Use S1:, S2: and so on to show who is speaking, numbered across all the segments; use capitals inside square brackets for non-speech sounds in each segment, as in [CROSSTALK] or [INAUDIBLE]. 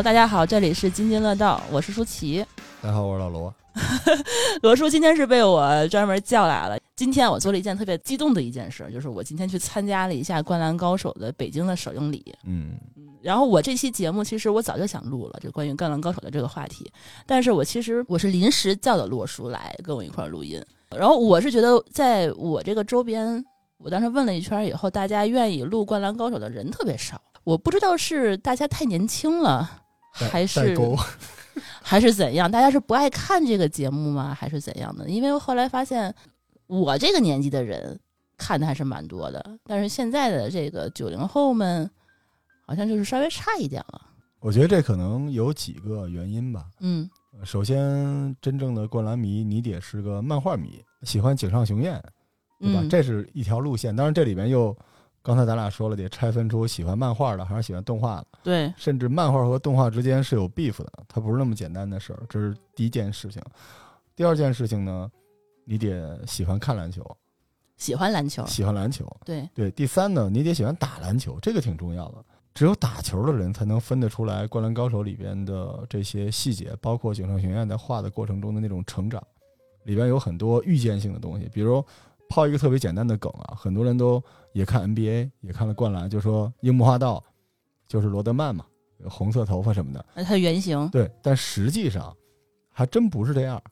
S1: Hello，大家好，这里是津津乐道，我是舒淇。
S2: 大家好，我是老罗。
S1: 罗叔今天是被我专门叫来了。今天我做了一件特别激动的一件事，就是我今天去参加了一下《灌篮高手》的北京的首映礼。
S2: 嗯，
S1: 然后我这期节目其实我早就想录了，就关于《灌篮高手》的这个话题，但是我其实我是临时叫的罗叔来跟我一块儿录音。然后我是觉得，在我这个周边，我当时问了一圈以后，大家愿意录《灌篮高手》的人特别少。我不知道是大家太年轻了，还是 [LAUGHS] 还是怎样？大家是不爱看这个节目吗？还是怎样的？因为后来发现，我这个年纪的人看的还是蛮多的，但是现在的这个九零后们，好像就是稍微差一点了。
S2: 我觉得这可能有几个原因吧。
S1: 嗯。
S2: 首先，真正的灌篮迷，你得是个漫画迷，喜欢井上雄彦，对吧？这是一条路线。当然，这里面又刚才咱俩说了，得拆分出喜欢漫画的还是喜欢动画的。
S1: 对，
S2: 甚至漫画和动画之间是有 beef 的，它不是那么简单的事儿。这是第一件事情。第二件事情呢，你得喜欢看篮球，
S1: 喜欢篮球，
S2: 喜欢篮球。
S1: 对
S2: 对。第三呢，你得喜欢打篮球，这个挺重要的。只有打球的人才能分得出来《灌篮高手》里边的这些细节，包括井上雄彦在画的过程中的那种成长，里边有很多预见性的东西。比如抛一个特别简单的梗啊，很多人都也看 NBA，也看了《灌篮》，就说樱木花道就是罗德曼嘛，红色头发什么的。
S1: 那他原型
S2: 对，但实际上还真不是这样，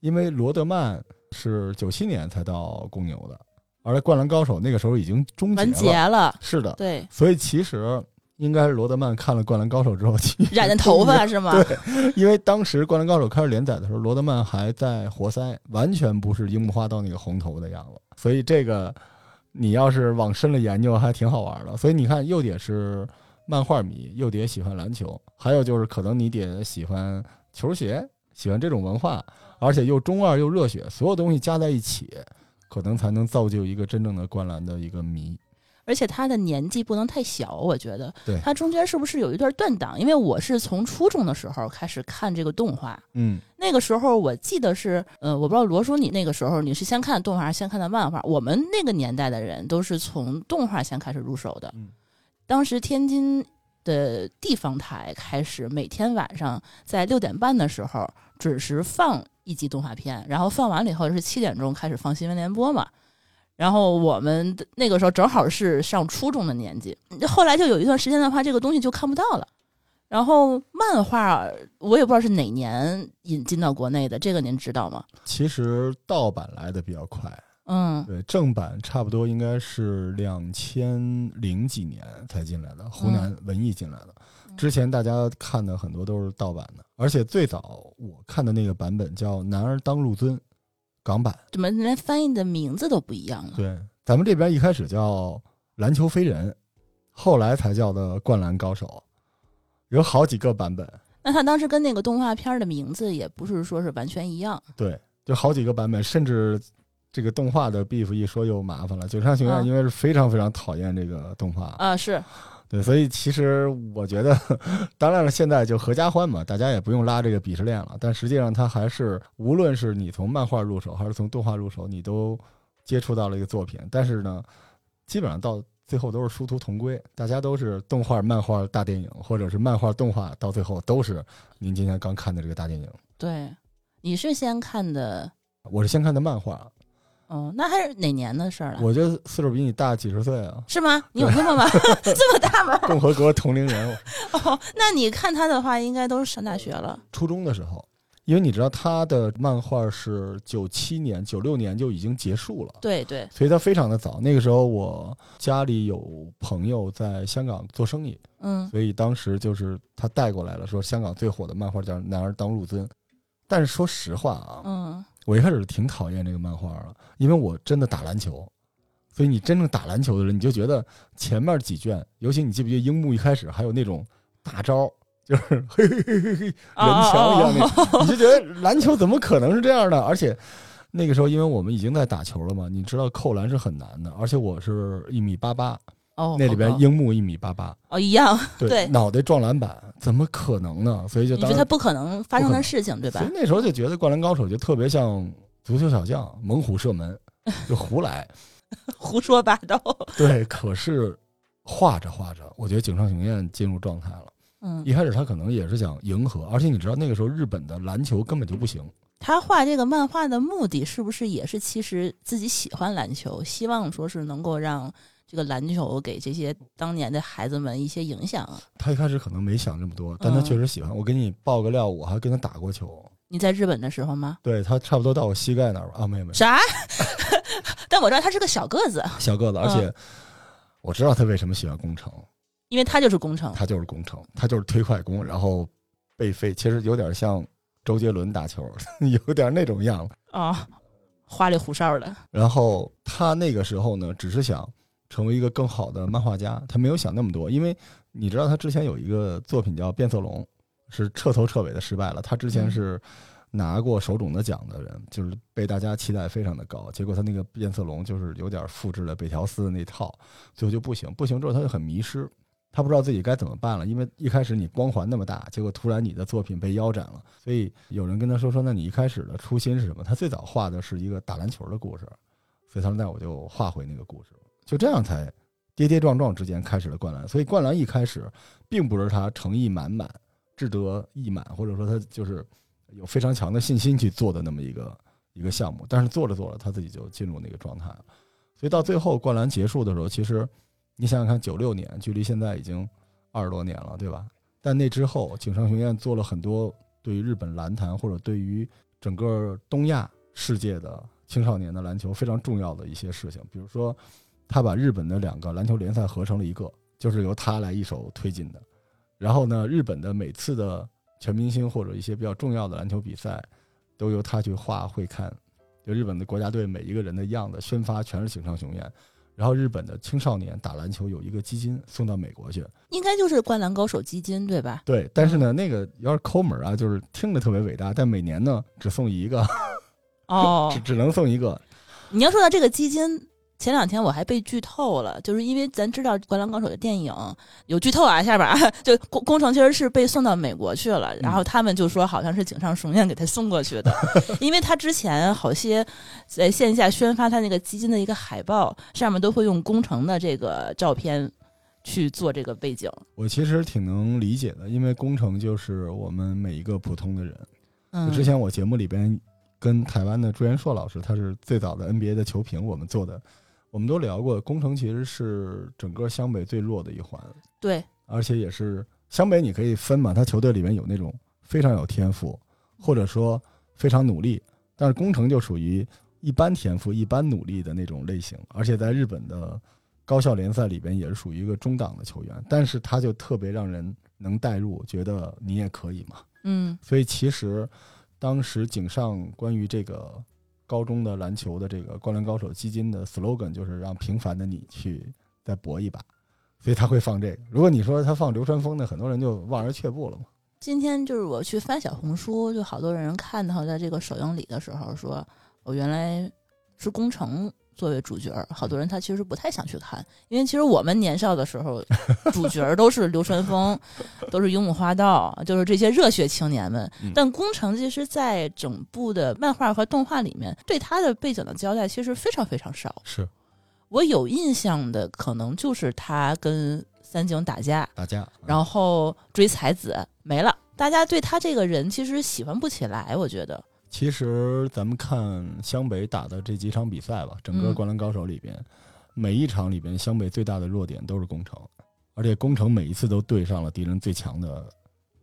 S2: 因为罗德曼是九七年才到公牛的，而《灌篮高手》那个时候已经终
S1: 结了。
S2: 是的，
S1: 对，
S2: 所以其实。应该是罗德曼看了《灌篮高手》之后
S1: 染的头发是吗？
S2: 对，因为当时《灌篮高手》开始连载的时候，罗德曼还在活塞，完全不是樱木花道那个红头的样子。所以这个你要是往深了研究，还挺好玩的。所以你看，又得是漫画迷，又得喜欢篮球，还有就是可能你得喜欢球鞋，喜欢这种文化，而且又中二又热血，所有东西加在一起，可能才能造就一个真正的灌篮的一个迷。
S1: 而且他的年纪不能太小，我觉得。
S2: 对。
S1: 他中间是不是有一段断档？因为我是从初中的时候开始看这个动画。
S2: 嗯。
S1: 那个时候我记得是，呃，我不知道罗叔你那个时候你是先看动画还是先看的漫画？我们那个年代的人都是从动画先开始入手的。
S2: 嗯。
S1: 当时天津的地方台开始每天晚上在六点半的时候准时放一集动画片，然后放完了以后是七点钟开始放新闻联播嘛。然后我们那个时候正好是上初中的年纪，后来就有一段时间的话，这个东西就看不到了。然后漫画我也不知道是哪年引进到国内的，这个您知道吗？
S2: 其实盗版来的比较快，
S1: 嗯，
S2: 对，正版差不多应该是两千零几年才进来的，湖南文艺进来的。之前大家看的很多都是盗版的，而且最早我看的那个版本叫《男儿当入樽》。港版
S1: 怎么连翻译的名字都不一样了？
S2: 对，咱们这边一开始叫《篮球飞人》，后来才叫的《灌篮高手》，有好几个版本。
S1: 那他当时跟那个动画片的名字也不是说是完全一样。
S2: 对，就好几个版本，甚至这个动画的 beef 一说又麻烦了。九上学院因为是非常非常讨厌这个动画
S1: 啊，是。
S2: 对，所以其实我觉得，[LAUGHS] 当然了，现在就合家欢嘛，大家也不用拉这个鄙视链了。但实际上，它还是无论是你从漫画入手，还是从动画入手，你都接触到了一个作品。但是呢，基本上到最后都是殊途同归，大家都是动画、漫画、大电影，或者是漫画、动画，到最后都是您今天刚看的这个大电影。
S1: 对，你是先看的，
S2: 我是先看的漫画。
S1: 哦，那还是哪年的事儿了？
S2: 我觉得岁数比你大几十岁啊？
S1: 是吗？你有那么吗？[LAUGHS] 这么大吗？
S2: 共和国同龄人。[LAUGHS]
S1: 哦，那你看他的话，应该都是上大学了。
S2: 初中的时候，因为你知道他的漫画是九七年、九六年就已经结束了。
S1: 对对。
S2: 所以他非常的早。那个时候我家里有朋友在香港做生意，
S1: 嗯，
S2: 所以当时就是他带过来了，说香港最火的漫画叫《男儿当入樽》。但是说实话啊，
S1: 嗯。
S2: 我一开始挺讨厌这个漫画的，因为我真的打篮球，所以你真正打篮球的人，你就觉得前面几卷，尤其你记不记得樱木一开始还有那种大招，就是 [LAUGHS] 嘿嘿嘿嘿嘿，人墙一样的，你就觉得篮球怎么可能是这样的？而且那个时候，因为我们已经在打球了嘛，你知道扣篮是很难的，而且我是一米八八。
S1: 哦，
S2: 那里边樱木一米八八
S1: 哦，一样
S2: 对，脑袋撞篮板，怎么可能呢？所以就
S1: 你觉得他不可能发生的事情，对吧？
S2: 所以那时候就觉得灌篮高手就特别像足球小将，猛虎射门，[LAUGHS] 就胡来，
S1: 胡说八道。
S2: 对，可是画着画着，我觉得井上雄彦进入状态了。
S1: 嗯，
S2: 一开始他可能也是想迎合，而且你知道那个时候日本的篮球根本就不行，
S1: 他画这个漫画的目的是不是也是其实自己喜欢篮球，希望说是能够让这个篮球给这些当年的孩子们一些影响啊？
S2: 他一开始可能没想这么多，但他
S1: 嗯
S2: 确实喜欢。我给你爆个料，我还跟他打过球，
S1: 你在日本的时候吗？
S2: 对他差不多到我膝盖那儿吧。啊，没有没有，
S1: 啥？[LAUGHS] 但我知道他是个小个子，
S2: 小个子，而
S1: 嗯
S2: 且我知道他为什么喜欢工程，
S1: 因为他就是工程。
S2: 他就是工程，他就是推快攻，然后被废，其实有点像周杰伦打球，[LAUGHS] 有点那种样子。
S1: 啊、花里胡哨的。
S2: 然后他那个时候呢，只是想成为一个更好的漫画家，他没有想那么多，因为你知道他之前有一个作品叫《变色龙》，是彻头彻尾的失败了。他之前
S1: 嗯
S2: 是拿过手冢的奖的人，就是被大家期待非常的高，结果他那个变色龙就是有点复制了北条司的那套，最后就不行，不行之后他就很迷失。他不知道自己该怎么办了，因为一开始你光环那么大，结果突然你的作品被腰斩了，所以有人跟他说说，那你一开始的初心是什么？他最早画的是一个打篮球的故事，所以他说那我就画回那个故事，就这样才跌跌撞撞之间开始了灌篮。所以灌篮一开始并不是他诚意满满、志得意满，或者说他就是有非常强的信心去做的那么一个一个项目，但是做着做着他自己就进入那个状态了。所以到最后灌篮结束的时候，其实你想想看，九六年距离现在已经二十多年了，对吧？但那之后，井上雄彦做了很多对于日本篮坛或者对于整个东亚世界的青少年的篮球非常重要的一些事情，比如说，他把日本的两个篮球联赛合成了一个，就是由他来一手推进的。然后呢，日本的每次的全明星或者一些比较重要的篮球比赛，都由他去画会看。就日本的国家队每一个人的样子宣发全是井上雄彦。然后日本的青少年打篮球有一个基金送到美国去，
S1: 应该就是灌篮高手基金对吧？
S2: 对，但是呢，那个有点抠门啊，就是听着特别伟大，但每年呢只送一个，
S1: 哦 [LAUGHS]
S2: 只，只能送一个。
S1: 你要说到这个基金，前两天我还被剧透了，就是因为咱知道《灌篮高手》的电影有剧透啊，下边啊，[LAUGHS] 就工工程其实是被送到美国去了，然后他们就说好像是井上雄彦给他送过去的，[LAUGHS] 因为他之前好些在线下宣发他那个基金的一个海报，上面都会用工程的这个照片去做这个背景。
S2: 我其实挺能理解的，因为工程就是我们每一个普通的人。
S1: 嗯，
S2: 之前我节目里边跟台湾的朱元硕老师，他是最早的 NBA 的球评，我们做的，我们都聊过，工程其实是整个湘北最弱的一环，
S1: 对，
S2: 而且也是湘北你可以分嘛，他球队里面有那种非常有天赋，或者说非常努力，但是工程就属于一般天赋、一般努力的那种类型，而且在日本的高校联赛里边也是属于一个中档的球员，但是他就特别让人能代入，觉得你也可以嘛。
S1: 嗯。
S2: 所以其实当时井上关于这个高中的篮球的这个灌篮高手基金的 slogan 就是让平凡的你去再搏一把，所以他会放这个。如果你说他放流川枫呢，很多人就望而却步了嘛。
S1: 今天就是我去翻小红书，就好多人看到在这个首映礼的时候说，我原来是工程作为主角儿，好多人他其实不太想去看，因为其实我们年少的时候，主角儿都是流川枫，[LAUGHS] 都是樱木花道，就是这些热血青年们
S2: 嗯。
S1: 但宫城其实，在整部的漫画和动画里面，对他的背景的交代其实非常非常少。
S2: 是
S1: 我有印象的可能就是他跟三井打架，
S2: 大家，
S1: 然后追才子没了。大家对他这个人其实喜欢不起来，我觉得。
S2: 其实咱们看湘北打的这几场比赛吧，整个
S1: 嗯。
S2: 灌篮高手里边，每一场里边湘北最大的弱点都是工程，而且工程每一次都对上了敌人最强的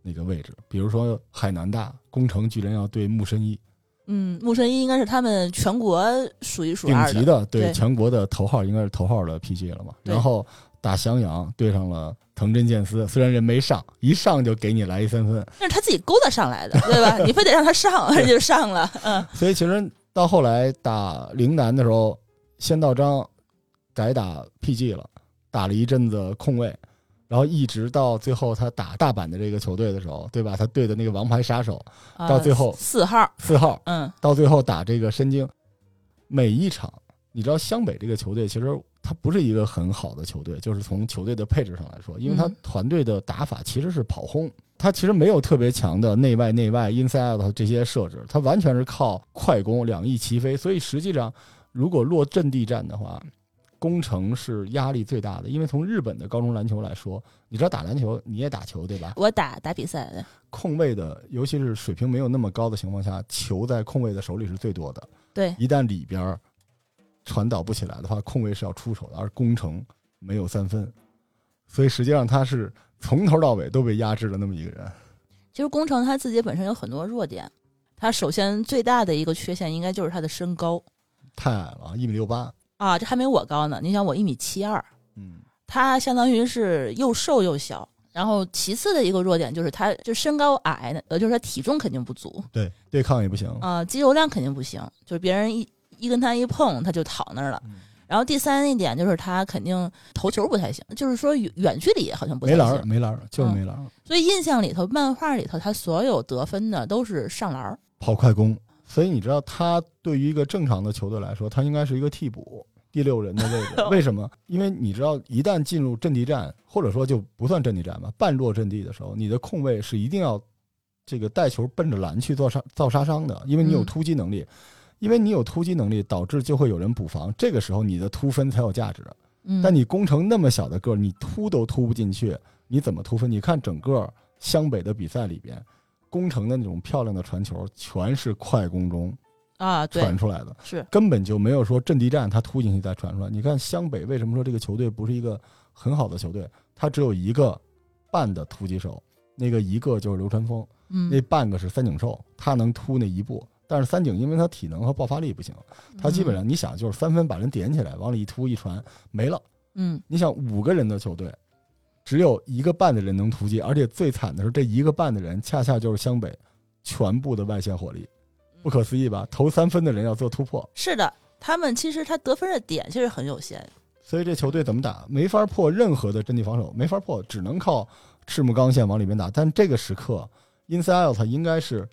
S2: 那个位置，比如说海南大，工程居然要对木申一，
S1: 嗯，木神一应该是他们全国数一数
S2: 顶级的，对
S1: 对。
S2: 全国的头号应该是头号的 PG 了嘛。然后打襄阳对上了藤真健司，虽然人没上，一上就给你来一三分，
S1: 那是他自己勾搭上来的，对吧？你非得让他上，他 [LAUGHS] 就上了。嗯，
S2: 所以其实到后来打陵南的时候，先到章改打 PG 了，打了一阵子控卫。然后一直到最后，他打大阪的这个球队的时候，对吧？他对的那个王牌杀手
S1: 啊
S2: 到最后
S1: 四号，
S2: 四号，
S1: 嗯
S2: 到最后打这个申京，每一场，你知道湘北这个球队其实它不是一个很好的球队，就是从球队的配置上来说，因为他
S1: 嗯
S2: 团队的打法其实是跑轰，他其实没有特别强的内外内外 inside out 这些设置，他完全是靠快攻两翼齐飞，所以实际上如果落阵地战的话。攻城是压力最大的，因为从日本的高中篮球来说，你知道打篮球你也打球对吧？
S1: 我打打比赛的，
S2: 控卫的，尤其是水平没有那么高的情况下，球在控卫的手里是最多的。
S1: 对，
S2: 一旦里边儿传导不起来的话，控卫是要出手的，而攻城没有三分，所以实际上他是从头到尾都被压制了那么一个人。
S1: 其实宫城他自己本身有很多弱点，他首先最大的一个缺陷应该就是他的身高
S2: 太矮了，一米六八。
S1: 啊，这还没我高呢。你想我一米七二，
S2: 嗯，
S1: 他相当于是又瘦又小。然后其次的一个弱点就是他就身高矮，呃，就是他体重肯定不足
S2: 对，对抗也不行。
S1: 啊、肌肉量肯定不行，就是别人一一跟他一碰，他就躺那儿了。
S2: 嗯
S1: 然后第三一点就是他肯定投球不太行，就是说远远距离好像不太行
S2: 没篮儿，没篮儿，就是没篮儿，
S1: 所以印象里头，漫画里头他所有得分的都是上篮儿。
S2: 跑快攻。所以你知道，他对于一个正常的球队来说，他应该是一个替补第六人的位置。[LAUGHS] 为什么？因为你知道，一旦进入阵地战，或者说就不算阵地战吧，半落阵地的时候，你的控卫是一定要这个带球奔着篮去做杀造杀伤的，因为你有
S1: 嗯
S2: 突击能力。因为你有突击能力，导致就会有人补防，这个时候你的突分才有价值。
S1: 嗯，
S2: 但你攻城那么小的个儿，你突都突不进去，你怎么突分？你看整个湘北的比赛里边，攻城的那种漂亮的传球，全是快攻中
S1: 啊，
S2: 传，出来的，
S1: 是
S2: 根本就没有说阵地战他突进去再传出来。你看湘北为什么说这个球队不是一个很好的球队？他只有一个半的突击手，那个一个就是流川枫，那
S1: 嗯，
S2: 半个是三井寿，他能突那一步。但是三井因为他体能和爆发力不行，他基本上你想就是三分把人点起来，往里一突一传没了。
S1: 嗯，
S2: 你想五个人的球队，只有一个半的人能突击，而且最惨的是这一个半的人恰恰就是湘北全部的外线火力，不可思议吧？投三分的人要做突破，
S1: 是的，他们其实他得分的点其实很有限。
S2: 所以这球队怎么打？没法破任何的阵地防守，没法破，只能靠赤木刚宪往里面打。但这个时刻，inside out 应该是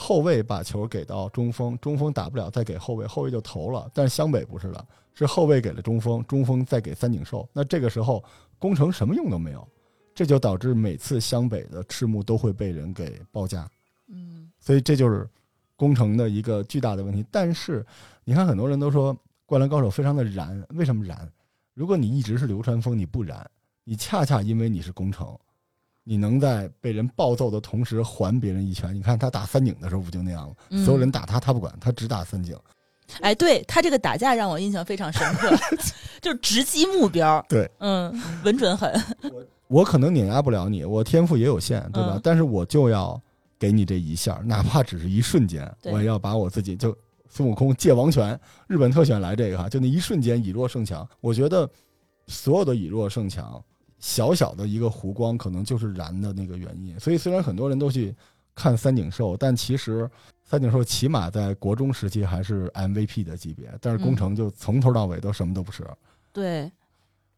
S2: 后卫把球给到中锋，中锋打不了再给后卫，后卫就投了。但是湘北不是的，是后卫给了中锋，中锋再给三井寿。那这个时候攻城什么用都没有，这就导致每次湘北的赤木都会被人给包夹。
S1: 嗯
S2: 所以这就是攻城的一个巨大的问题。但是你看，很多人都说《灌篮高手》非常的燃，为什么燃？如果你一直是流川枫，你不燃，你恰恰因为你是工程，你能在被人暴揍的同时还别人一拳。你看他打三井的时候不就那样吗？
S1: 嗯
S2: 所有人打他，他不管，他只打三井。
S1: 哎，对他这个打架让我印象非常深刻，[LAUGHS] 就是直击目标。
S2: 对，
S1: 嗯，稳准狠。
S2: 我可能碾压不了你，我天赋也有限，对吧？
S1: 嗯
S2: 但是我就要给你这一下，哪怕只是一瞬间，我也要把我自己就孙悟空借王权，日本特选来这个哈，就那一瞬间以弱胜强。我觉得所有的以弱胜强，小小的一个湖光，可能就是燃的那个原因。所以虽然很多人都去看三井寿，但其实三井寿起码在国中时期还是 MVP 的级别，但是宫城就从头到尾都什么都不是。
S1: 对，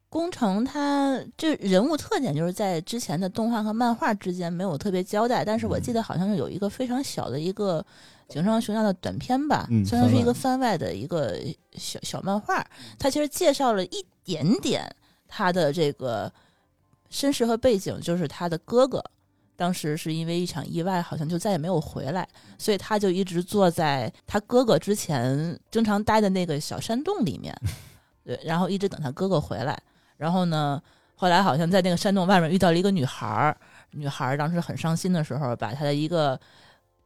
S1: 宫城他这人物特点就是在之前的动画和漫画之间没有特别交代，但是我记得好像是有一个非常小的一个井上雄彦的短片吧，
S2: 嗯
S1: 算是一个
S2: 番
S1: 番外的一个小小漫画，他其实介绍了一点点他的这个身世和背景，就是他的哥哥。当时是因为一场意外，好像就再也没有回来，所以他就一直坐在他哥哥之前经常待的那个小山洞里面，[LAUGHS] 对，然后一直等他哥哥回来。然后呢，后来好像在那个山洞外面遇到了一个女孩儿，女孩儿当时很伤心的时候，把她的一个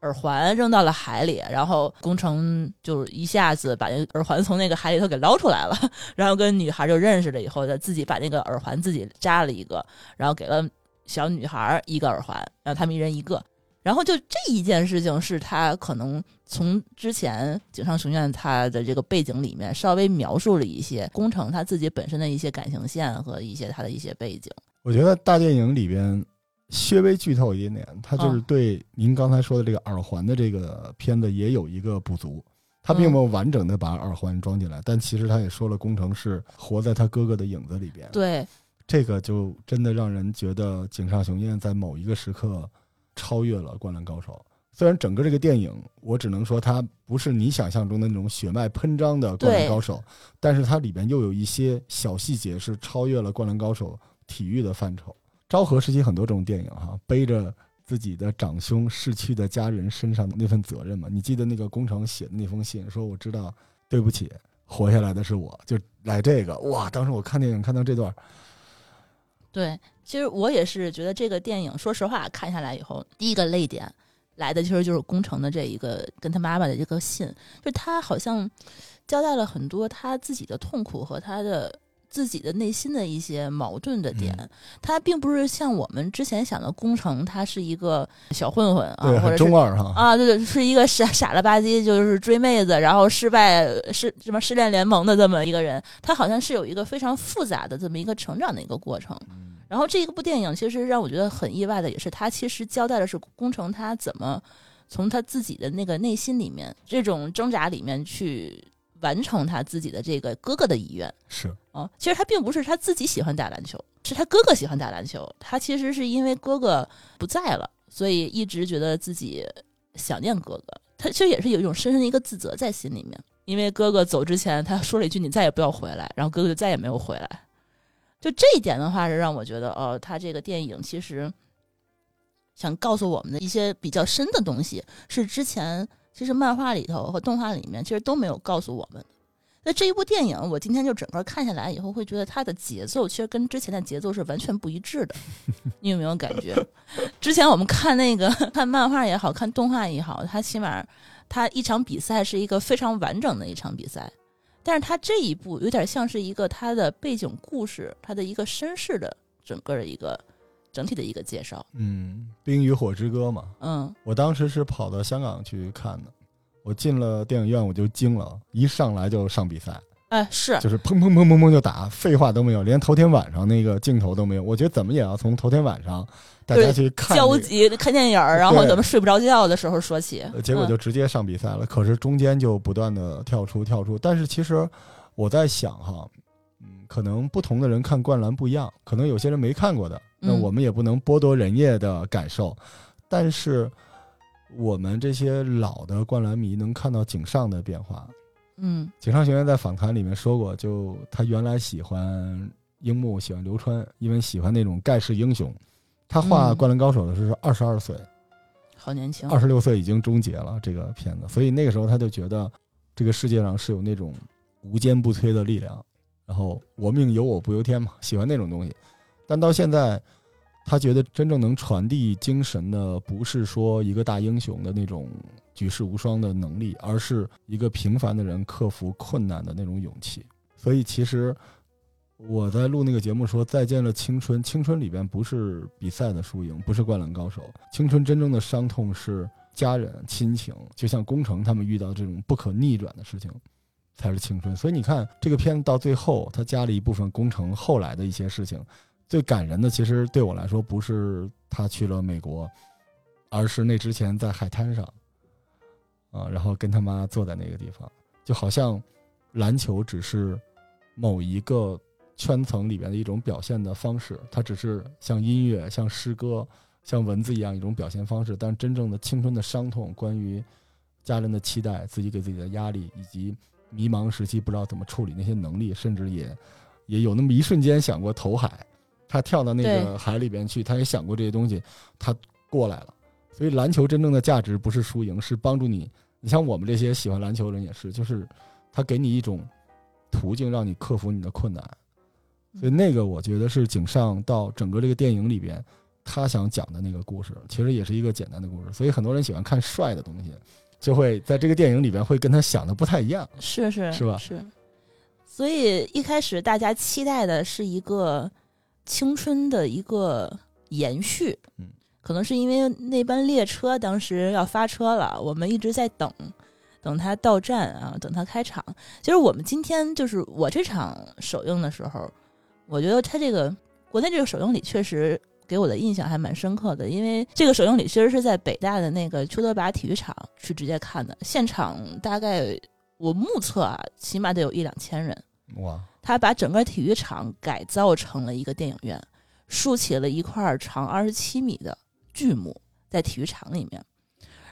S1: 耳环扔到了海里，然后工程就一下子把那耳环从那个海里头给捞出来了，[LAUGHS] 然后跟女孩就认识了以后，他自己把那个耳环自己扎了一个，然后给了小女孩一个耳环，然后他们一人一个。然后就这一件事情是他可能从之前井上雄彦他的这个背景里面稍微描述了一些工程他自己本身的一些感情线和一些他的一些背景。
S2: 我觉得大电影里边稍微剧透一点点，它就是
S1: 嗯
S2: 对您刚才说的这个耳环的这个片子也有一个不足。他并没有完整的把耳环装进来，但其实他也说了，工程是活在他哥哥的影子里边。
S1: 对，
S2: 这个就真的让人觉得井上雄彦在某一个时刻超越了《灌篮高手》。虽然整个这个电影，我只能说它不是你想象中的那种血脉喷张的《灌篮高手》，但是它里边又有一些小细节是超越了《灌篮高手》体育的范畴。昭和时期很多这种电影哈，背着自己的长兄逝去的家人身上的那份责任嘛。你记得那个宫城写的那封信，说我知道，对不起，活下来的是我，就来这个哇！当时我看电影看到这段，
S1: 对，其实我也是觉得这个电影，说实话，看下来以后，第一个泪点来的其实就是工程的这一个跟他妈妈的这个信，就他好像交代了很多他自己的痛苦和他的。自己的内心的一些矛盾的点，他并不是像我们之前想的工程，他是一个小混混啊，或者
S2: 中二哈
S1: 啊，对对，是一个傻傻了吧唧，就是追妹子，然后失败失什么失恋联盟的这么一个人。他好像是有一个非常复杂的这么一个成长的一个过程。然后这一部电影其实让我觉得很意外的，也是他其实交代的是工程他怎么从他自己的那个内心里面这种挣扎里面去。完成他自己的这个哥哥的遗愿
S2: 是
S1: 啊，其实他并不是他自己喜欢打篮球，是他哥哥喜欢打篮球。他其实是因为哥哥不在了，所以一直觉得自己想念哥哥。他其实也是有一种深深的一个自责在心里面，因为哥哥走之前他说了一句“你再也不要回来”，然后哥哥就再也没有回来。就这一点的话，是让我觉得哦，他这个电影其实想告诉我们的一些比较深的东西，是之前。其实漫画里头和动画里面其实都没有告诉我们。那这一部电影，我今天就整个看下来以后，会觉得它的节奏其实跟之前的节奏是完全不一致的。[LAUGHS] 你有没有感觉？之前我们看那个看漫画也好看动画也好，它起码它一场比赛是一个非常完整的一场比赛，但是它这一部有点像是一个它的背景故事，它的一个身世的整个的一个。整体的一个介绍，
S2: 嗯，《冰与火之歌》嘛，
S1: 嗯，
S2: 我当时是跑到香港去看的，我进了电影院我就惊了，一上来就上比赛，
S1: 哎，是，
S2: 就是砰砰砰砰砰就打，废话都没有，连头天晚上那个镜头都没有，我觉得怎么也要从头天晚上大家去看
S1: 焦急看电影，然后怎么睡不着觉的时候说起，
S2: 结果就直接上比赛了，可是中间就不断的跳出跳出，但是其实我在想哈。嗯可能不同的人看《灌篮》不一样，可能有些人没看过的，那我们也不能剥夺人家的感受。但是我们这些老的灌篮迷能看到井上的变化。
S1: 嗯，
S2: 井上学员在访谈里面说过，就他原来喜欢樱木，喜欢流川，因为喜欢那种盖世英雄。他画《灌篮高手》的时候是二十二岁，
S1: 好年轻，
S2: 二十六岁已经终结了这个片子，所以那个时候他就觉得这个世界上是有那种无坚不摧的力量。然后我命由我不由天嘛，喜欢那种东西，但到现在，他觉得真正能传递精神的，不是说一个大英雄的那种举世无双的能力，而是一个平凡的人克服困难的那种勇气。所以其实我在录那个节目说再见了青春，青春里边不是比赛的输赢，不是灌篮高手，青春真正的伤痛是家人亲情，就像工程他们遇到这种不可逆转的事情。才是青春，所以你看这个片子到最后，他加了一部分工程后来的一些事情。最感人的，其实对我来说不是他去了美国，而是那之前在海滩上，啊，然后跟他妈坐在那个地方，就好像篮球只是某一个圈层里边的一种表现的方式，它只是像音乐、像诗歌、像文字一样一种表现方式。但真正的青春的伤痛，关于家人的期待、自己给自己的压力以及。迷茫时期不知道怎么处理那些能力，甚至也也有那么一瞬间想过投海。他跳到那个海里边去，他也想过这些东西，他过来了。所以篮球真正的价值不是输赢，是帮助你。你像我们这些喜欢篮球的人也是，就是他给你一种途径，让你克服你的困难。所以那个我觉得是井上到整个这个电影里边，他想讲的那个故事，其实也是一个简单的故事。所以很多人喜欢看帅的东西。就会在这个电影里边会跟他想的不太一样，
S1: 是是
S2: 是吧？
S1: 是，所以一开始大家期待的是一个青春的一个延续，
S2: 嗯，
S1: 可能是因为那班列车当时要发车了，我们一直在等，等它到站啊，等它开场。其实我们今天就是我这场首映的时候，我觉得它这个国内这个首映礼确实。给我的印象还蛮深刻的，因为这个首映礼其实是在北大的那个邱德拔体育场去直接看的，现场大概我目测啊，起码得有一两千人。
S2: 哇！
S1: 他把整个体育场改造成了一个电影院，竖起了一块长二十七米的巨幕在体育场里面，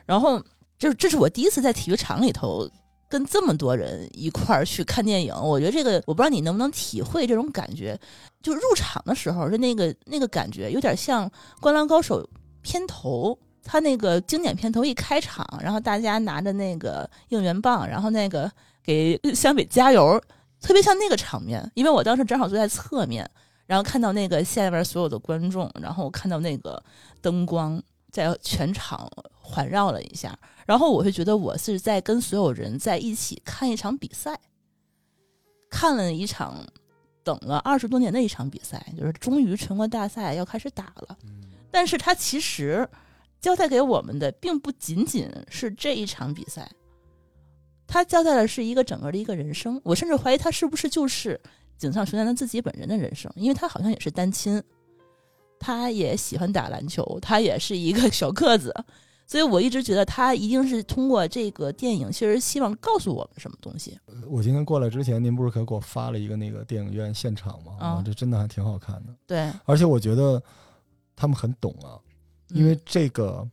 S1: 然后就是这是我第一次在体育场里头。跟这么多人一块儿去看电影，我觉得这个我不知道你能不能体会这种感觉。就入场的时候，是那个那个感觉，有点像《灌篮高手》片头他那个经典片头一开场，然后大家拿着那个应援棒，然后那个给 [LAUGHS] 湘北加油，特别像那个场面。因为我当时正好坐在侧面，然后看到那个下面所有的观众，然后看到那个灯光在全场环绕了一下，然后我会觉得我是在跟所有人在一起看一场比赛，看了一场等了二十多年的一场比赛，就是终于全国大赛要开始打了。但是它其实交代给我们的并不仅仅是这一场比赛，他交代的是一个整个的一个人生。我甚至怀疑他是不是就是井上雄彦他自己本人的人生，因为他好像也是单亲，他也喜欢打篮球，他也是一个小个子，[LAUGHS] 所以我一直觉得他一定是通过这个电影，其实希望告诉我们什么东西。
S2: 我今天过来之前，您不是可给我发了一个那个电影院现场吗？
S1: 啊
S2: 这真的还挺好看的，
S1: 对，
S2: 而且我觉得他们很懂啊，因为
S1: 嗯
S2: 这个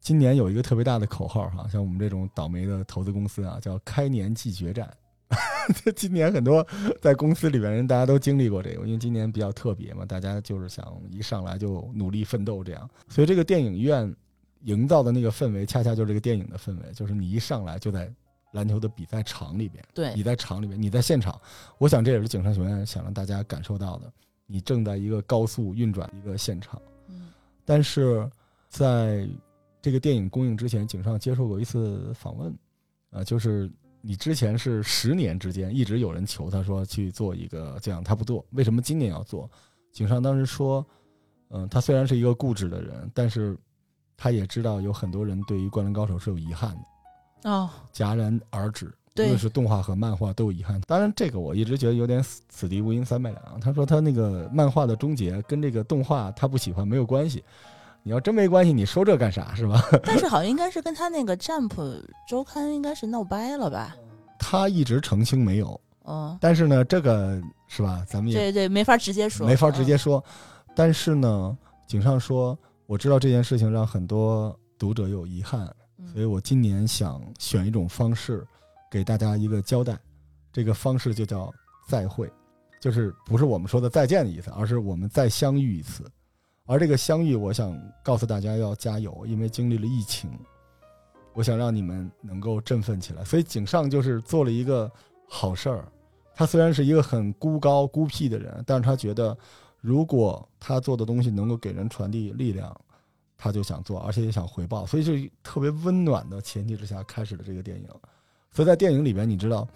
S2: 今年有一个特别大的口号哈，像我们这种倒霉的投资公司啊，叫开年即决战。[LAUGHS] 今年很多在公司里边人，大家都经历过这个，因为今年比较特别嘛，大家就是想一上来就努力奋斗这样，所以这个电影院营造的那个氛围，恰恰就是这个电影的氛围，就是你一上来就在篮球的比赛场里边，
S1: 对
S2: 你在场里边，你在现场，我想这也是井上学院想让大家感受到的，你正在一个高速运转的一个现场。
S1: 嗯
S2: 但是在这个电影公映之前，井上接受过一次访问，啊、就是你之前是十年之间一直有人求他说去做一个这样，他不做，为什么今年要做？井上当时说，嗯、他虽然是一个固执的人，但是他也知道有很多人对于《灌篮高手》是有遗憾的，
S1: 哦，
S2: 戛然而止。无
S1: 对
S2: 论是动画和漫画都有遗憾。当然，这个我一直觉得有点此地无银三百两。他说他那个漫画的终结跟这个动画他不喜欢没有关系。你要真没关系，你说这干啥 [LAUGHS] 是吧？[LAUGHS]
S1: 但是好像应该是跟他那个《Jump》周刊应该是闹掰了吧？
S2: 他一直澄清没有，
S1: 嗯，
S2: 但是呢，这个是吧？咱们也
S1: 对对，没法直接说，
S2: 没法直接
S1: 嗯
S2: 说。但是呢，井上说，我知道这件事情让很多读者有遗憾，
S1: 嗯
S2: 所以我今年想选一种方式，给大家一个交代。这个方式就叫再会，就是不是我们说的再见的意思，而是我们再相遇一次。而这个相遇，我想告诉大家要加油，因为经历了疫情，我想让你们能够振奋起来。所以井上就是做了一个好事儿。他虽然是一个很孤高孤僻的人，但是他觉得，如果他做的东西能够给人传递力量，他就想做，而且也想回报，所以就特别温暖的前提之下开始了这个电影。所以在电影里边，你知道，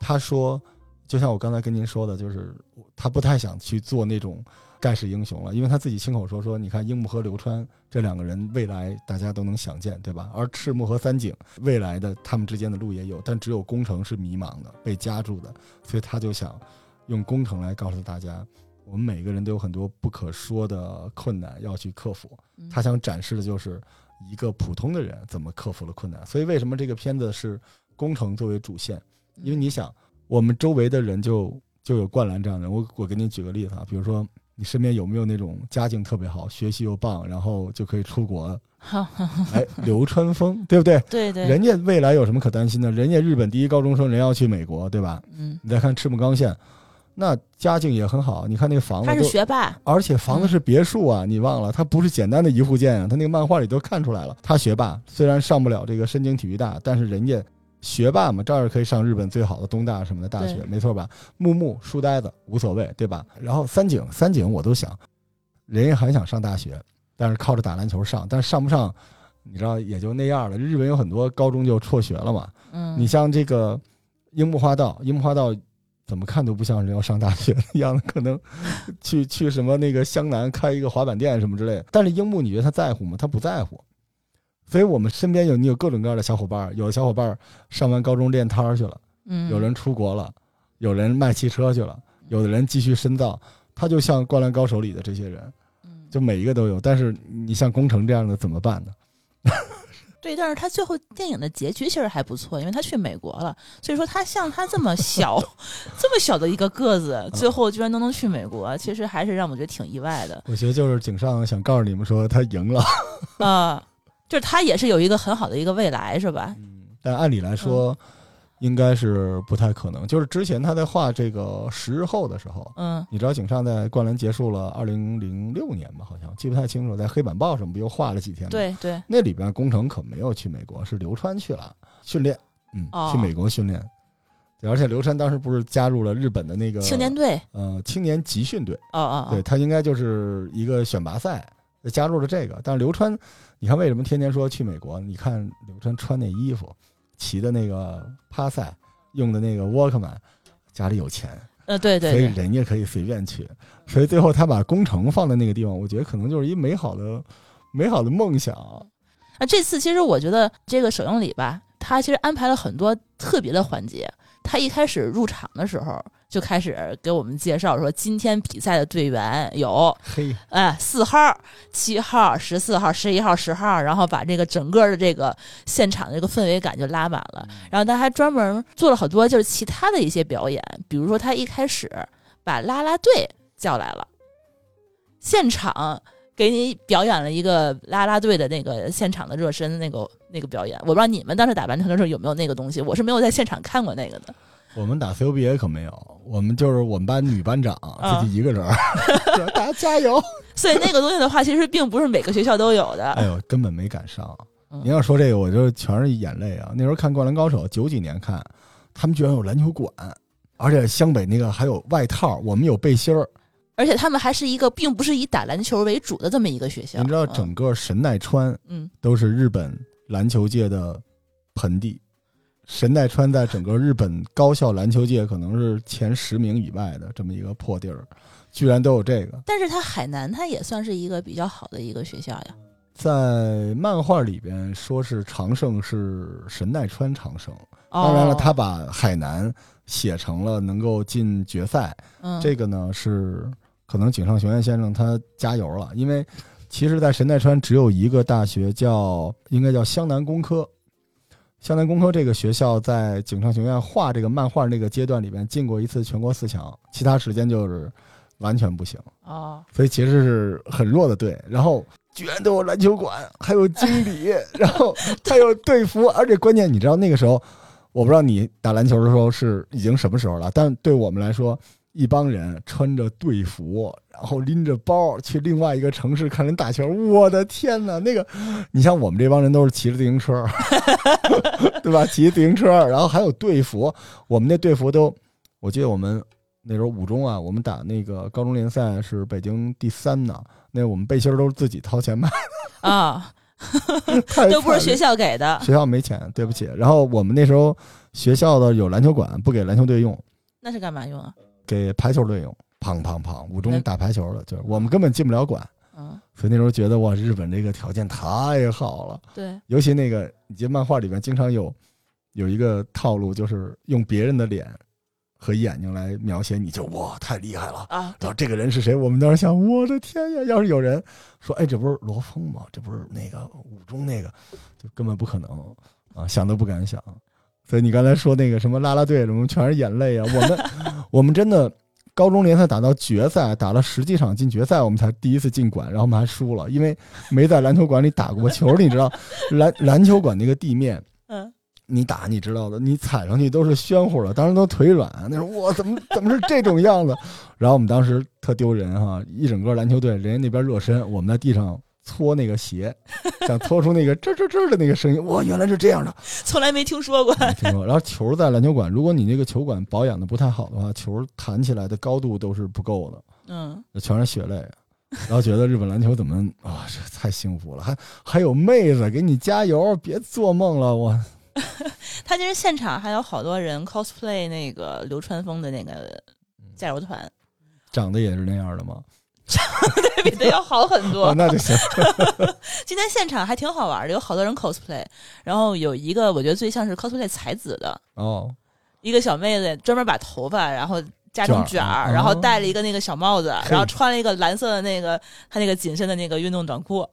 S2: 他说，就像我刚才跟您说的，就是他不太想去做那种盖世英雄了，因为他自己亲口说说，你看樱木和流川这两个人未来大家都能想见，对吧？而赤木和三井未来的他们之间的路也有，但只有宫城是迷茫的，被夹住的，所以他就想用宫城来告诉大家，我们每个人都有很多不可说的困难要去克服。
S1: 嗯
S2: 他想展示的就是一个普通的人怎么克服了困难。所以为什么这个片子是工程作为主线？因为你想，我们周围的人就就有灌篮这样的人。我我给你举个例子啊，比如说你身边有没有那种家境特别好、学习又棒，然后就可以出国？
S1: 好，[LAUGHS]
S2: 哎，流川枫，对不对？
S1: 对对，
S2: 人家未来有什么可担心的？人家日本第一高中生，人要去美国，对吧？
S1: 嗯，
S2: 你再看赤木刚宪，那家境也很好，你看那个房子
S1: 他是学霸，
S2: 而且房子是别墅啊，你忘了，他不是简单的一户建啊，他那个漫画里都看出来了。他学霸，虽然上不了这个深京体育大，但是人家学霸嘛，照样可以上日本最好的东大什么的大学，没错吧？木木书呆子无所谓，对吧？然后三井，三井我都想，人家很想上大学，但是靠着打篮球上，但是上不上，你知道也就那样了。日本有很多高中就辍学了嘛，
S1: 嗯，
S2: 你像这个樱木花道，樱木花道怎么看都不像是要上大学的样子，可能 [LAUGHS] 去去什么那个湘南开一个滑板店什么之类的。但是樱木，你觉得他在乎吗？他不在乎。所以我们身边有你有各种各样的小伙伴，有的小伙伴上完高中练摊儿去了，
S1: 嗯，
S2: 有人出国了，有人卖汽车去了，有的人继续深造。他就像《灌篮高手》里的这些人，
S1: 嗯，
S2: 就每一个都有。但是你像工程这样的怎么办呢？[LAUGHS]
S1: 对，但是他最后电影的结局其实还不错，因为他去美国了，所以说他像他这么小 [LAUGHS] 这么小的一个个子，最后居然都能去美国，其实还是让我觉得挺意外的
S2: 我觉得就是井上想告诉你们说他赢了。[LAUGHS]
S1: 啊、就是他也是有一个很好的一个未来，是吧？
S2: 嗯，但按理来说，应该是不太可能。就是之前他在画这个十日后的时候，
S1: 嗯
S2: 你知道井上在灌篮结束了二零零六年吧？好像记不太清楚，在黑板报上不又画了几天吗？，
S1: 对对，
S2: 那里边工程可没有去美国，是流川去了训练，嗯，
S1: 哦
S2: 去美国训练。而且刘川当时不是加入了日本的那个
S1: 青年队，
S2: 呃青年集训队，
S1: 哦哦，哦
S2: 对，他应该就是一个选拔赛加入了这个。但是流川，你看为什么天天说去美国？你看刘川穿那衣服，骑的那个帕赛，用的那个沃克曼，家里有钱，
S1: 呃，对对
S2: 所以，人家可以随便去。所以最后他把工程放在那个地方，我觉得可能就是一美好的、美好的梦想。
S1: 啊，这次其实我觉得这个首映礼吧，他其实安排了很多特别的环节。他一开始入场的时候就开始给我们介绍说，今天比赛的队员有
S2: 嘿，
S1: 哎四号、七号、十四号、十一号、十号，然后把这个整个的这个现场的这个氛围感就拉满了。然后他还专门做了好多就是其他的一些表演，比如说他一开始把啦啦队叫来了，现场给你表演了一个啦啦队的那个现场的热身那个那个表演。我不知道你们当时打篮球的时候有没有那个东西，我是没有在现场看过那个的。
S2: 我们打 CUBA 可没有，我们就是我们班女班长自己一个人 [LAUGHS] 大家加油。
S1: 所以那个东西的话，其实并不是每个学校都有的。
S2: 哎呦，根本没赶上。
S1: 嗯
S2: 您要说这个，我就全是眼泪啊！那时候看《灌篮高手》，九几年看，他们居然有篮球馆，而且湘北那个还有外套，我们有背心儿。
S1: 而且他们还是一个并不是以打篮球为主的这么一个学校。
S2: 你知道，整个神奈川
S1: 嗯
S2: 都是日本篮球界的盆地。神奈川在整个日本高校篮球界可能是前十名以外的这么一个破地儿，居然都有这个。
S1: 但是它海南它也算是一个比较好的一个学校呀。
S2: 在漫画里边说是长胜是神奈川长胜，
S1: 哦
S2: 当然了，他把海南写成了能够进决赛，
S1: 嗯
S2: 这个呢是可能井上雄彦先生他加油了，因为其实，在神奈川只有一个大学叫应该叫湘南工科。湘南工科这个学校在井上学院画这个漫画那个阶段里边进过一次全国四强，其他时间就是完全不行。
S1: 哦，
S2: 所以其实是很弱的队，然后居然都有篮球馆，还有经理，然后还有队服，而且关键你知道那个时候，我不知道你打篮球的时候是已经什么时候了，但对我们来说，一帮人穿着队服，然后拎着包去另外一个城市看人打球，我的天哪！那个，你像我们这帮人都是骑着自行车，[LAUGHS] 对吧？骑自行车，然后还有队服，我们那队服都，我记得我们。那时候五中啊，我们打那个高中联赛是北京第三呢。那我们背心都是自己掏钱买，
S1: 啊，
S2: 太
S1: 都不是学
S2: 校
S1: 校给的，
S2: 学校没钱，对不起。然后我们那时候学校的有篮球馆，不给篮球队用，
S1: 那是干嘛用啊？
S2: 给排球队用。砰砰砰！五中打排球的，就是我们根本进不了馆，
S1: 嗯，
S2: 所以那时候觉得哇，日本这个条件太好了。
S1: 对，
S2: 尤其那个，你这漫画里面经常有有一个套路，就是用别人的脸和眼睛来描写你，就哇太厉害了。
S1: 啊，
S2: 然后这个人是谁？我们当时想，我的天呀！要是有人说，哎，这不是罗峰吗？这不是那个五中那个，就根本不可能啊，想都不敢想。所以你刚才说那个什么啦啦队，什么全是眼泪啊！我们 [LAUGHS] 我们真的高中联赛打到决赛，打了十几场进决赛，我们才第一次进馆，然后我们还输了，因为没在篮球馆里打过球。你知道，[LAUGHS] 篮篮球馆那个地面。
S1: 嗯，
S2: 你打你知道的，你踩上去都是暄乎的，当时都腿软。那时候我怎么怎么是这种样子？然后我们当时特丢人哈，一整个篮球队，人家那边热身，我们在地上搓那个鞋，[LAUGHS] 想搓出那个吱吱吱的那个声音。哇，原来是这样的，
S1: 从来没听说过。
S2: 没听说。然后球在篮球馆，如果你那个球馆保养的不太好的话，球弹起来的高度都是不够的，
S1: 嗯，
S2: 全是血泪。然后觉得日本篮球怎么 [LAUGHS] 啊，这太幸福了，还还有妹子给你加油，别做梦了，我。[LAUGHS]
S1: 他其实现场还有好多人 cosplay 那个流川枫的那个加油团，
S2: 长得也是那样的吗？
S1: 比的要好很
S2: 哦，
S1: 多。
S2: 那就行。[LAUGHS]
S1: 今天现场还挺好玩的，有好多人 cosplay，然后有一个我觉得最像是 cosplay 才子的
S2: 哦，
S1: 一个小妹子，专门把头发然后扎成卷
S2: 卷儿
S1: 儿，然后
S2: 哦
S1: 戴了一个那个小帽子，
S2: 嘿
S1: 然后穿了一个蓝色的那个她那个紧身的那个运动短裤。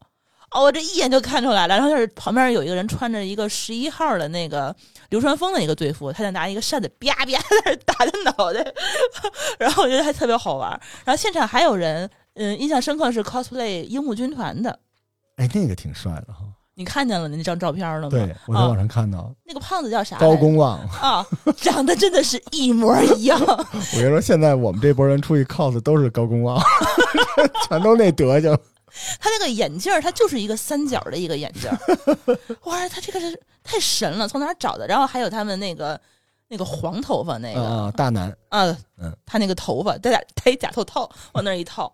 S1: 哦，我这一眼就看出来了。然后就是旁边有一个人穿着一个十一号的那个流川枫的一个队服，他就拿一个扇子啪啪在那打他脑袋，[LAUGHS] 然后我觉得还特别好玩。然后现场还有人，嗯，印象深刻是 cosplay 樱木军团的，
S2: 哎，那个挺帅的哈。
S1: 你看见了那张照片了吗？
S2: 对，我在网上看到
S1: 那个胖子叫啥？
S2: 高公望。
S1: 啊，长得真的是一模一样。[LAUGHS]
S2: 我跟你说，现在我们这波人出去 cos 都是高公望，[LAUGHS] 全都那德行。
S1: 他那个眼镜儿，他就是一个三角的一个眼镜儿。[LAUGHS] 哇，他这个是太神了，从哪儿找的？然后还有他们那个那个黄头发那个
S2: 啊，大男
S1: 啊，
S2: 嗯，
S1: 他那个头发戴假戴一假头套往那儿一套，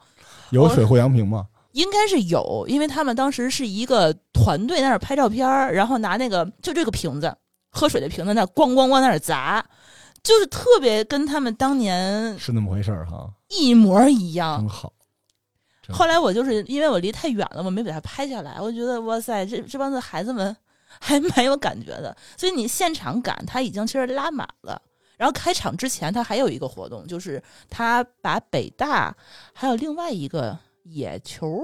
S2: 有水户洋平吗？
S1: 应该是有，因为他们当时是一个团队在那儿拍照片儿，然后拿那个就这个瓶子喝水的瓶子那咣咣咣在那儿砸，就是特别跟他们当年
S2: 是那么回事儿哈，
S1: 一模一样
S2: 真。好。
S1: 后来我就是因为我离太远了，我没把它拍下来。我觉得哇塞，这这帮子孩子们还蛮有感觉的。所以你现场感他已经其实拉满了。然后开场之前，他还有一个活动，就是他把北大还有另外一个野球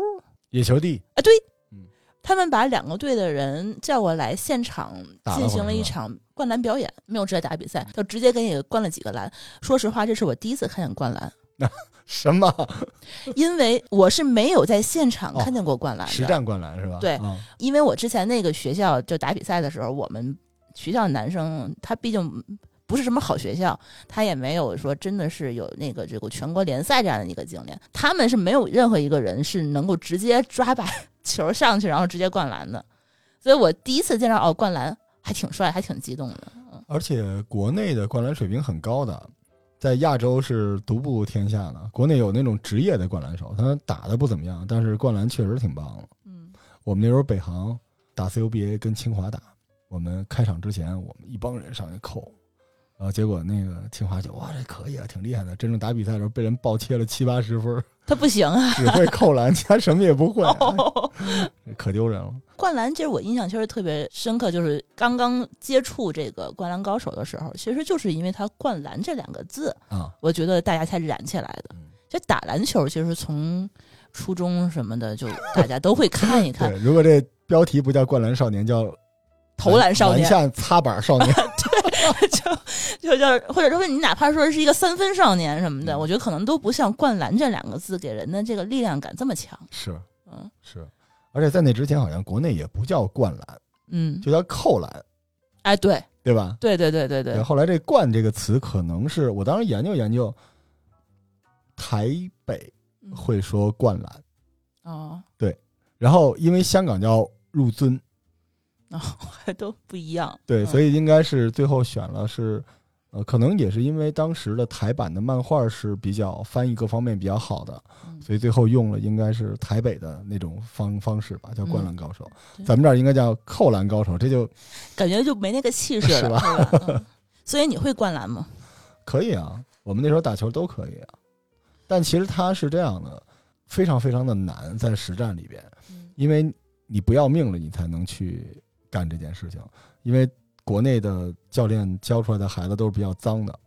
S2: 野球地
S1: 啊，对
S2: 嗯，
S1: 他们把两个队的人叫过来，现场进行了一场灌篮表演，没有直接打比赛，就直接给你灌了几个篮。说实话，这是我第一次看见灌篮，
S2: 什么 [LAUGHS]
S1: 因为我是没有在现场
S2: 哦
S1: 看见过灌篮的。
S2: 实战灌篮是吧？
S1: 对
S2: 啊
S1: 因为我之前那个学校就打比赛的时候，我们学校男生他毕竟不是什么好学校，他也没有说真的是有那个这个全国联赛这样的一个经验，他们是没有任何一个人是能够直接抓把球上去然后直接灌篮的，[LAUGHS] 所以我第一次见到哦灌篮还挺帅，还挺激动的。
S2: 而且国内的灌篮水平很高的，在亚洲是独步天下的。国内有那种职业的灌篮手，他打的不怎么样，但是灌篮确实挺棒的。
S1: 嗯，
S2: 我们那时候北航打 CUBA 跟清华打，我们开场之前我们一帮人上去扣，然后结果那个清华就哇这可以啊，挺厉害的。真正打比赛的时候被人暴切了七八十分，[LAUGHS]
S1: 他不行啊。[LAUGHS]
S2: 只会扣篮，其他什么也不会，[LAUGHS]
S1: 哦
S2: 可丢人了。
S1: 灌篮，其实我印象其实特别深刻，就是刚刚接触这个《灌篮高手》的时候，其实就是因为他“灌篮”这两个字，
S2: 啊，
S1: 我觉得大家才燃起来的
S2: 嗯。
S1: 就打篮球，其实从初中什么的，就大家都会看一看
S2: 对，如果这标题不叫灌篮少年，叫
S1: 投篮少年
S2: 篮，下擦板少年。[LAUGHS]
S1: 就 [LAUGHS] 就就或者说你哪怕说是一个三分少年什么的，
S2: 嗯。
S1: 我觉得可能都不像“灌篮”这两个字给人的这个力量感这么强。
S2: 是。
S1: 嗯。
S2: 是，而且在那之前好像国内也不叫灌篮，
S1: 嗯，
S2: 就叫扣篮，
S1: 哎，对。
S2: 对吧？
S1: 对对对对对，
S2: 后来这“灌”这个词，可能是我当时研究研究，台北
S1: 嗯。
S2: 会说灌篮，
S1: 哦。对。
S2: 然后因为香港叫入樽，
S1: 哦，还 [LAUGHS] 都不一样。
S2: 对，
S1: 嗯
S2: 所以应该是最后选了是，呃，可能也是因为当时的台版的漫画是比较翻译各方面比较好的，
S1: 嗯
S2: 所以最后用了应该是台北的那种方方式吧，叫灌篮高手。
S1: 对
S2: 咱们这儿应该叫扣篮高手，这就 [LAUGHS]
S1: 感觉就没那个气势了，[LAUGHS] 是吧？嗯所以你会灌篮吗？
S2: 可以啊。我们那时候打球都可以啊，但其实它是这样的，非常非常的难，在实战里边，
S1: 嗯
S2: 因为你不要命了，你才能去干这件事情。因为国内的教练教出来的孩子都是比较脏的。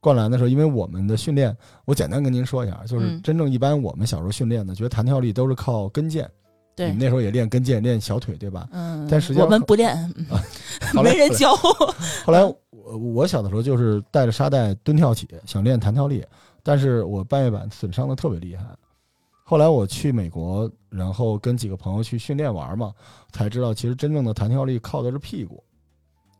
S2: 灌篮的时候，因为我们的训练，我简单跟您说一下，就是
S1: 嗯
S2: 真正一般我们小时候训练的，觉得弹跳力都是靠跟腱。你
S1: 对
S2: 们，那时候也练跟腱、练小腿，对吧？
S1: 嗯，
S2: 但实际上
S1: 我们不练，[LAUGHS] 没人教。
S2: 后来我我小的时候就是带着沙袋蹲跳起，想练弹跳力，但是我半月板损伤的特别厉害。后来我去美国，然后跟几个朋友去训练玩嘛，才知道其实真正的弹跳力靠的是屁股。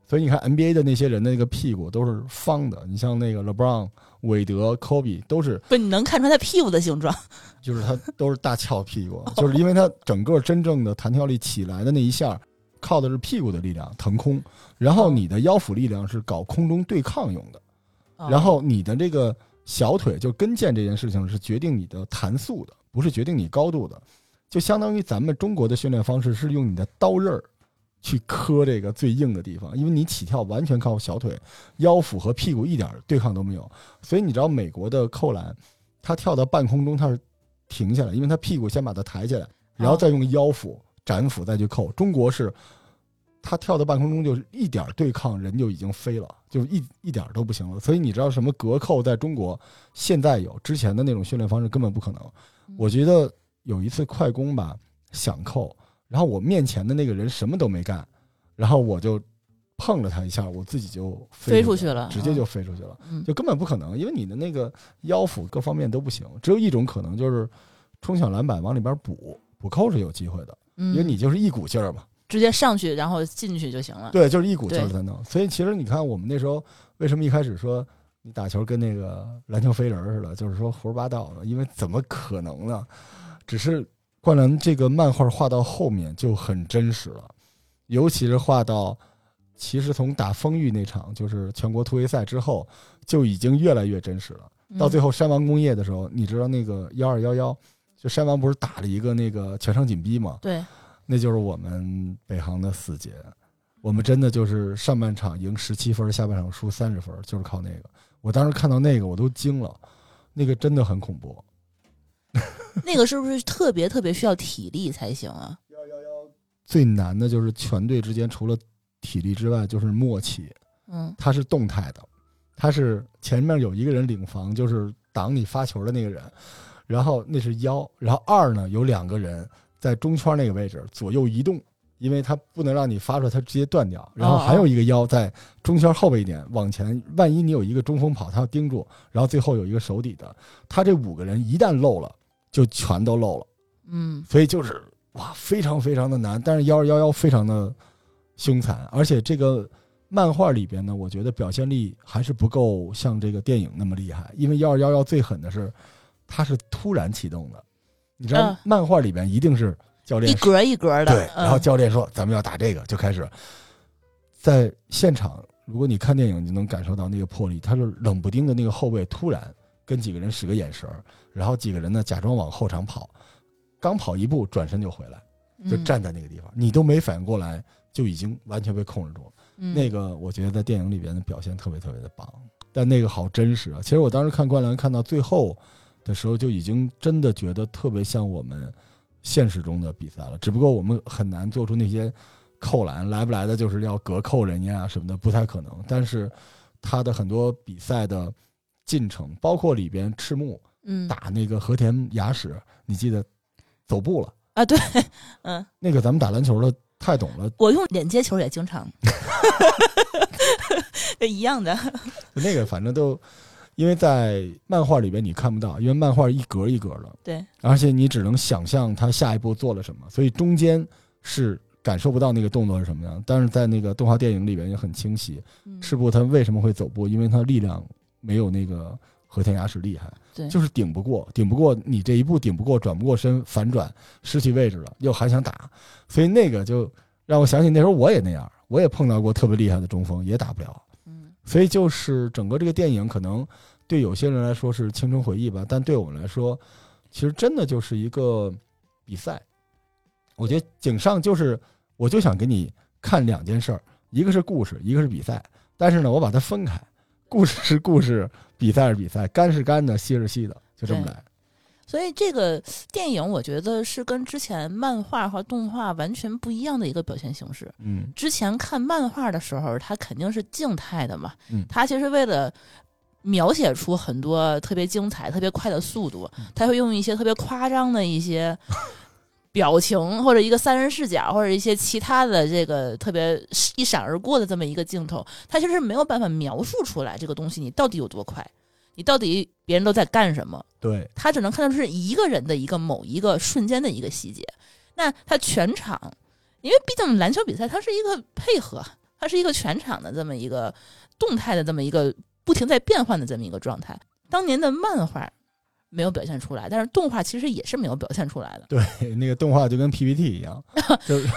S2: 所以你看 NBA 的那些人的那个屁股都是方的，你像那个 LeBron、韦德、科比都是，
S1: 不，你能看出他屁股的形状。[LAUGHS]
S2: 就是他都是大翘屁股，就是因为他整个真正的弹跳力起来的那一下，靠的是屁股的力量腾空，然后你的腰腹力量是搞空中对抗用的。然后你的这个小腿就跟腱这件事情是决定你的弹速的，不是决定你高度的。就相当于咱们中国的训练方式是用你的刀刃儿去磕这个最硬的地方，因为你起跳完全靠小腿、腰腹和屁股一点对抗都没有。所以你知道美国的扣篮，他跳到半空中他是停下来，因为他屁股先把它抬起来，然后再用腰腹展腹再去扣。中国是。他跳到半空中就是一点对抗，人就已经飞了，就一一点都不行了。所以你知道什么隔扣在中国现在有，之前的那种训练方式根本不可能。我觉得有一次快攻吧，想扣，然后我面前的那个人什么都没干，然后我就碰了他一下，我自己就
S1: 飞
S2: 出
S1: 出去了
S2: 直接就飞出去了，
S1: 嗯
S2: 就根本不可能，因为你的那个腰腹各方面都不行。只有一种可能就是冲抢篮板往里边补补扣是有机会的，
S1: 因
S2: 因为你就是一股劲儿嘛。
S1: 直接上去然后进去就行了。
S2: 对，就是一股劲儿
S1: 对
S2: 在弄。所以其实你看，我们那时候为什么一开始说你打球跟那个篮球飞人似的，就是说胡说八道呢？因为怎么可能呢？只是灌篮这个漫画画到后面就很真实了，尤其是画到其实从打丰裕那场就是全国突围赛之后，就已经越来越真实了。到最
S1: 后，
S2: 山王工业的时候，你知道那个幺二幺幺，就山王不是打了一个那个全场紧逼吗？
S1: 对，
S2: 那就是我们北航的死结。我们真的就是上半场赢十七分，下半场输三十分，就是靠那个。我当时看到那个我都惊了，那个真的很恐怖。[LAUGHS]
S1: 那个是不是特别特别需要体力才行啊？
S2: 最难的就是全队之间除了体力之外，就是默契。
S1: 嗯
S2: 它是动态的，它是前面有一个人领防，就是挡你发球的那个人，然后那是幺，然后二呢有两个人在中圈那个位置左右移动，因为它不能让你发出来，它直接断掉。然后还有一个腰在中圈后边一点往前，万一你有一个中锋跑，他要盯住，然后最后有一个手底的，他这五个人一旦漏了，就全都漏了。
S1: 嗯
S2: 所以就是哇，非常非常的难。但是幺二幺幺非常的凶残，而且这个漫画里边呢，我觉得表现力还是不够像这个电影那么厉害。因为幺二幺幺最狠的是，它是突然启动的，你知道
S1: 嗯，
S2: 漫画里边一定是教练
S1: 一格一格的，
S2: 对，
S1: 嗯
S2: 然后教练说咱们要打这个，就开始在现场。如果你看电影，你能感受到那个魄力。他是冷不丁的那个后卫突然跟几个人使个眼神儿，然后几个人呢假装往后场跑，刚跑一步转身就回来，就
S1: 嗯
S2: 站在那个地方，你都没反应过来，就已经完全被控制住了。
S1: 嗯
S2: 那个我觉得在电影里边的表现特别特别的棒，但那个好真实啊！其实我当时看《灌篮》看到最后的时候，就已经真的觉得特别像我们现实中的比赛了。只不过我们很难做出那些扣篮，来不来的就是要隔扣人家啊什么的，不太可能。但是他的很多比赛的进程，包括里边赤木
S1: 嗯
S2: 打那个和田雅史，你记得走步了。
S1: 啊对，[LAUGHS] 嗯，
S2: 那个咱们打篮球的太懂了，
S1: 我用脸接球也经常，[LAUGHS] [LAUGHS] 一样的，
S2: 那个反正都，因为在漫画里边你看不到，因为漫画一格一格的，
S1: 对，
S2: 而且你只能想象他下一步做了什么，所以中间是感受不到那个动作是什么样。但是在那个动画电影里边也很清晰，
S1: 嗯。
S2: 赤部他为什么会走步，因为他力量没有那个和田雅史厉害，
S1: 对。
S2: 就是顶不过，顶不过你这一步顶不过，转不过身，反转失去位置了，又还想打，所以那个就让我想起那时候我也那样，我也碰到过特别厉害的中锋，也打不了。
S1: 嗯。
S2: 所以就是整个这个电影可能对有些人来说是青春回忆吧，但对我们来说，其实真的就是一个比赛。我觉得井上就是，我就想给你看两件事儿，一个是故事，一个是比赛。但是呢，我把它分开，故事是故事，比赛是比赛，干是干的，戏是戏的，就这么来。
S1: 所以这个电影我觉得是跟之前漫画和动画完全不一样的一个表现形式。
S2: 嗯
S1: 之前看漫画的时候，它肯定是静态的嘛，
S2: 嗯
S1: 它其实为了描写出很多特别精彩、特别快的速度，他会用一些特别夸张的一些表情，或者一个三人视角，或者一些其他的这个特别一闪而过的这么一个镜头，他其实是没有办法描述出来这个东西你到底有多快，你到底别人都在干什么。
S2: 对，
S1: 他只能看到是一个人的一个某一个瞬间的一个细节。那他全场，因为毕竟篮球比赛它是一个配合，它是一个全场的这么一个动态的这么一个不停在变换的这么一个状态。当年的漫画没有表现出来，但是动画其实也是没有表现出来的。
S2: 对，那个动画就跟 PPT 一样，[LAUGHS] 就是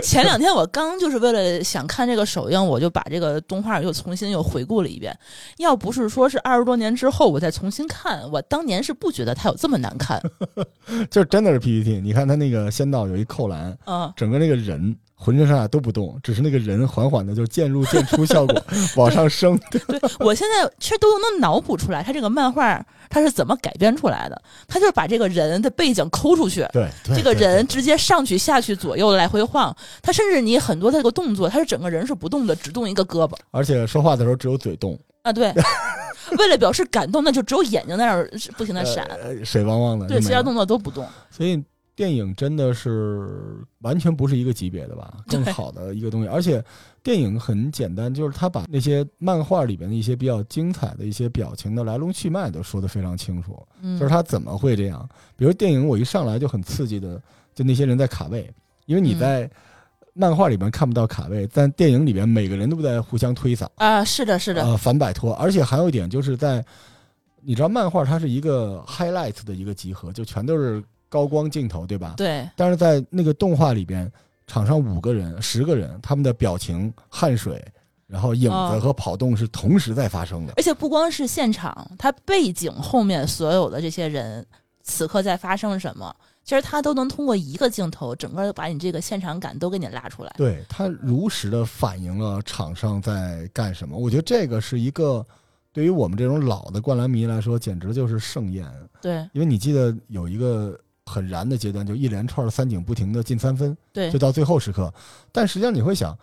S1: 前两天我刚就是为了想看这个首映，我就把这个动画又重新又回顾了一遍。要不是说是二十多年之后我再重新看，我当年是不觉得它有这么难看。[LAUGHS]
S2: 就是真的是 PPT。你看他那个仙道有一扣篮，
S1: 嗯，
S2: 整个那个人浑身上下都不动，只是那个人缓缓的就渐入渐出效果 [LAUGHS] 往上升。
S1: 对我现在其实都能脑补出来，他这个漫画他是怎么改编出来的。他就是把这个人的背景抠出去，
S2: 对，对
S1: 这个人直接上去下去左右来回晃。他甚至你很多的这个动作，他是整个人是不动的，只动一个胳膊
S2: 而且说话的时候只有嘴动，
S1: 啊。对，[LAUGHS] 为了表示感动，那就只有眼睛在那儿不停的闪，
S2: 呃水汪汪的。
S1: 对，其他动作都不动。
S2: 所以电影真的是完全不是一个级别的吧，更好的一个东西。而且电影很简单，就是他把那些漫画里边的一些比较精彩的一些表情的来龙去脉都说得非常清楚，
S1: 嗯，
S2: 就是他怎么会这样。比如电影我一上来就很刺激的，就那些人在卡位，因为你
S1: 嗯
S2: 在漫画里面看不到卡位，但电影里边每个人都在互相推搡，
S1: 啊，是的，是的，
S2: 呃，反摆脱。而且还有一点就是在，你知道漫画它是一个 highlight 的一个集合，就全都是高光镜头，对吧？
S1: 对，
S2: 但是在那个动画里边，场上五个人、十个人，他们的表情、汗水，然后影子
S1: 哦
S2: 和跑动是同时在发生的。
S1: 而且不光是现场，它背景后面所有的这些人此刻在发生什么，其实他都能通过一个镜头，整个把你这个现场感都给你拉出来。
S2: 对，它如实的反映了场上在干什么。我觉得这个是一个对于我们这种老的灌篮迷来说，简直就是盛宴。
S1: 对
S2: 因为你记得有一个很燃的阶段，就一连串的三井不停的进三分，
S1: 对
S2: 就到最后时刻。但实际上你会想，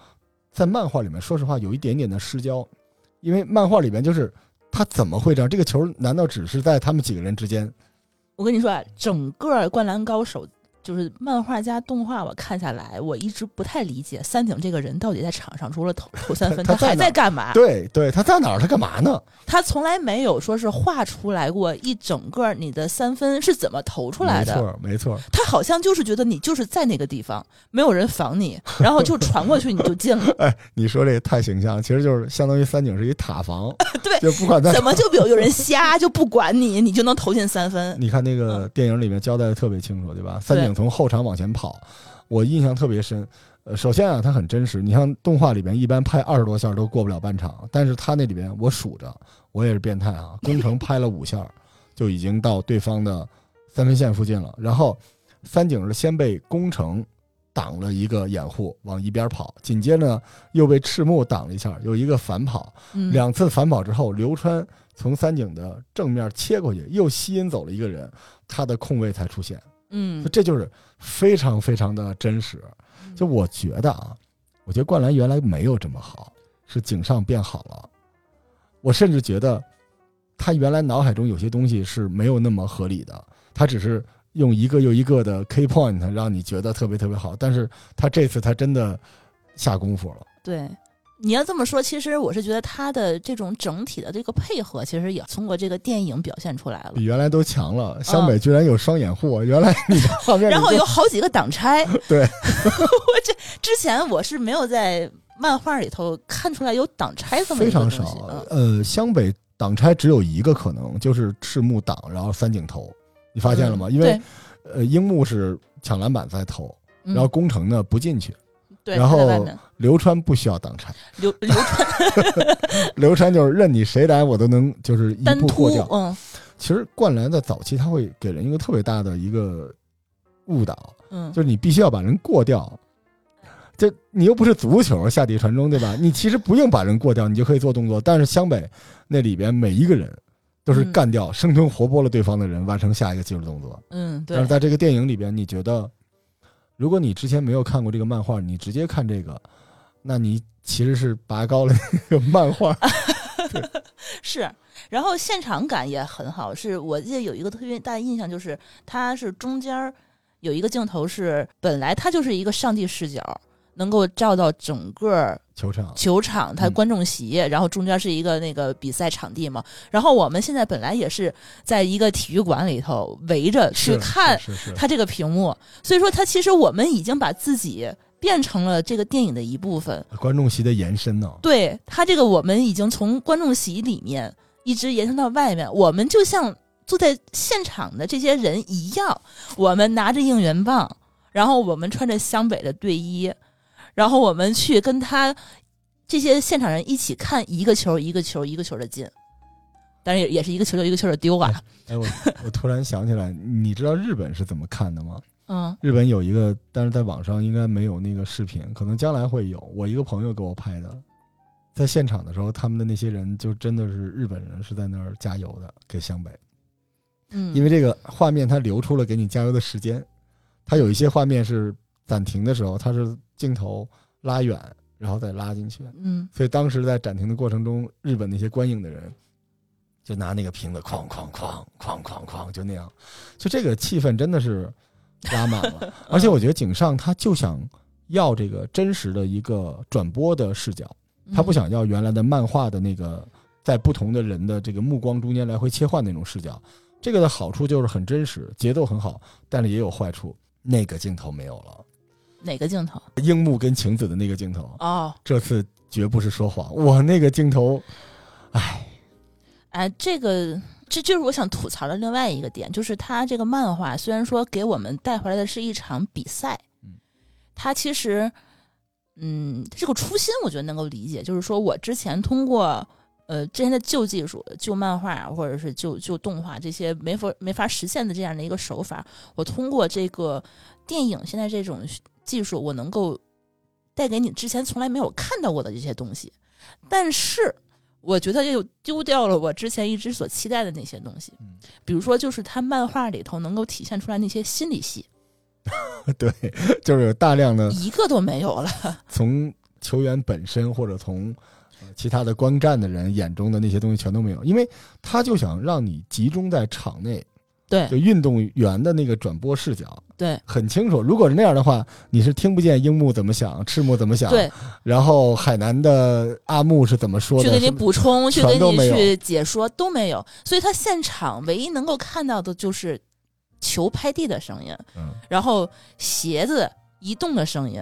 S2: 在漫画里面，说实话有一点点的失焦，因为漫画里面就是他怎么会这样？这个球难道只是在他们几个人之间？
S1: 我跟你说啊，整个《灌篮高手》就是漫画加动画，我看下来，我一直不太理解三井这个人到底在场上除了投投三分，[LAUGHS] 他还
S2: 在
S1: 干嘛？
S2: 对对，他在哪儿？他干嘛呢？
S1: 他从来没有说是画出来过一整个你的三分是怎么投出来的。
S2: 没错，没错。
S1: 他好像就是觉得你就是在那个地方，没有人防你，然后就传过去你就进了。[LAUGHS]
S2: 哎，你说这个太形象了，其实就是相当于三井是一塔防，[LAUGHS]
S1: 对
S2: 就不管他
S1: 怎么就有有人瞎就不管你，你就能投进三分？
S2: 你看那个电影里面交代的特别清楚，对吧？三井从后场往前跑，我印象特别深。呃，首先啊，它很真实。你像动画里边一般拍二十多下都过不了半场，但是他那里边我数着，我也是变态啊，工程拍了五下，就已经到对方的三分线附近了。然后三井是先被工程挡了一个掩护，往一边跑，紧接着呢又被赤木挡了一下，有一个反跑，
S1: 嗯，
S2: 两次反跑之后，流川从三井的正面切过去，又吸引走了一个人，他的空位才出现。
S1: 嗯，
S2: 这就是非常非常的真实。就我觉得啊，我觉得灌篮原来没有这么好，是井上变好了。我甚至觉得他原来脑海中有些东西是没有那么合理的，他只是用一个又一个的 key point 让你觉得特别特别好。但是他这次他真的下功夫了。
S1: 对。你要这么说，其实我是觉得他的这种整体的这个配合，其实也通过这个电影表现出来了
S2: 比。原来都强了，湘北居然有双掩护，原来你的画面
S1: 然后有好几个挡拆，[LAUGHS]
S2: 对 [LAUGHS]
S1: 我这之前我是没有在漫画里头看出来有挡拆这么一
S2: 非常
S1: 个东西
S2: 少
S1: 嗯。
S2: 呃，湘北挡拆只有一个可能，就是赤木挡，然后三井投。你发现了吗？
S1: 嗯
S2: 因为呃，樱木是抢篮板在投，然后工程呢不进去，
S1: 嗯对，
S2: 然后
S1: 他在外面
S2: 流川不需要挡拆，
S1: 流流川 [LAUGHS] [LAUGHS]
S2: 流川就是任你谁来我都能就是一步过掉。，
S1: 嗯
S2: 其实灌篮在早期他会给人一个特别大的一个误导，
S1: 嗯，
S2: 就是你必须要把人过掉。这你又不是足球下底传中，对吧？你其实不用把人过掉，你就可以做动作。但是湘北那里边每一个人都是
S1: 嗯
S2: 干掉、生吞活剥了对方的人，完成下一个技术动作。
S1: 嗯，对
S2: 但是，在这个电影里边，你觉得，如果你之前没有看过这个漫画，你直接看这个，那你其实是拔高了那个漫画。[LAUGHS]
S1: 是，然后现场感也很好。是我记得有一个特别大的印象，就是它是中间儿有一个镜头是本来它就是一个上帝视角，能够照到整个
S2: 球场
S1: 球场，它
S2: 嗯
S1: 观众席，然后中间是一个那个比赛场地嘛。然后我们现在本来也是在一个体育馆里头围着去看它这个屏幕，所以说它其实我们已经把自己变成了这个电影的一部分。
S2: 观众席的延伸呢。
S1: 对它这个，我们已经从观众席里面一直延伸到外面，我们就像坐在现场的这些人一样，我们拿着应援棒，然后我们穿着湘北的队衣，然后我们去跟他这些现场人一起看一个球一个球一个球的进，但是也也是一个球球一个球的丢啊，
S2: 哎，我 [LAUGHS] 我突然想起来，你知道日本是怎么看的吗？
S1: 嗯
S2: 日本有一个，但是在网上应该没有那个视频，可能将来会有。我一个朋友给我拍的，在现场的时候，他们的那些人就真的是日本人，是在那儿加油的给湘北，
S1: 嗯，
S2: 因为这个画面它留出了给你加油的时间，它有一些画面是暂停的时候，它是镜头拉远，然后再拉进去，
S1: 嗯
S2: 所以当时在暂停的过程中，日本那些观影的人就拿那个瓶子哐哐哐哐哐哐就那样，就这个气氛真的是拉满了。[LAUGHS] 而且我觉得井上他就想要这个真实的一个转播的视角，他不想要原来的漫画的那个在不同的人的这个目光中间来回切换那种视角。这个的好处就是很真实，节奏很好，但是也有坏处，那个镜头没有了。
S1: 哪个镜头？
S2: 樱木跟晴子的那个镜头，
S1: 哦，
S2: 这次绝不是说谎，我那个镜头，哎，
S1: 哎，这个这就是我想吐槽的另外一个点，就是他这个漫画虽然说给我们带回来的是一场比赛，
S2: 嗯，
S1: 他其实，嗯，这个初心我觉得能够理解，就是说我之前通过呃之前的旧技术、旧漫画或者是旧旧动画这些没法没法实现的这样的一个手法，我通过这个电影现在这种技术，我能够带给你之前从来没有看到过的这些东西，但是。我觉得又丢掉了我之前一直所期待的那些东西，
S2: 嗯
S1: 比如说就是他漫画里头能够体现出来那些心理戏，[LAUGHS]
S2: 对，就是有大量的
S1: 一个都没有了。[LAUGHS]
S2: 从球员本身或者从呃其他的观战的人眼中的那些东西全都没有，因为他就想让你集中在场内，
S1: 对
S2: 就运动员的那个转播视角
S1: 对。
S2: 很清楚。如果是那样的话，你是听不见樱木怎么想，赤木怎么想，
S1: 对，
S2: 然后海南的阿木是怎么说的，
S1: 去给你补充，[LAUGHS] 去给你去解说都没有，所以他现场唯一能够看到的就是球拍地的声音，
S2: 嗯，
S1: 然后鞋子移动的声音，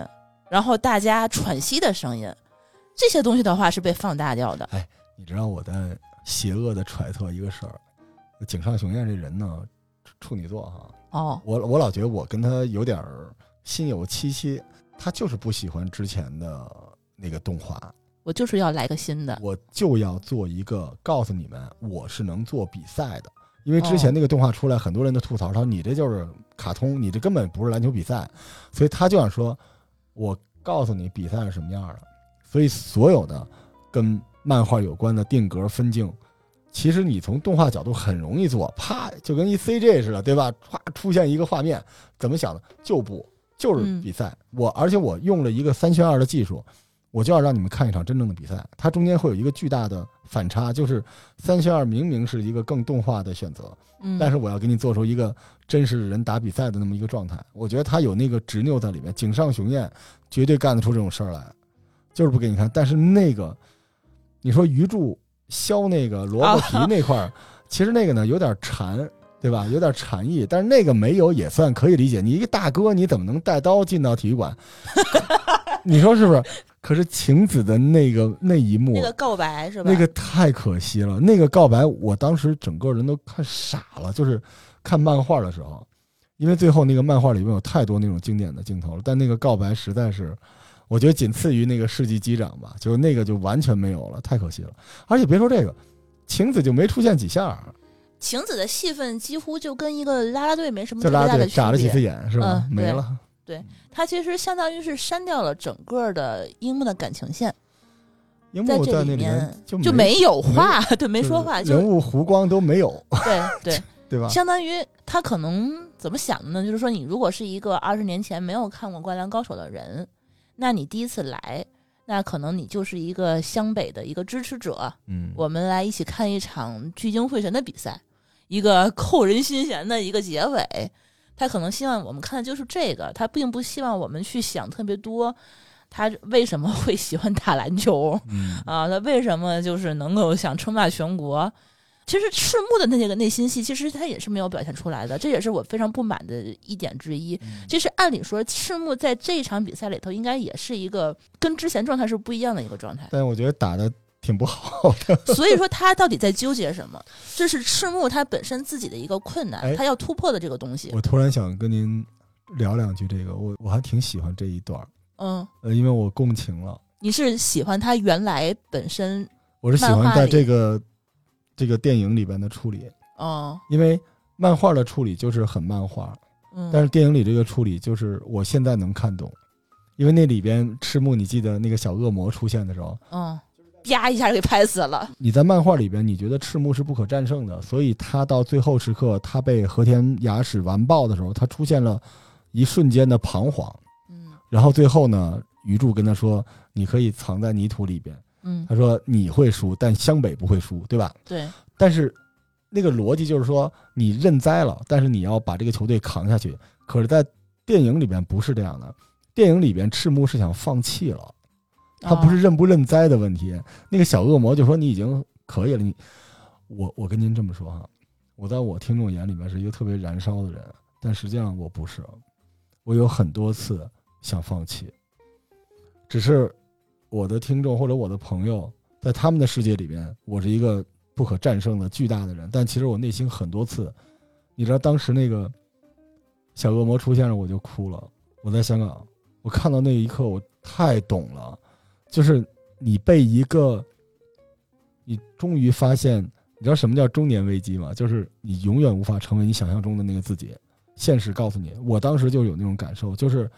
S1: 然后大家喘息的声音，这些东西的话是被放大掉的。
S2: 哎你知道我在邪恶的揣测一个事儿，井上雄彦这人呢，处女座哈，
S1: 哦，
S2: 我我老觉得我跟他有点儿心有戚戚，他就是不喜欢之前的那个动画，
S1: 我就是要来个新的。
S2: 我就要做一个告诉你们我是能做比赛的，因为之前那个动画出来，很多人都吐槽说你这就是卡通，你这根本不是篮球比赛，所以他就想说，我告诉你比赛是什么样的，所以所有的跟漫画有关的定格分镜。其实你从动画角度很容易做，啪就跟一 CG 似的，对吧？唰出现一个画面，怎么想的？就不就是比赛。我而且我用了一个三选二的技术，我就要让你们看一场真正的比赛。它中间会有一个巨大的反差，就是三选二明明是一个更动画的选择，但是我要给你做出一个真实人打比赛的那么一个状态。我觉得他有那个执拗在里面，井上雄彦绝对干得出这种事儿来，就是不给你看。但是那个，你说鱼柱削那个萝卜皮那块儿，其实那个呢有点馋，对吧？有点禅意，但是那个没有也算可以理解。你一个大哥，你怎么能带刀进到体育馆？[LAUGHS] 你说是不是？可是晴子的那个那一幕，
S1: 那个告白是吧？
S2: 那个太可惜了。那个告白，我当时整个人都看傻了。就是看漫画的时候，因为最后那个漫画里面有太多那种经典的镜头了，但那个告白实在是，我觉得仅次于那个世纪机长吧，就是那个就完全没有了，太可惜了。而且别说这个，晴子就没出现几下，
S1: 晴子的戏份几乎就跟一个啦啦队没什么特别大的区别
S2: 眨了几次。眼是吧？
S1: 嗯
S2: 没了。
S1: 对他其实相当于是删掉了整个的樱木的感情线，
S2: 樱木在那里面
S1: 面
S2: 就
S1: 就没有话，[LAUGHS] 对，没说话，就
S2: 人物弧光都没有，
S1: 对对，[LAUGHS]
S2: 对吧？
S1: 相当于他可能怎么想的呢？就是说，你如果是一个二十年前没有看过《灌篮高手》的人，那你第一次来，那可能你就是一个湘北的一个支持者，
S2: 嗯，
S1: 我们来一起看一场聚精会神的比赛，一个扣人心弦的一个结尾。他可能希望我们看的就是这个，他并不希望我们去想特别多。他为什么会喜欢打篮球
S2: 嗯
S1: 啊？他为什么就是能够想称霸全国？其实赤木的那个内心戏，其实他也是没有表现出来的，这也是我非常不满的一点之一。
S2: 嗯
S1: 其实按理说，赤木在这一场比赛里头，应该也是一个跟之前状态是不一样的一个状态。
S2: 但我觉得打的挺不好的。
S1: 所以说他到底在纠结什么？这是赤木他本身自己的一个困难
S2: 哎，
S1: 他要突破的这个东西。
S2: 我突然想跟您聊两句这个，我我还挺喜欢这一段儿，
S1: 嗯，
S2: 呃，因为我共情了，
S1: 你是喜欢他原来本身？
S2: 我是喜欢在这个这个电影里边的处理，
S1: 哦，
S2: 因为漫画的处理就是很漫画，
S1: 嗯，
S2: 但是电影里这个处理就是我现在能看懂，因为那里边赤木，你记得那个小恶魔出现的时候，
S1: 嗯，啪一下给拍死了。
S2: 你在漫画里边你觉得赤木是不可战胜的，所以他到最后时刻他被和田雅史完爆的时候，他出现了一瞬间的彷徨。
S1: 嗯
S2: 然后最后呢，鱼柱跟他说：“你可以藏在泥土里边。”
S1: 嗯，
S2: 他说：“你会输，但湘北不会输，对吧
S1: 对，？”
S2: 但是那个逻辑就是说，你认栽了，但是你要把这个球队扛下去。可是，在电影里边不是这样的，电影里边赤木是想放弃了，他不是
S1: 哦
S2: 认不认栽的问题。那个小恶魔就说：“你已经可以了，你我我跟您这么说哈，我在我听众眼里面是一个特别燃烧的人，但实际上我不是。我有很多次想放弃，只是我的听众或者我的朋友在他们的世界里边，我是一个不可战胜的巨大的人，但其实我内心很多次，你知道当时那个小恶魔出现了，我就哭了。我在香港，我看到那一刻，我太懂了，就是你被一个，你终于发现，你知道什么叫中年危机吗？就是你永远无法成为你想象中的那个自己。现实告诉你，我当时就有那种感受，就是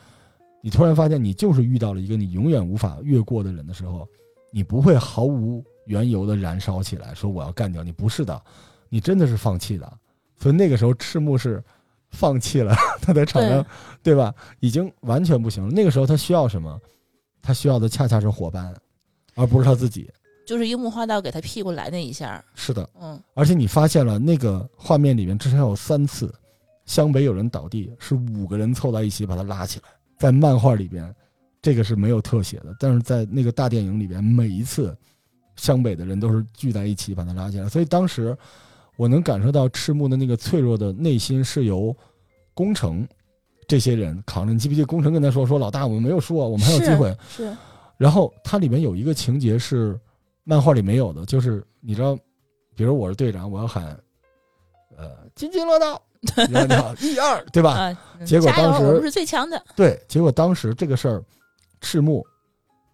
S2: 你突然发现你就是遇到了一个你永远无法越过的人的时候，你不会毫无缘由的燃烧起来，说我要干掉你。不是的，你真的是放弃的。所以那个时候赤木是放弃了，他在场上，对吧？已经完全不行了。那个时候他需要什么？他需要的恰恰是伙伴，而不是他自己。
S1: 就是樱木花道给他屁股来那一下。
S2: 是的，
S1: 嗯。
S2: 而且你发现了那个画面里面至少有三次。湘北有人倒地，是五个人凑在一起把他拉起来。在漫画里边，这个是没有特写的，但是在那个大电影里边，每一次湘北的人都是聚在一起把他拉起来。所以当时我能感受到赤木的那个脆弱的内心是由宫城这些人扛着。你记不记得宫城跟他说：“说老大，我们没有输啊，我们还有机会。”
S1: 是。
S2: 然后它里面有一个情节是漫画里没有的，就是你知道，比如我是队长，我要喊，呃，津津乐道。一二，对吧？结果当时
S1: 我们是最强的。
S2: 对，结果当时这个事儿，赤木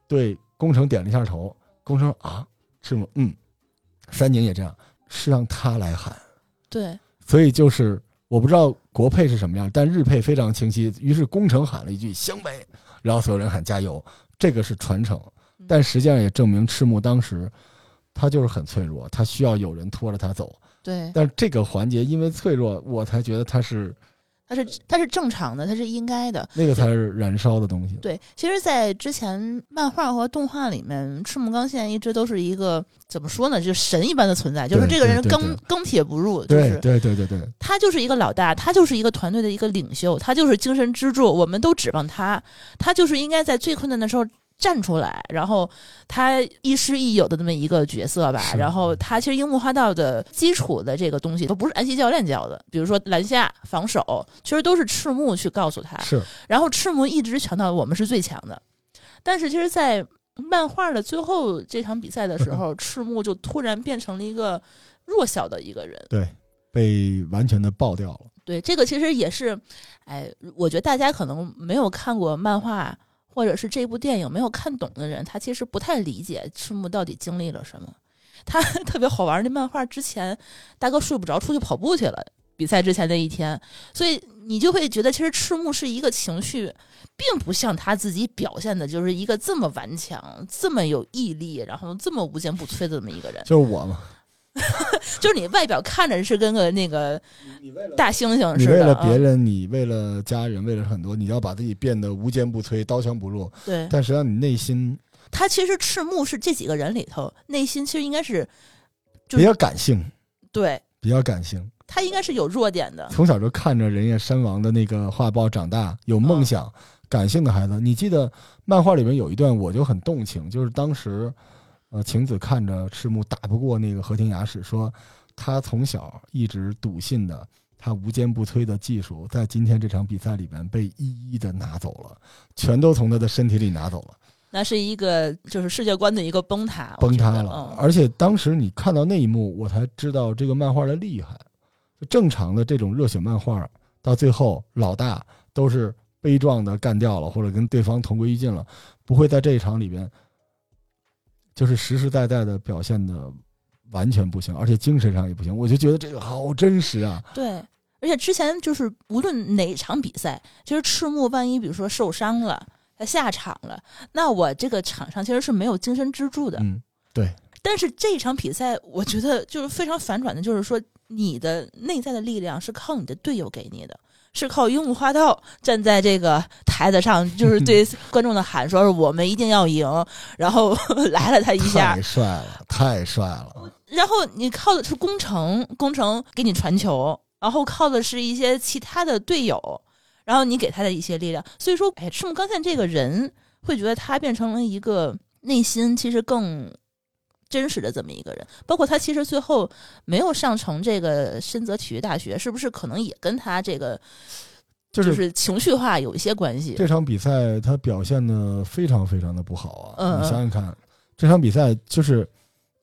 S2: 对宫城点了一下头。宫城啊，赤木，嗯，山井也这样，是让他来喊。
S1: 对，
S2: 所以就是我不知道国配是什么样，但日配非常清晰。于是宫城喊了一句“湘北”，然后所有人喊加油。这个是传承，但实际上也证明赤木当时他就是很脆弱，他需要有人拖着他走。
S1: 对，
S2: 但是这个环节因为脆弱，我才觉得它是，
S1: 它是它是正常的，它是应该的，
S2: 那个才是燃烧的东西。
S1: 对，其实，在之前漫画和动画里面，赤木刚宪一直都是一个怎么说呢，就是神一般的存在，就是这个人钢钢铁不入，就是
S2: 对对对对，
S1: 他就是一个老大，他就是一个团队的一个领袖，他就是精神支柱，我们都指望他，他就是应该在最困难的时候。站出来，然后他亦师亦友的那么一个角色吧。然后他其实樱木花道的基础的这个东西都不是安西教练教的，比如说篮下、防守，其实都是赤木去告诉他。
S2: 是。
S1: 然后赤木一直强调我们是最强的，但是其实，在漫画的最后这场比赛的时候，[LAUGHS] 赤木就突然变成了一个弱小的一个人。
S2: 对，被完全的爆掉了。
S1: 对，这个其实也是，哎，我觉得大家可能没有看过漫画。或者是这部电影没有看懂的人，他其实不太理解赤木到底经历了什么。他 [LAUGHS] 特别好玩的漫画之前，大哥睡不着，出去跑步去了。比赛之前那一天，所以你就会觉得，其实赤木是一个情绪，并不像他自己表现的，就是一个这么顽强、这么有毅力，然后这么无坚不摧的这么一个人。
S2: 就是我嘛。[LAUGHS]
S1: 就是你外表看着是跟个那个大猩猩似
S2: 的，你为了别人，你为了家人，为了很多，你要把自己变得无坚不摧、刀枪不入。
S1: 对，
S2: 但实际上你内心，
S1: 他其实赤木是这几个人里头内心其实应该是
S2: 比较感性，
S1: 对，
S2: 比较感性。
S1: 他应该是有弱点的，
S2: 从小就看着人家山王的那个画报长大，有梦想、感性的孩子。你记得漫画里面有一段，我就很动情，就是当时。呃，晴子看着赤木打不过那个和田雅史，说他从小一直笃信的他无坚不摧的技术，在今天这场比赛里面被一一的拿走了，全都从他的身体里拿走了。
S1: 那是一个就是世界观的一个崩塌，
S2: 崩塌了。而且当时你看到那一幕，我才知道这个漫画的厉害。正常的这种热血漫画，到最后老大都是悲壮的干掉了，或者跟对方同归于尽了，不会在这一场里边。就是实实在在的表现的完全不行，而且精神上也不行，我就觉得这个好真实啊。
S1: 对，而且之前就是无论哪场比赛，其实赤木万一比如说受伤了，他下场了，那我这个场上其实是没有精神支柱的。
S2: 嗯，对。
S1: 但是这场比赛，我觉得就是非常反转的，就是说你的内在的力量是靠你的队友给你的。是靠樱木花道站在这个台子上，就 [LAUGHS] 是对观众的喊说：“是我们一定要赢。”然后 [LAUGHS] 来了他一下，
S2: 太帅了，太帅了。
S1: 然后你靠的是工程，工程给你传球，然后靠的是一些其他的队友，然后你给他的一些力量。所以说，哎，赤木刚宪这个人会觉得他变成了一个内心其实更。真实的这么一个人，包括他其实最后没有上成这个深泽体育大学，是不是可能也跟他这个
S2: 就
S1: 就是情绪化有一些关系。
S2: 这场比赛他表现的非常非常的不好啊！你想想看，这场比赛就是，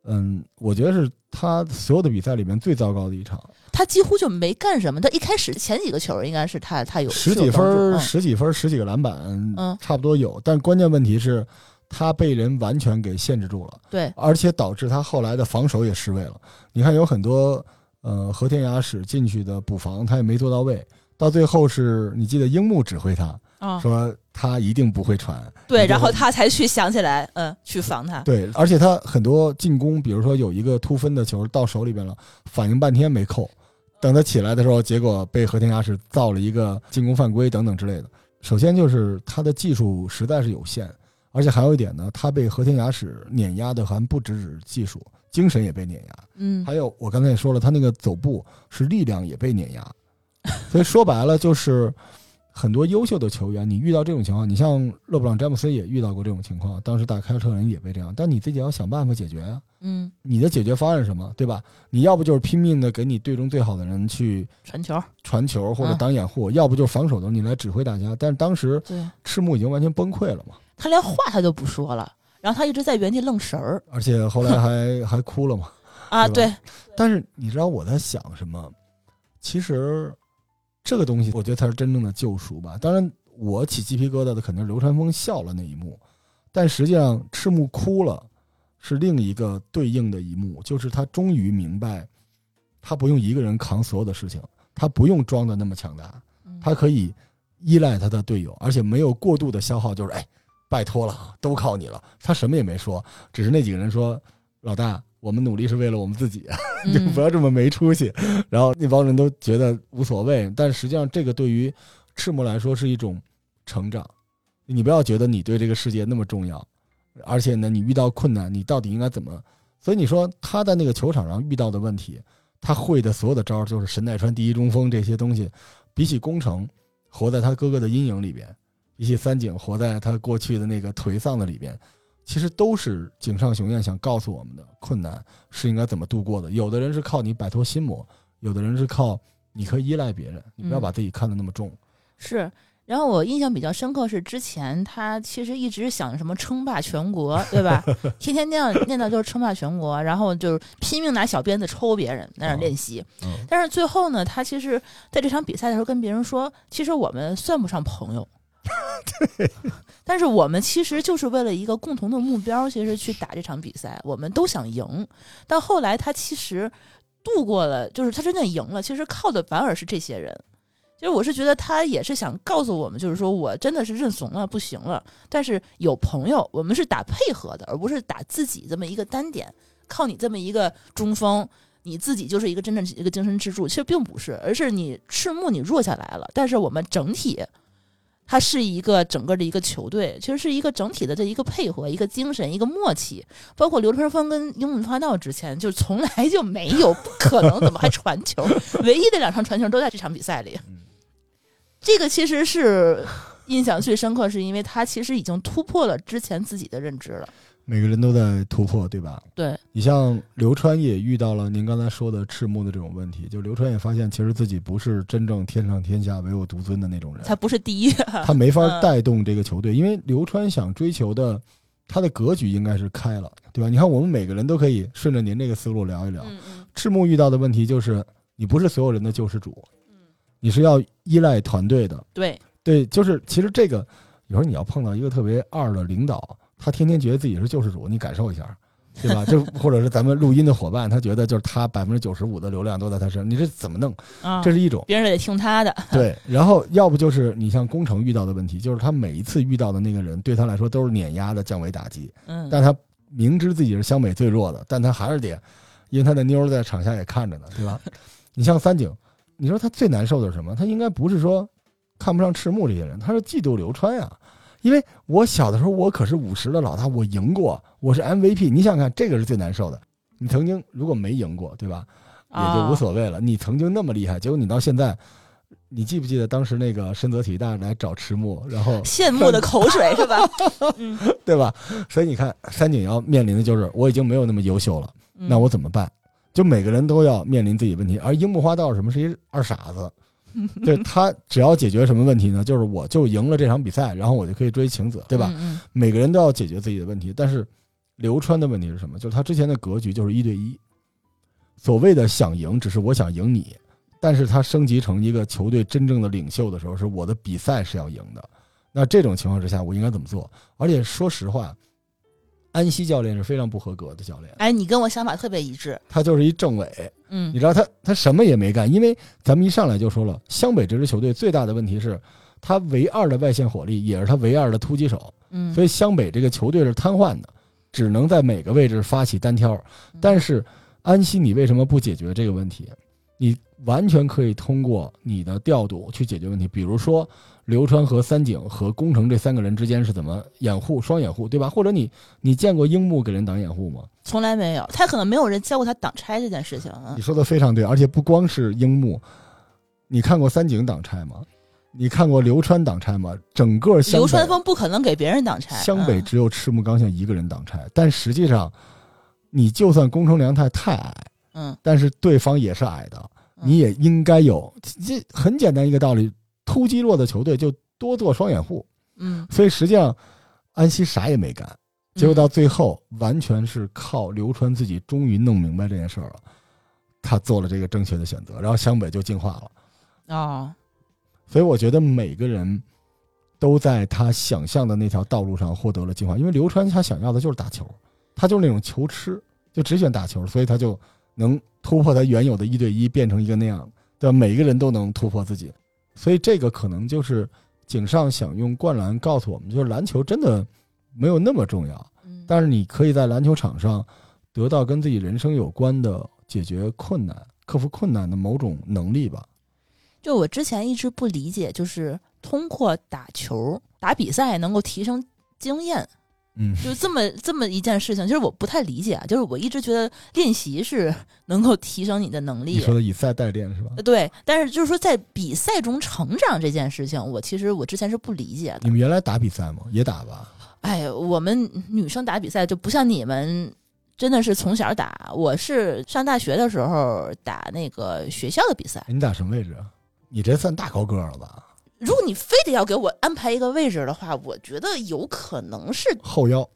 S2: 嗯，我觉得是他所有的比赛里面最糟糕的一场，
S1: 他几乎就没干什么。他一开始前几个球应该是他他有
S2: 十几分十几分、十几个篮板，
S1: 嗯
S2: 差不多有。但关键问题是，他被人完全给限制住了，
S1: 对，
S2: 而且导致他后来的防守也失位了。你看，有很多呃和田雅史进去的补防，他也没做到位。到最后是你记得樱木指挥他
S1: 啊，
S2: 说他一定不会传，
S1: 对，然后他才去想起来，嗯，去防他。
S2: 对，而且他很多进攻，比如说有一个突分的球到手里边了，反应半天没扣，等他起来的时候，结果被和田雅史造了一个进攻犯规等等之类的。首先就是他的技术实在是有限，而且还有一点呢，他被和田雅史碾压的还不只是技术，精神也被碾压。
S1: 嗯，
S2: 还有我刚才也说了，他那个走步是力量也被碾压，所以说白了就是很多优秀的球员，你遇到这种情况，你像勒布朗詹姆斯也遇到过这种情况，当时打凯尔特人也被这样，但你自己要想办法解决啊。
S1: 嗯，
S2: 你的解决方案是什么，对吧？你要不就是拼命的给你队中最好的人去
S1: 传球，
S2: 传球或者
S1: 嗯
S2: 当掩护，要不就是防守的你来指挥大家。但是当时
S1: 对
S2: 赤木已经完全崩溃了嘛，
S1: 他连话他都不说了，然后他一直在原地愣神儿
S2: 而且后来还 [LAUGHS] 还哭了嘛。
S1: 啊，
S2: 对
S1: 对，
S2: 但是你知道我在想什么？其实这个东西，我觉得才是真正的救赎吧。当然，我起鸡皮疙瘩的肯定是流川枫笑了那一幕，但实际上赤木哭了，是另一个对应的一幕，就是他终于明白，他不用一个人扛所有的事情，他不用装的那么强大，
S1: 嗯
S2: 他可以依赖他的队友，而且没有过度的消耗，就是哎，拜托了，都靠你了。他什么也没说，只是那几个人说，老大，我们努力是为了我们自己。[LAUGHS] 就
S1: 嗯
S2: 不要这么没出息。然后那帮人都觉得无所谓，但实际上这个对于赤木来说是一种成长。你不要觉得你对这个世界那么重要，而且呢，你遇到困难，你到底应该怎么？所以你说他在那个球场上遇到的问题，他会的所有的招儿就是神奈川第一中锋这些东西，比起宫城活在他哥哥的阴影里边，比起三井活在他过去的那个颓丧的里边，其实都是井上雄彦想告诉我们的困难是应该怎么度过的。有的人是靠你摆脱心魔，有的人是靠你可以依赖别人，你不要
S1: 嗯
S2: 把自己看得那么重。
S1: 是。然后我印象比较深刻是之前他其实一直想什么称霸全国，对吧？[LAUGHS] 天天念念叨就是称霸全国，然后就是拼命拿小鞭子抽别人，在那儿练习。
S2: 嗯，
S1: 但是最后呢，他其实在这场比赛的时候跟别人说，其实我们算不上朋友。[LAUGHS] 但是我们其实就是为了一个共同的目标，其实去打这场比赛，我们都想赢。但后来他其实度过了，就是他真正赢了，其实靠的反而是这些人。其实我是觉得他也是想告诉我们，就是说我真的是认怂了，不行了。但是有朋友，我们是打配合的，而不是打自己这么一个单点。靠你这么一个中锋，你自己就是一个真正一个精神支柱。其实并不是，而是你赤木你弱下来了，但是我们整体，它是一个整个的一个球队，其实是一个整体的这一个配合、一个精神、一个默契。包括刘春峰跟樱木花道之前就从来就没有，不可能，怎么还传球？[LAUGHS] 唯一的两场传球都在这场比赛里。这个其实是印象最深刻，是因为他其实已经突破了之前自己的认知了。
S2: 每个人都在突破，对吧？
S1: 对，
S2: 你像刘川也遇到了您刚才说的赤木的这种问题，就刘川也发现，其实自己不是真正天上天下唯我独尊的那种人，
S1: 他不是第一，[LAUGHS]
S2: 他没法
S1: 嗯
S2: 带动这个球队，因为刘川想追求的，他的格局应该是开了，对吧？你看，我们每个人都可以顺着您这个思路聊一聊。
S1: 嗯嗯
S2: 赤木遇到的问题就是，你不是所有人的救世主，你是要依赖团队的。
S1: 对，
S2: 对，就是其实这个有时候你要碰到一个特别二的领导，他天天觉得自己是救世主，你感受一下，对吧？[LAUGHS] 就或者是咱们录音的伙伴，他觉得就是他百分之九十五的流量都在他身上，你这怎么弄？
S1: 啊，
S2: 这是一种。
S1: 别人得听他的，[LAUGHS]
S2: 对，然后要不就是你像工程遇到的问题，就是他每一次遇到的那个人对他来说都是碾压的降维打击，
S1: 嗯，
S2: 但他明知自己是湘北最弱的，但他还是得，因为他的妞儿在场下也看着呢，对吧？[LAUGHS] 你像三井，你说他最难受的是什么？他应该不是说看不上赤木这些人，他是嫉妒流川呀。因为我小的时候我可是五十的老大，我赢过，我是 MVP。你想想看，这个是最难受的。你曾经如果没赢过，对吧？也就无
S1: 啊
S2: 所谓了。你曾经那么厉害，结果你到现在，你记不记得当时那个深泽体育大来找赤木，然后
S1: 羡慕的口水是吧？[LAUGHS] 嗯，
S2: 对吧？所以你看，三井要面临的就是我已经没有那么优秀了，
S1: 嗯
S2: 那我怎么办？就每个人都要面临自己问题。而樱木花道什么是一二傻子，[LAUGHS] 对他只要解决什么问题呢？就是我就赢了这场比赛，然后我就可以追晴子，对吧？
S1: 嗯
S2: 每个人都要解决自己的问题，但是刘川的问题是什么？就是他之前的格局就是一对一，所谓的想赢，只是我想赢你，但是他升级成一个球队真正的领袖的时候，是我的比赛是要赢的。那这种情况之下，我应该怎么做？而且说实话，安西教练是非常不合格的教练，
S1: 哎，你跟我想法特别一致。
S2: 他就是一政委，
S1: 嗯
S2: 你知道他他什么也没干，因为咱们一上来就说了，湘北这支球队最大的问题是，他唯二的外线火力也是他唯二的突击手，
S1: 嗯，
S2: 所以湘北这个球队是瘫痪的，只能在每个位置发起单挑。但是安西，你为什么不解决这个问题？你完全可以通过你的调度去解决问题，比如说流川和三井和宫城这三个人之间是怎么掩护双掩护，对吧？或者你你见过樱木给人挡掩护吗？
S1: 从来没有，他可能没有人教过他挡拆这件事情啊
S2: 你。说的非常对，而且不光是樱木，你看过三井挡拆吗？你看过流川挡拆吗？整个
S1: 流川枫不可能给别人挡拆。嗯
S2: 湘北只有赤木刚宪一个人挡拆，但实际上，你就算宫城良太太矮，
S1: 嗯，
S2: 但是对方也是矮的，
S1: 嗯
S2: 你也应该有。这很简单一个道理，突击弱的球队就多做双掩护。
S1: 嗯，
S2: 所以实际上，安西啥也没干，结果到最后完全是靠刘川自己终于弄明白这件事儿了，他做了这个正确的选择，然后湘北就进化了。
S1: 嗯哦，
S2: 所以我觉得每个人都在他想象的那条道路上获得了进化，因为刘川他想要的就是打球，他就是那种球痴，就只选打球，所以他就能突破他原有的一对一，变成一个那样，对吧？每个人都能突破自己，所以这个可能就是井上想用灌篮告诉我们，就是篮球真的没有那么重要，
S1: 嗯
S2: 但是你可以在篮球场上得到跟自己人生有关的解决困难、克服困难的某种能力吧。
S1: 就我之前一直不理解，就是通过打球、打比赛能够提升经验，
S2: 嗯，
S1: 就这么这么一件事情，就是我不太理解啊。就是我一直觉得练习是能够提升你的能力
S2: 你，说的以赛代练是吧？
S1: 呃对。但是就是说在比赛中成长这件事情，我其实我之前是不理解的
S2: 你。们原来打比赛吗？也打吧？
S1: 哎，我们女生打比赛就不像你们，真的是从小打。我是上大学的时候打那个学校的比赛。
S2: 你打什么位置啊？你这算大高个儿了吧？
S1: 如果你非得要给我安排一个位置的话，我觉得有可能是
S2: 后腰，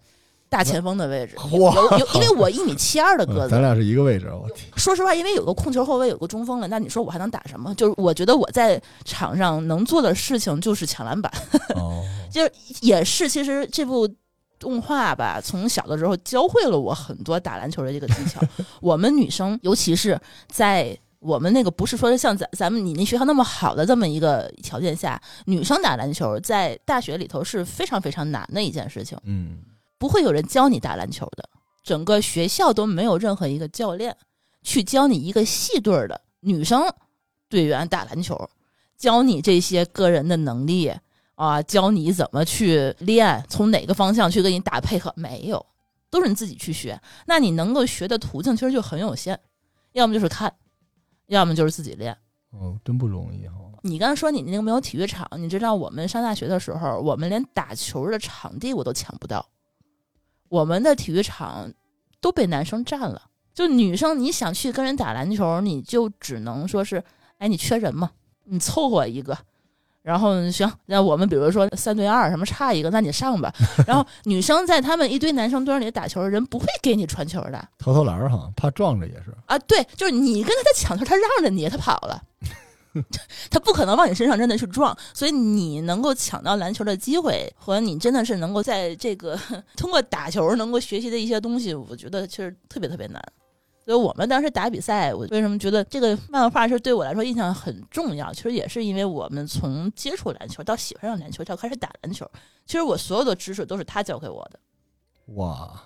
S1: 大前锋的位置。[LAUGHS] 有有，因为我一米七二的个子。
S2: 嗯咱俩是一个位置，我天，
S1: 说实话，因为有个控球后卫，有个中锋了，那你说我还能打什么？[LAUGHS] 就是我觉得我在场上能做的事情就是抢篮板，
S2: 哦，[LAUGHS]
S1: 就是也是其实这部。动画吧，从小的时候教会了我很多打篮球的这个技巧。我们女生，尤其是在我们那个不是说像咱咱们你那学校那么好的这么一个条件下，女生打篮球在大学里头是非常非常难的一件事情。
S2: 嗯，
S1: 不会有人教你打篮球的，整个学校都没有任何一个教练去教你一个系队儿的女生队员打篮球，教你这些个人的能力啊，教你怎么去练，从哪个方向去跟你打配合，没有，都是你自己去学。那你能够学的途径其实就很有限，要么就是看，要么就是自己练。
S2: 哦，真不容易哈。
S1: 你刚才说你那个没有体育场，你知道我们上大学的时候，我们连打球的场地我都抢不到，我们的体育场都被男生占了。就女生你想去跟人打篮球，你就只能说是，哎，你缺人吗？你凑合一个，然后行，那我们比如说三对二，什么差一个，那你上吧。[LAUGHS] 然后女生在他们一堆男生堆里打球，人不会给你传球的
S2: 投投篮哈，怕撞着也是。
S1: 啊。对，就是你跟他在抢球，他让着你，他跑了。[LAUGHS] 他不可能往你身上真的去撞，所以你能够抢到篮球的机会，和你真的是能够在这个通过打球能够学习的一些东西，我觉得其实特别特别难。所以我们当时打比赛，我为什么觉得这个漫画是对我来说印象很重要？其实也是因为我们从接触篮球到喜欢上篮球到开始打篮球，其实我所有的知识都是他教给我的。
S2: 哇，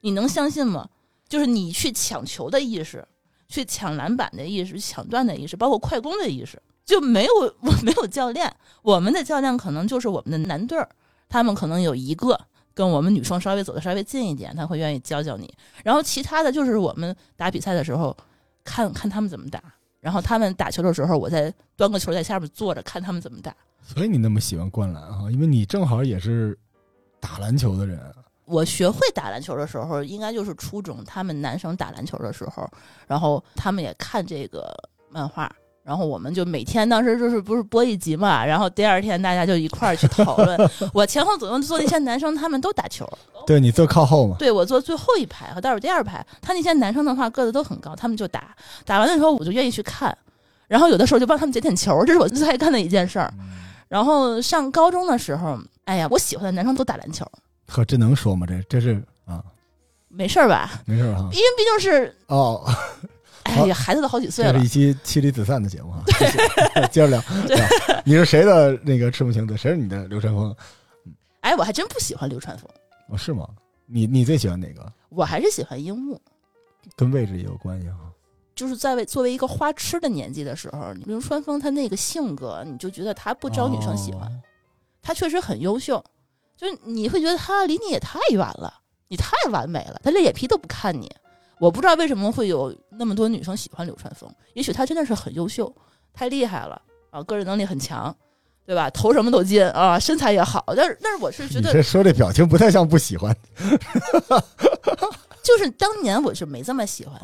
S1: 你能相信吗？就是你去抢球的意识，去抢篮板的意识，抢断的意识，包括快攻的意识，就没有 [LAUGHS] 我没有教练，我们的教练可能就是我们的男队儿，他们可能有一个跟我们女生稍微走的稍微近一点，他会愿意教教你，然后其他的就是我们打比赛的时候看看他们怎么打，然后他们打球的时候，我再端个球在下面坐着看他们怎么打。
S2: 所以你那么喜欢灌篮啊，因为你正好也是打篮球的人。
S1: 我学会打篮球的时候，应该就是初中，他们男生打篮球的时候，然后他们也看这个漫画，然后我们就每天当时就是不是播一集嘛，然后第二天大家就一块儿去讨论。[LAUGHS] 我前后左右坐那些男生，他们都打球。
S2: 对你坐靠后嘛？
S1: 对我坐最后一排和倒数第二排。他那些男生的话个子都很高，他们就打。打完的时候我就愿意去看，然后有的时候就帮他们捡捡球，这是我最爱干的一件事儿。然后上高中的时候，哎呀，我喜欢的男生都打篮球。
S2: 呵，这能说吗？这这是啊，
S1: 没事儿吧？
S2: 没事儿哈，
S1: 因为毕竟是
S2: 哦。[LAUGHS]
S1: 哎呀，孩子都好几岁了。
S2: 这是一期妻离子散的节目 [LAUGHS] 哈。接着聊，你是谁的那个赤木晴子？谁是你的流川枫？
S1: 哎，我还真不喜欢流川枫。
S2: 哦，是吗？你你最喜欢哪个？
S1: 我还是喜欢樱木。
S2: 跟位置也有关系哈。
S1: 就是在为作为一个花痴的年纪的时候，流川枫他那个性格，你就觉得他不招女生喜欢。他确实很优秀，就是你会觉得他离你也太远了，你太完美了，他连眼皮都不看你。我不知道为什么会有那么多女生喜欢流川枫，也许他真的是很优秀，太厉害了啊，个人能力很强，对吧？投什么都进啊，身材也好。但是，但是我是觉得，
S2: 这说这表情不太像不喜欢。[LAUGHS]
S1: 就是当年我是没这么喜欢，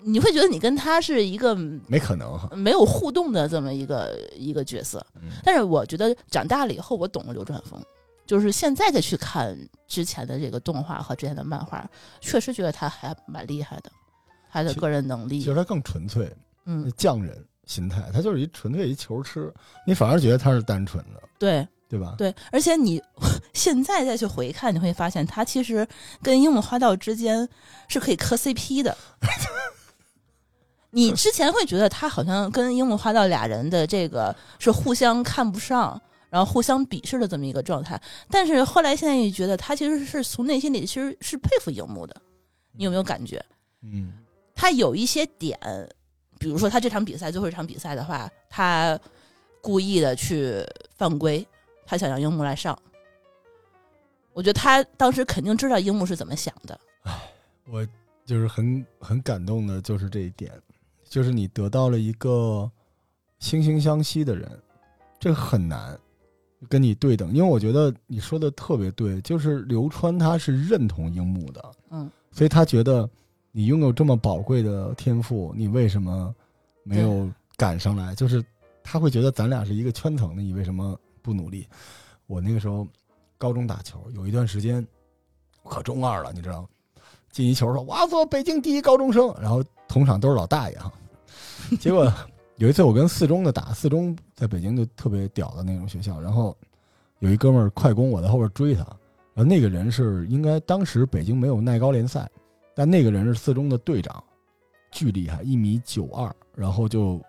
S1: 你会觉得你跟他是一个
S2: 没可能
S1: 没有互动的这么一个一个角色。但是我觉得长大了以后，我懂了流川枫。就是现在再去看之前的这个动画和之前的漫画，确实觉得他还蛮厉害的，他的个人能力。
S2: 其实他更纯粹，嗯，匠人心态，他就是一纯粹一球吃，你反而觉得他是单纯的，
S1: 对
S2: 对吧？
S1: 对，而且你 [LAUGHS] 现在再去回看，你会发现他其实跟樱木花道之间是可以磕 CP 的。[LAUGHS] 你之前会觉得他好像跟樱木花道俩人的这个是互相看不上。然后互相鄙视的这么一个状态，但是后来现在也觉得他其实是从内心里其实是佩服樱木的，你有没有感觉？
S2: 嗯，
S1: 他有一些点，比如说他这场比赛最后一场比赛的话，他故意的去犯规，他想让樱木来上。我觉得他当时肯定知道樱木是怎么想的。
S2: 唉，我就是很很感动的，就是这一点，就是你得到了一个惺惺相惜的人，这很难。跟你对等，因为我觉得你说的特别对，就是刘川他是认同樱木的，
S1: 嗯，
S2: 所以他觉得你拥有这么宝贵的天赋，你为什么没有赶上来？就是他会觉得咱俩是一个圈层的，你为什么不努力？我那个时候高中打球，有一段时间可中二了，你知道，进一球说我要做北京第一高中生，然后同场都是老大爷哈，结果。有一次我跟四中的打，四中在北京就特别屌的那种学校，然后有一哥们儿快攻，我在后边追他，然后那个人是应该当时北京没有耐高联赛，但那个人是四中的队长，巨厉害，一米九二，然后就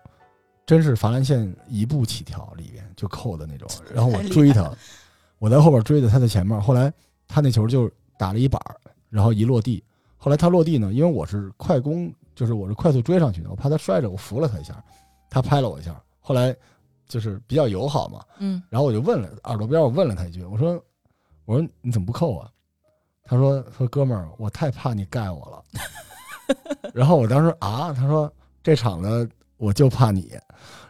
S2: 真是罚篮线一步起跳里边就扣的那种，然后我追他，[LAUGHS] 我在后边追的，他在前面，后来他那球就打了一板，然后一落地，后来他落地呢，因为我是快攻，就是我是快速追上去的，我怕他摔着，我扶了他一下。他拍了我一下，后来就是比较友好嘛，
S1: 嗯，
S2: 然后我就问了耳朵边，我问了他一句，我说，我说你怎么不扣啊？他说说哥们儿，我太怕你盖我了。[LAUGHS] 然后我当时啊，他说这场呢，我就怕你。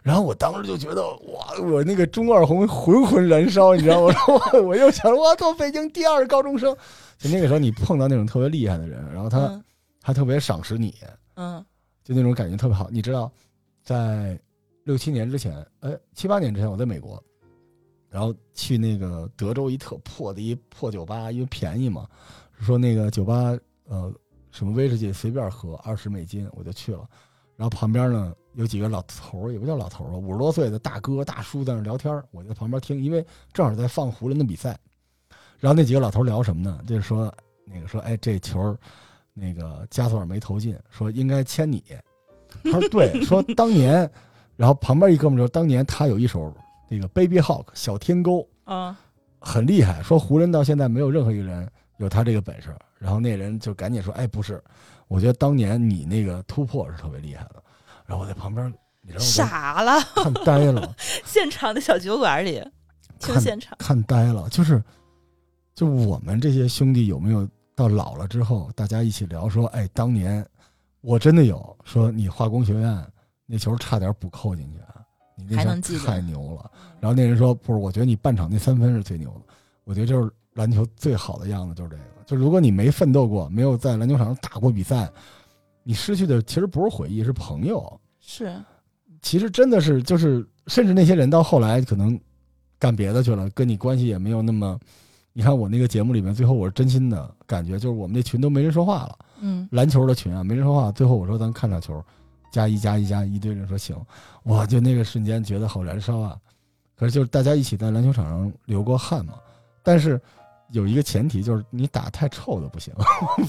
S2: 然后我当时就觉得哇，我那个中二红浑浑燃烧，你知道吗？我 [LAUGHS] 我又想我做北京第二高中生。就那个时候，你碰到那种特别厉害的人，然后他他特别赏识你，
S1: 嗯，
S2: 就那种感觉特别好，你知道。在六七年之前，哎，七八年之前，我在美国，然后去那个德州一特破的一破酒吧，因为便宜嘛，说那个酒吧呃什么威士忌随便喝二十美金，我就去了。然后旁边呢有几个老头儿，也不叫老头儿吧，五十多岁的大哥大叔在那聊天，我在旁边听，因为正好在放湖人的比赛。然后那几个老头聊什么呢？就是说那个说，哎，这球那个加索尔没投进，说应该签你。[LAUGHS] 他说：“对，说当年，然后旁边一哥们说，当年他有一首那个 Baby Hawk 小天钩
S1: 啊，
S2: 很厉害。说湖人到现在没有任何一个人有他这个本事。然后那人就赶紧说：‘哎，不是，我觉得当年你那个突破是特别厉害的。’然后我在旁边，你知道
S1: 傻了，
S2: 看呆了。[LAUGHS]
S1: 现场的小酒馆里听现场，
S2: 看呆了。就是，就我们这些兄弟有没有到老了之后，大家一起聊说：‘哎，当年。’我真的有说你化工学院那球差点补扣进去，你那球太牛了。然后那人说不是，我觉得你半场那三分是最牛的。我觉得就是篮球最好的样子就是这个。就如果你没奋斗过，没有在篮球场上打过比赛，你失去的其实不是回忆，是朋友。
S1: 是，
S2: 其实真的是就是，甚至那些人到后来可能干别的去了，跟你关系也没有那么。你看我那个节目里面，最后我是真心的感觉，就是我们那群都没人说话了，
S1: 嗯
S2: 篮球的群啊，没人说话。最后我说咱看场球，加一加一加一，一堆人说行，哇，就那个瞬间觉得好燃烧啊！可是就是大家一起在篮球场上流过汗嘛，但是有一个前提就是你打太臭的不行，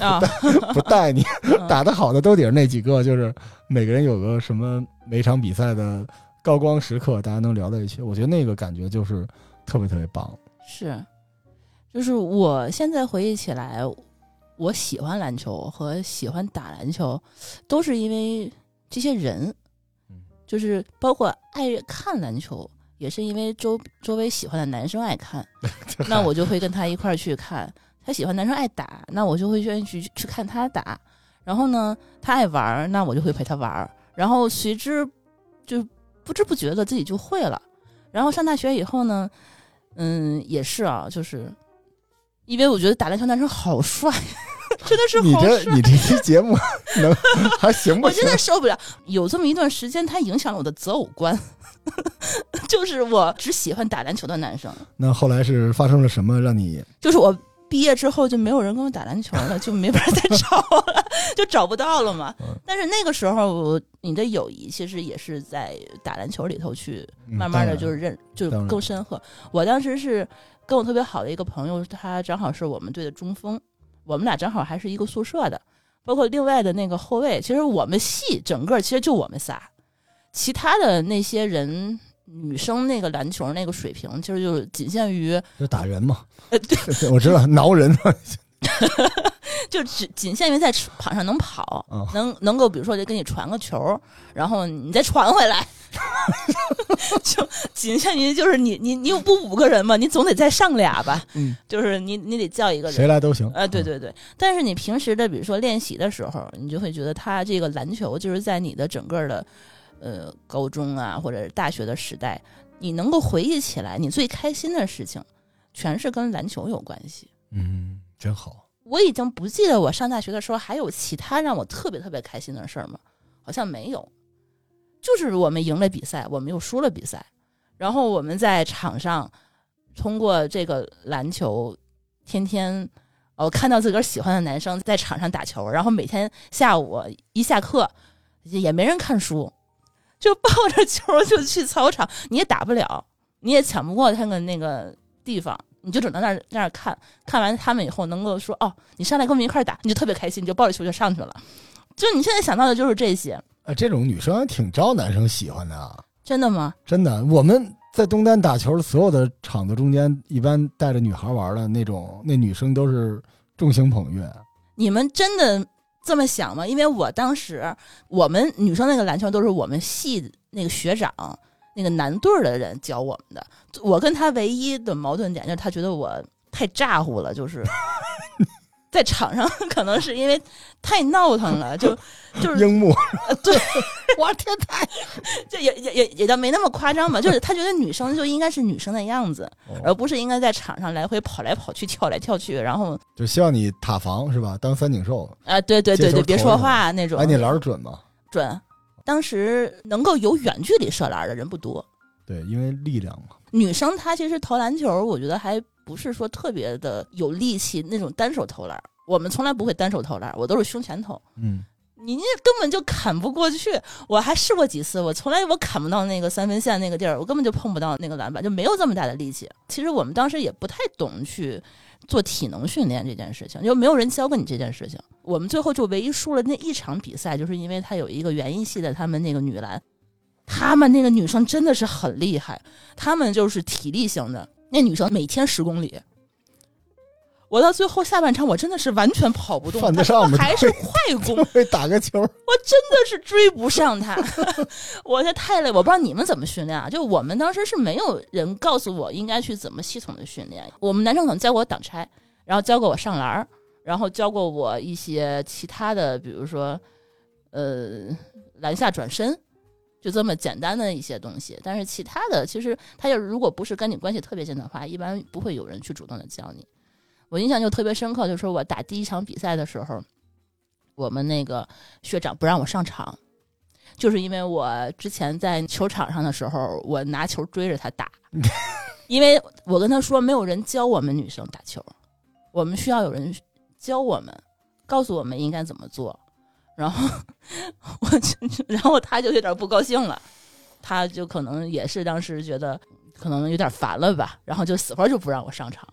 S1: 啊，[LAUGHS]
S2: 不带你
S1: 嗯
S2: 打得好的都得是那几个，就是每个人有个什么每场比赛的高光时刻，大家能聊在一起。我觉得那个感觉就是特别特别棒。
S1: 是，就是我现在回忆起来，我喜欢篮球和喜欢打篮球，都是因为这些人
S2: 嗯，
S1: 就是包括爱看篮球，也是因为周周围喜欢的男生爱看，[LAUGHS] 那我就会跟他一块儿去看。他喜欢男生爱打，那我就会愿意去去看他打。然后呢，他爱玩儿，那我就会陪他玩儿。然后随之就不知不觉的自己就会了。然后上大学以后呢，嗯，也是啊，就是因为我觉得打篮球男生好帅，[LAUGHS] 真的是
S2: 你
S1: 好帅。
S2: 这你这期节目 [LAUGHS] 能 [LAUGHS] 还行不行
S1: 我真？的受不了，有这么一段时间，他影响了我的择偶观，就是我只喜欢打篮球的男生，
S2: 那后来是发生了什么让你
S1: 就是我毕业之后就没有人跟我打篮球了，就没法再找了，就找不到了嘛
S2: 嗯。
S1: 但是那个时候，我你的友谊其实也是在打篮球里头去
S2: 嗯
S1: 慢慢的
S2: 然
S1: 就是认，就
S2: 当然
S1: 更深刻。我当时是跟我特别好的一个朋友，他正好是我们队的中锋，我们俩正好还是一个宿舍的，包括另外的那个后卫。其实我们系整个其实就我们仨，其他的那些人。女生那个篮球那个水平，其实就仅限于
S2: 就打人嘛？
S1: 呃，对，[LAUGHS]
S2: 我知道挠人嘛。[LAUGHS] [LAUGHS]
S1: 就只仅限于在场上能跑，
S2: 啊
S1: 能能够比如说就给你传个球，然后你再传回来，[LAUGHS] 就仅限于就是你你你有不五个人嘛，你总得再上俩吧，
S2: 嗯，[LAUGHS]
S1: 就是你你得叫一个人
S2: 谁。来都行。
S1: 呃，对对对，但是你平时的，比如说练习的时候，你就会觉得他这个篮球就是在你的整个的，呃，高中啊或者大学的时代，你能够回忆起来，你最开心的事情，全是跟篮球有关系。
S2: 嗯，真好。
S1: 我已经不记得我上大学的时候还有其他让我特别特别开心的事儿吗？好像没有，就是我们赢了比赛，我们又输了比赛，然后我们在场上通过这个篮球，天天哦看到自个儿喜欢的男生在场上打球，然后每天下午一下课也没人看书，就抱着球就去操场，你也打不了，你也抢不过他们那个地方。你就只能在那儿在那儿看看完他们以后，能够说哦，你上来跟我们一块儿打，你就特别开心，你就抱着球就上去了。就你现在想到的就是这些，
S2: 啊，这种女生还挺招男生喜欢的啊。
S1: 真的吗？
S2: 真的，我们在东单打球，所有的场子中间，一般带着女孩玩的那种，那女生都是众星捧月。
S1: 你们真的这么想吗？因为我当时我们女生那个篮球都是我们系那个学长那个男队的人教我们的。我跟他唯一的矛盾点就是他觉得我太咋呼了，就是 [LAUGHS] 在场上可能是因为太闹腾了，就 [LAUGHS] 就是
S2: 樱木，
S1: 呃对，
S2: 我天太
S1: 就也也也也倒没那么夸张吧，就是他觉得女生就应该是女生的样子，而不是应该在场上来回跑来跑去、跳来跳去，然后
S2: 就希望你塔防是吧？当三井寿，
S1: 啊，对对对对，别说话那种。
S2: 哎，你篮儿准吗？
S1: 准。当时能够有远距离射篮的人不多，
S2: 对，因为力量嘛。
S1: 女生她其实投篮球，我觉得还不是说特别的有力气那种单手投篮。我们从来不会单手投篮，我都是胸前投。
S2: 嗯，
S1: 你那根本就砍不过去。我还试过几次，我从来我砍不到那个三分线那个地儿，我根本就碰不到那个篮板，就没有这么大的力气。其实我们当时也不太懂去做体能训练这件事情，就没有人教过你这件事情。我们最后就唯一输了那一场比赛，就是因为他有一个园艺系的，他们那个女篮，他们那个女生真的是很厉害，他们就是体力型的，那女生每天十公里。我到最后下半场，我真的是完全跑不动，她还是快攻，[LAUGHS]
S2: 会打个球，
S1: 我真的是追不上他，[LAUGHS] 我这太累。我不知道你们怎么训练啊？就我们当时是没有人告诉我应该去怎么系统的训练。我们男生可能教过我挡拆，然后教过我上篮儿，然后教过我一些其他的，比如说呃篮下转身，就这么简单的一些东西。但是其他的，其实他要如果不是跟你关系特别近的话，一般不会有人去主动的教你。我印象就特别深刻，就是我打第一场比赛的时候，我们那个学长不让我上场，就是因为我之前在球场上的时候，我拿球追着他打，[LAUGHS] 因为我跟他说没有人教我们女生打球，我们需要有人教我们，告诉我们应该怎么做。然后我 [LAUGHS] 就，然后他就有点不高兴了，他就可能也是当时觉得可能有点烦了吧，然后就死活就不让我上场。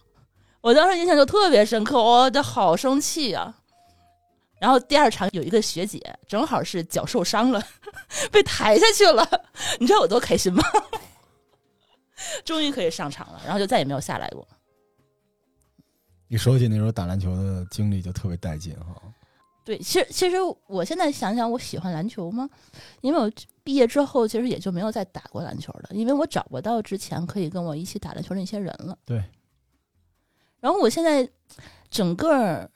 S1: 我当时印象就特别深刻，我的好生气啊！然后第二场有一个学姐，正好是脚受伤了，[LAUGHS] 被抬下去了，[LAUGHS] 你知道我多开心吗？终于可以上场了，然后就再也没有下来过。
S2: 你说起那时候打篮球的经历，就特别带劲哈。
S1: 对，其实其实我现在想想，我喜欢篮球吗？因为我毕业之后，其实也就没有再打过篮球了，因为我找不到之前可以跟我一起打篮球那些人了。
S2: 对。
S1: 然后我现在整个。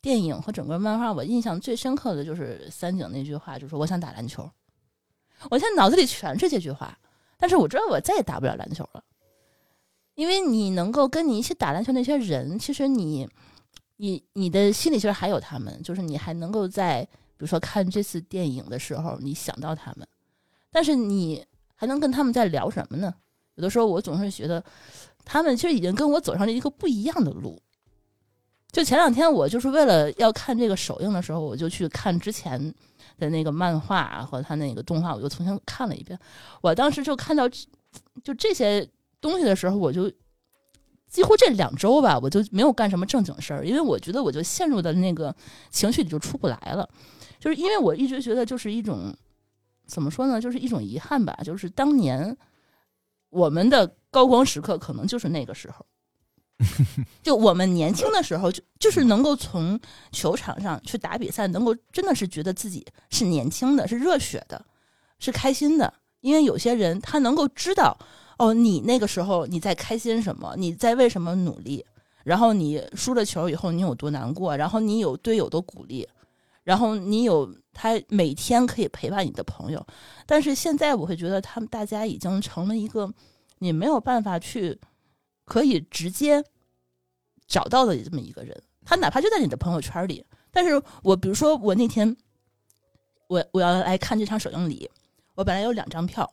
S1: 电影和整个漫画，我印象最深刻的就是三井那句话，就是我想打篮球。我现在脑子里全是这句话，但是我知道我再也打不了篮球了，因为你能够跟你一起打篮球那些人，其实你，你你的心里其实还有他们，就是你还能够在比如说看这次电影的时候，你想到他们，但是你还能跟他们在聊什么呢？有的时候我总是觉得，他们其实已经跟我走上了一个不一样的路。就前两天，我就是为了要看这个首映的时候，我就去看之前的那个漫画和他那个动画，我就重新看了一遍。我当时就看到就这些东西的时候，我就几乎这两周吧，我就没有干什么正经事儿，因为我觉得我就陷入的那个情绪里就出不来了。就是因为我一直觉得，就是一种怎么说呢，就是一种遗憾吧。就是当年我们的高光时刻，可能就是那个时候。[LAUGHS] 就我们年轻的时候，就就是能够从球场上去打比赛，能够真的是觉得自己是年轻的，是热血的，是开心的。因为有些人他能够知道，哦，你那个时候你在开心什么，你在为什么努力，然后你输了球以后你有多难过，然后你有队友的鼓励，然后你有他每天可以陪伴你的朋友。但是现在我会觉得，他们大家已经成了一个你没有办法去。可以直接找到的这么一个人，他哪怕就在你的朋友圈里。但是我比如说，我那天我我要来看这场首映礼，我本来有两张票，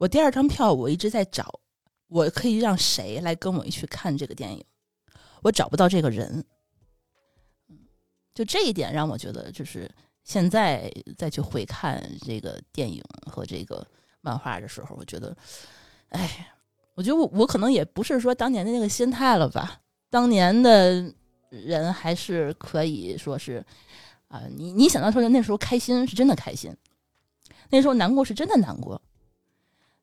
S1: 我第二张票我一直在找，我可以让谁来跟我一起看这个电影，我找不到这个人。就这一点让我觉得，就是现在再去回看这个电影和这个漫画的时候，我觉得，哎。我觉得我我可能也不是说当年的那个心态了吧，当年的人还是可以说是，啊，你你想到说那时候开心是真的开心，那时候难过是真的难过，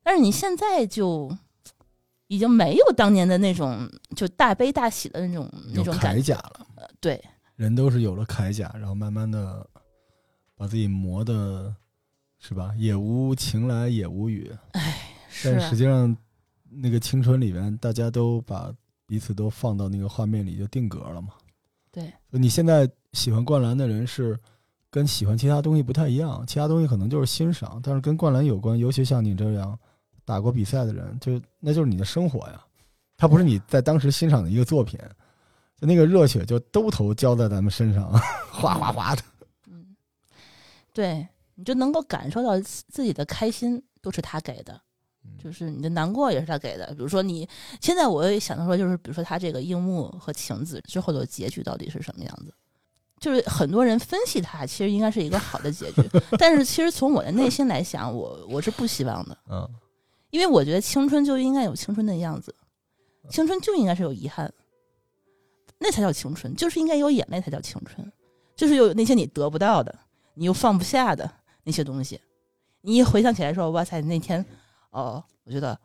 S1: 但是你现在就已经没有当年的那种就大悲大喜的那种那种
S2: 铠甲了，
S1: 对，
S2: 人都是有了铠甲，然后慢慢的把自己磨的，是吧？也无情来也无语，
S1: 哎，
S2: 但实际上。那个青春里面，大家都把彼此都放到那个画面里就定格了嘛。
S1: 对，
S2: 你现在喜欢灌篮的人是跟喜欢其他东西不太一样，其他东西可能就是欣赏，但是跟灌篮有关，尤其像你这样打过比赛的人，就那就是你的生活呀。他不是你在当时欣赏的一个作品，就那个热血就兜头浇在咱们身上，[LAUGHS] 哗哗哗的。
S1: 嗯，对，你就能够感受到自己的开心都是他给的。就是你的难过也是他给的，比如说你现在我也想到说，就是比如说他这个樱木和晴子之后的结局到底是什么样子？就是很多人分析他其实应该是一个好的结局，[LAUGHS] 但是其实从我的内心来想，我我是不希望的。
S2: 嗯，
S1: 因为我觉得青春就应该有青春的样子，青春就应该是有遗憾，那才叫青春，就是应该有眼泪才叫青春，就是有那些你得不到的，你又放不下的那些东西，你一回想起来说，哇塞，那天。哦，我觉得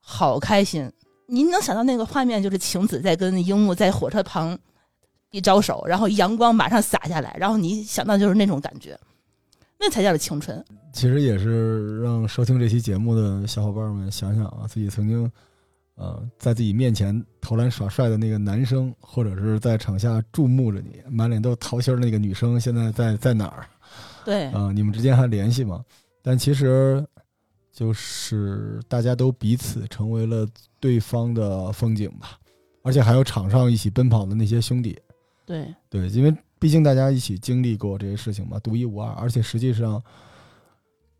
S1: 好开心！您能想到那个画面，就是晴子在跟樱木在火车旁一招手，然后阳光马上洒下来，然后你想到就是那种感觉，那才叫做青春。
S2: 其实也是让收听这期节目的小伙伴们想想啊，自己曾经呃在自己面前投篮耍帅的那个男生，或者是在场下注目着你，满脸都是桃心的那个女生，现在在在哪儿？
S1: 对，
S2: 啊，你们之间还联系吗？但其实。就是大家都彼此成为了对方的风景吧，而且还有场上一起奔跑的那些兄弟。
S1: 对
S2: 对，因为毕竟大家一起经历过这些事情嘛，独一无二。而且实际上，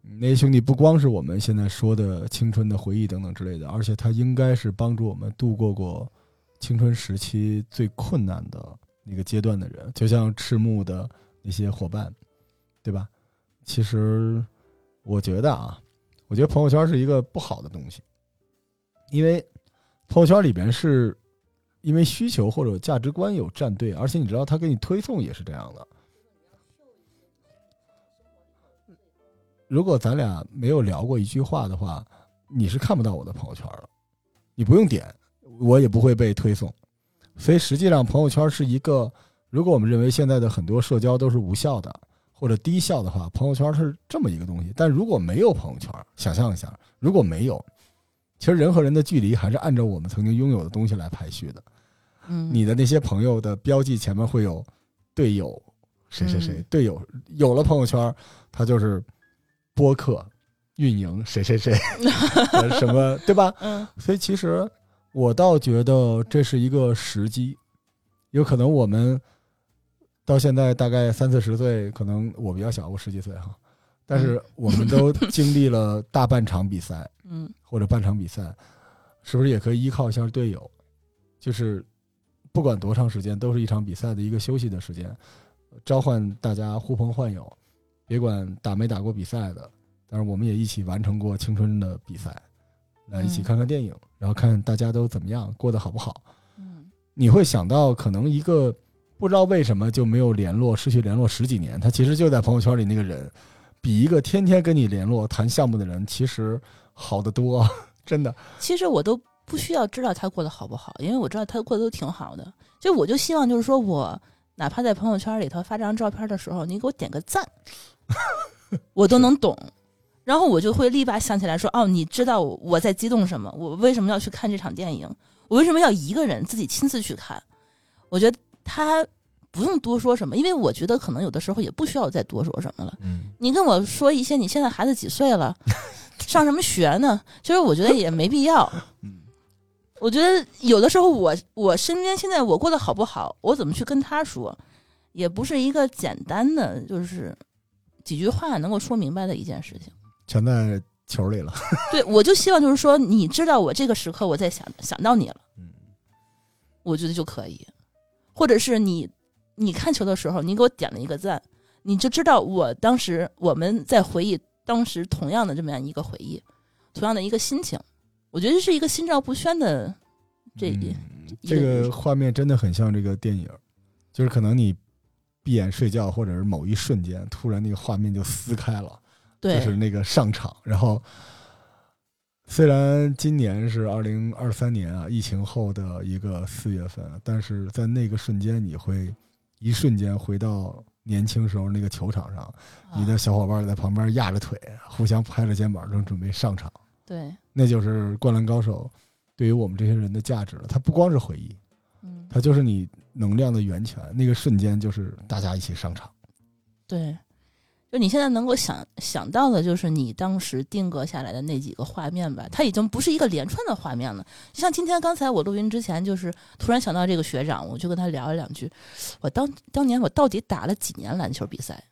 S2: 那些兄弟不光是我们现在说的青春的回忆等等之类的，而且他应该是帮助我们度过过青春时期最困难的那个阶段的人，就像赤木的那些伙伴，对吧？其实我觉得啊，我觉得朋友圈是一个不好的东西，因为朋友圈里边是因为需求或者价值观有站队，而且你知道他给你推送也是这样的。如果咱俩没有聊过一句话的话，你是看不到我的朋友圈的。你不用点，我也不会被推送。所以实际上，朋友圈是一个，如果我们认为现在的很多社交都是无效的或者低效的话，朋友圈是这么一个东西。但如果没有朋友圈，想象一下，如果没有，其实人和人的距离还是按照我们曾经拥有的东西来排序的。
S1: 嗯，
S2: 你的那些朋友的标记前面会有队友谁谁谁，队友有了朋友圈，他就是。播客运营谁谁谁 [LAUGHS] 什么对吧？
S1: 嗯，
S2: 所以其实我倒觉得这是一个时机，有可能我们到现在大概三四十岁，可能我比较小，我十几岁哈，但是我们都经历了大半场比赛，
S1: 嗯，
S2: 或者半场比赛，是不是也可以依靠一下队友？就是不管多长时间，都是一场比赛的一个休息的时间，召唤大家呼朋唤友。别管打没打过比赛的，但是我们也一起完成过青春的比赛，来一起看看电影，然后看大家都怎么样，过得好不好。
S1: 嗯，
S2: 你会想到，可能一个不知道为什么就没有联络、失去联络十几年，他其实就在朋友圈里那个人，比一个天天跟你联络谈项目的人，其实好得多，[LAUGHS] 真的。
S1: 其实我都不需要知道他过得好不好，因为我知道他过得都挺好的。就我就希望，就是说我哪怕在朋友圈里头发这张照片的时候，你给我点个赞。[LAUGHS] 我都能懂，然后我就会立马想起来说：“哦，你知道我在激动什么？我为什么要去看这场电影？我为什么要一个人自己亲自去看？我觉得他不用多说什么，因为我觉得可能有的时候也不需要再多说什么了。
S2: 嗯，
S1: 你跟我说一些你现在孩子几岁了，上什么学呢？其实我觉得也没必要。[LAUGHS]
S2: 嗯，
S1: 我觉得有的时候我我身边现在我过得好不好，我怎么去跟他说，也不是一个简单的就是。”几句话能够说明白的一件事情，
S2: 全在球里了。[LAUGHS]
S1: 对，我就希望就是说，你知道我这个时刻我在想想到你了，
S2: 嗯，
S1: 我觉得就可以。或者是你你看球的时候，你给我点了一个赞，你就知道我当时我们在回忆当时同样的这么样一个回忆，同样的一个心情。我觉得是一个心照不宣的这一
S2: 这个画面真的很像这个电影，就是可能你。闭眼睡觉，或者是某一瞬间，突然那个画面就撕开了，就是那个上场。然后，虽然今年是二零二三年啊，疫情后的一个四月份，但是在那个瞬间，你会一瞬间回到年轻时候那个球场上，你的小伙伴在旁边压着腿，互相拍着肩膀，正准备上场。
S1: 对，
S2: 那就是《灌篮高手》对于我们这些人的价值了。它不光是回忆，
S1: 嗯，
S2: 它就是你。能量的源泉，那个瞬间就是大家一起上场。
S1: 对，就你现在能够想想到的，就是你当时定格下来的那几个画面吧。它已经不是一个连串的画面了。就像今天刚才我录音之前，就是突然想到这个学长，我就跟他聊了两句。我当当年我到底打了几年篮球比赛？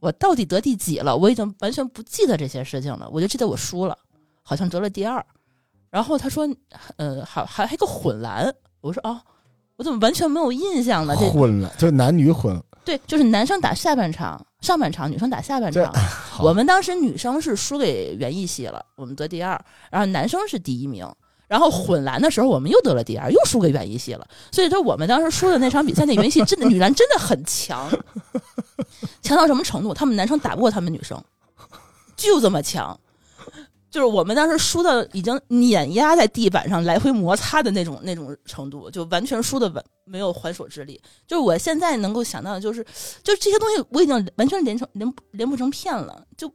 S1: 我到底得第几了？我已经完全不记得这些事情了。我就记得我输了，好像得了第二。然后他说：“呃，还还还个混篮。”我说：“哦。”我怎么完全没有印象呢？这
S2: 混了，就是男女混。
S1: 对，就是男生打下半场，上半场女生打下半场。[LAUGHS] 我们当时女生是输给园艺系了，我们得第二，然后男生是第一名。然后混篮的时候，我们又得了第二，又输给园艺系了。所以说，我们当时输的那场比赛，那园艺系真的女篮真的很强，[LAUGHS] 强到什么程度？他们男生打不过他们女生，就这么强。就是我们当时输的已经碾压在地板上来回摩擦的那种那种程度，就完全输的完没有还手之力。就是我现在能够想到的，就是就这些东西我已经完全连成连连不成片了。就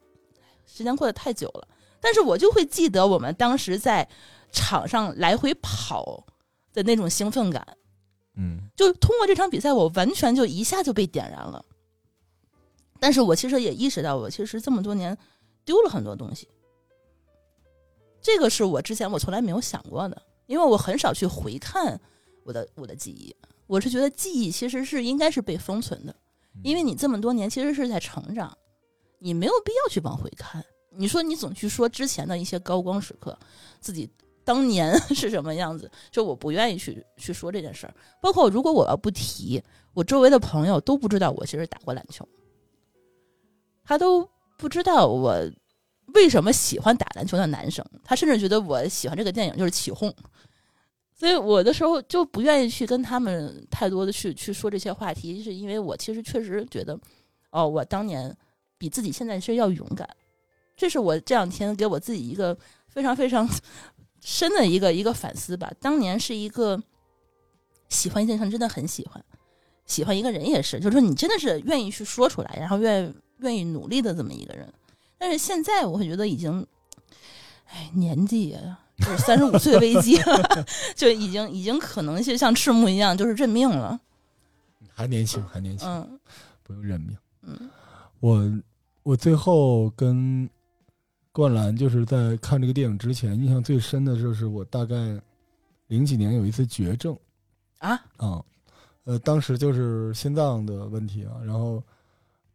S1: 时间过得太久了，但是我就会记得我们当时在场上来回跑的那种兴奋感。
S2: 嗯，
S1: 就通过这场比赛，我完全就一下就被点燃了。但是我其实也意识到，我其实这么多年丢了很多东西。这个是我之前我从来没有想过的，因为我很少去回看我的我的记忆。我是觉得记忆其实是应该是被封存的，因为你这么多年其实是在成长，你没有必要去往回看，你说你总去说之前的一些高光时刻，自己当年 [LAUGHS] 是什么样子，就我不愿意去去说这件事儿。包括如果我要不提，我周围的朋友都不知道我其实打过篮球，他都不知道我为什么喜欢打篮球的男生，他甚至觉得我喜欢这个电影就是起哄。所以我的时候就不愿意去跟他们太多的去去说这些话题，是因为我其实确实觉得，哦，我当年比自己现在是要勇敢，这是我这两天给我自己一个非常非常深的一个 [LAUGHS] 一个反思吧。当年是一个喜欢一件事真的很喜欢，喜欢一个人也是，就是说你真的是愿意去说出来，然后愿愿意努力的这么一个人。但是现在我会觉得已经，哎，年纪啊。就是三十五岁危机，[LAUGHS] 就已经已经可能就像赤木一样，就是认命了。
S2: 还年轻，还年轻，
S1: 嗯，
S2: 不用认命。
S1: 嗯，
S2: 我我最后跟灌篮就是在看这个电影之前，印象最深的就是我大概零几年有一次绝症
S1: 啊
S2: 啊，呃，当时就是心脏的问题啊，然后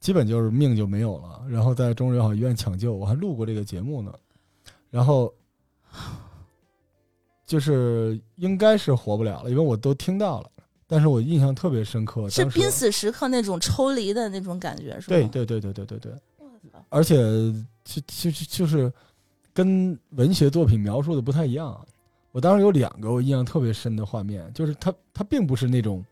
S2: 基本就是命就没有了，然后在中日友好医院抢救，我还录过这个节目呢，然后。就是应该是活不了了，因为我都听到了，但是我印象特别深刻，
S1: 是濒死时刻那种抽离的那种感觉，是
S2: 吧？对对对对对对对。而且就就就就是跟文学作品描述的不太一样。我当时有两个我印象特别深的画面，就是他他并不是那种，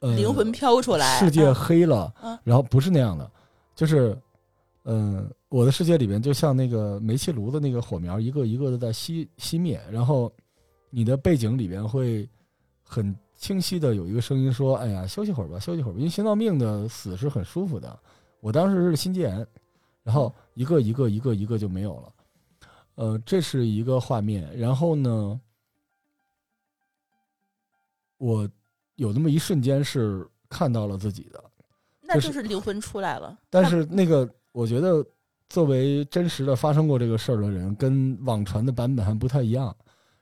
S2: 呃，
S1: 灵魂飘出来，
S2: 世界黑了，然后不是那样的，就是。嗯，我的世界里边就像那个煤气炉的那个火苗，一个一个的在熄熄灭，然后你的背景里边会很清晰的有一个声音说：“哎呀，休息会儿吧，休息会儿吧。”因为心脏病的死是很舒服的。我当时是心肌炎，然后一个一个一个一个就没有了。呃，这是一个画面。然后呢，我有那么一瞬间是看到了自己的，
S1: 那就是灵魂出来了。[LAUGHS]
S2: 但是那个。我觉得，作为真实的发生过这个事儿的人，跟网传的版本还不太一样，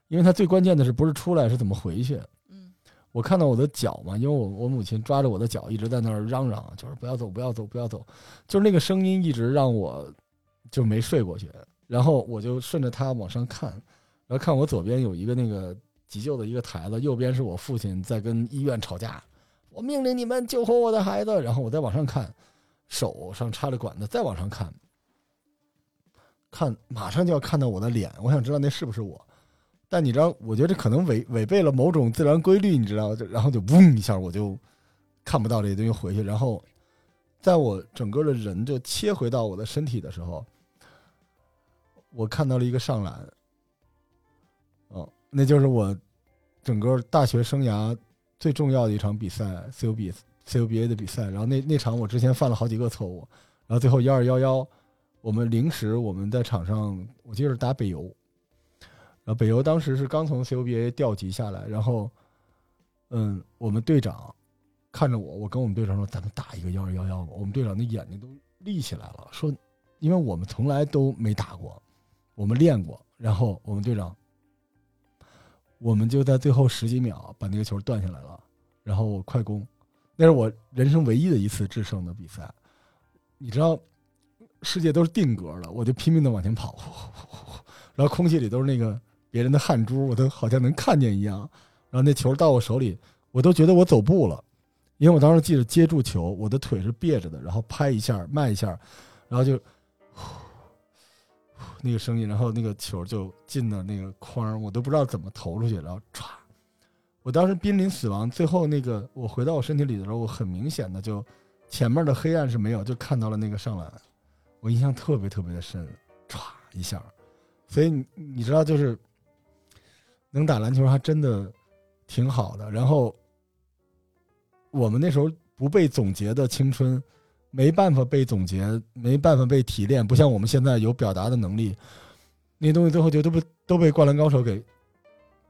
S2: 因为他最关键的是不是出来是怎么回去。
S1: 嗯，
S2: 我看到我的脚嘛，因为我我母亲抓着我的脚一直在那儿嚷嚷，就是不要走，不要走，不要走，就是那个声音一直让我就没睡过去。然后我就顺着他往上看，然后看我左边有一个那个急救的一个台子，右边是我父亲在跟医院吵架，我命令你们救活我的孩子。然后我再往上看。手上插着管子，再往上看，看马上就要看到我的脸，我想知道那是不是我。但你知道，我觉得这可能违违背了某种自然规律，你知道？就然后就嗡一下，我就看不到这些东西回去。然后，在我整个的人就切回到我的身体的时候，我看到了一个上篮。哦，那就是我整个大学生涯最重要的一场比赛，CUB。CUBA 的比赛，然后那那场我之前犯了好几个错误，然后最后幺二幺幺，我们临时我们在场上，我记得是打北邮，然后北邮当时是刚从 CUBA 调集下来，然后，嗯，我们队长看着我，我跟我们队长说：“咱们打一个幺二幺幺吧。”我们队长的眼睛都立起来了，说：“因为我们从来都没打过，我们练过。”然后我们队长，我们就在最后十几秒把那个球断下来了，然后我快攻。那是我人生唯一的一次制胜的比赛，你知道，世界都是定格的，我就拼命的往前跑，然后空气里都是那个别人的汗珠，我都好像能看见一样。然后那球到我手里，我都觉得我走步了，因为我当时记得接住球，我的腿是别着的，然后拍一下，迈一下，然后就那个声音，然后那个球就进了那个框，我都不知道怎么投出去，然后歘。我当时濒临死亡，最后那个我回到我身体里的时候，我很明显的就前面的黑暗是没有，就看到了那个上篮，我印象特别特别的深，唰一下，所以你知道就是能打篮球还真的挺好的。然后我们那时候不被总结的青春，没办法被总结，没办法被提炼，不像我们现在有表达的能力，那些东西最后就都被都被灌篮高手给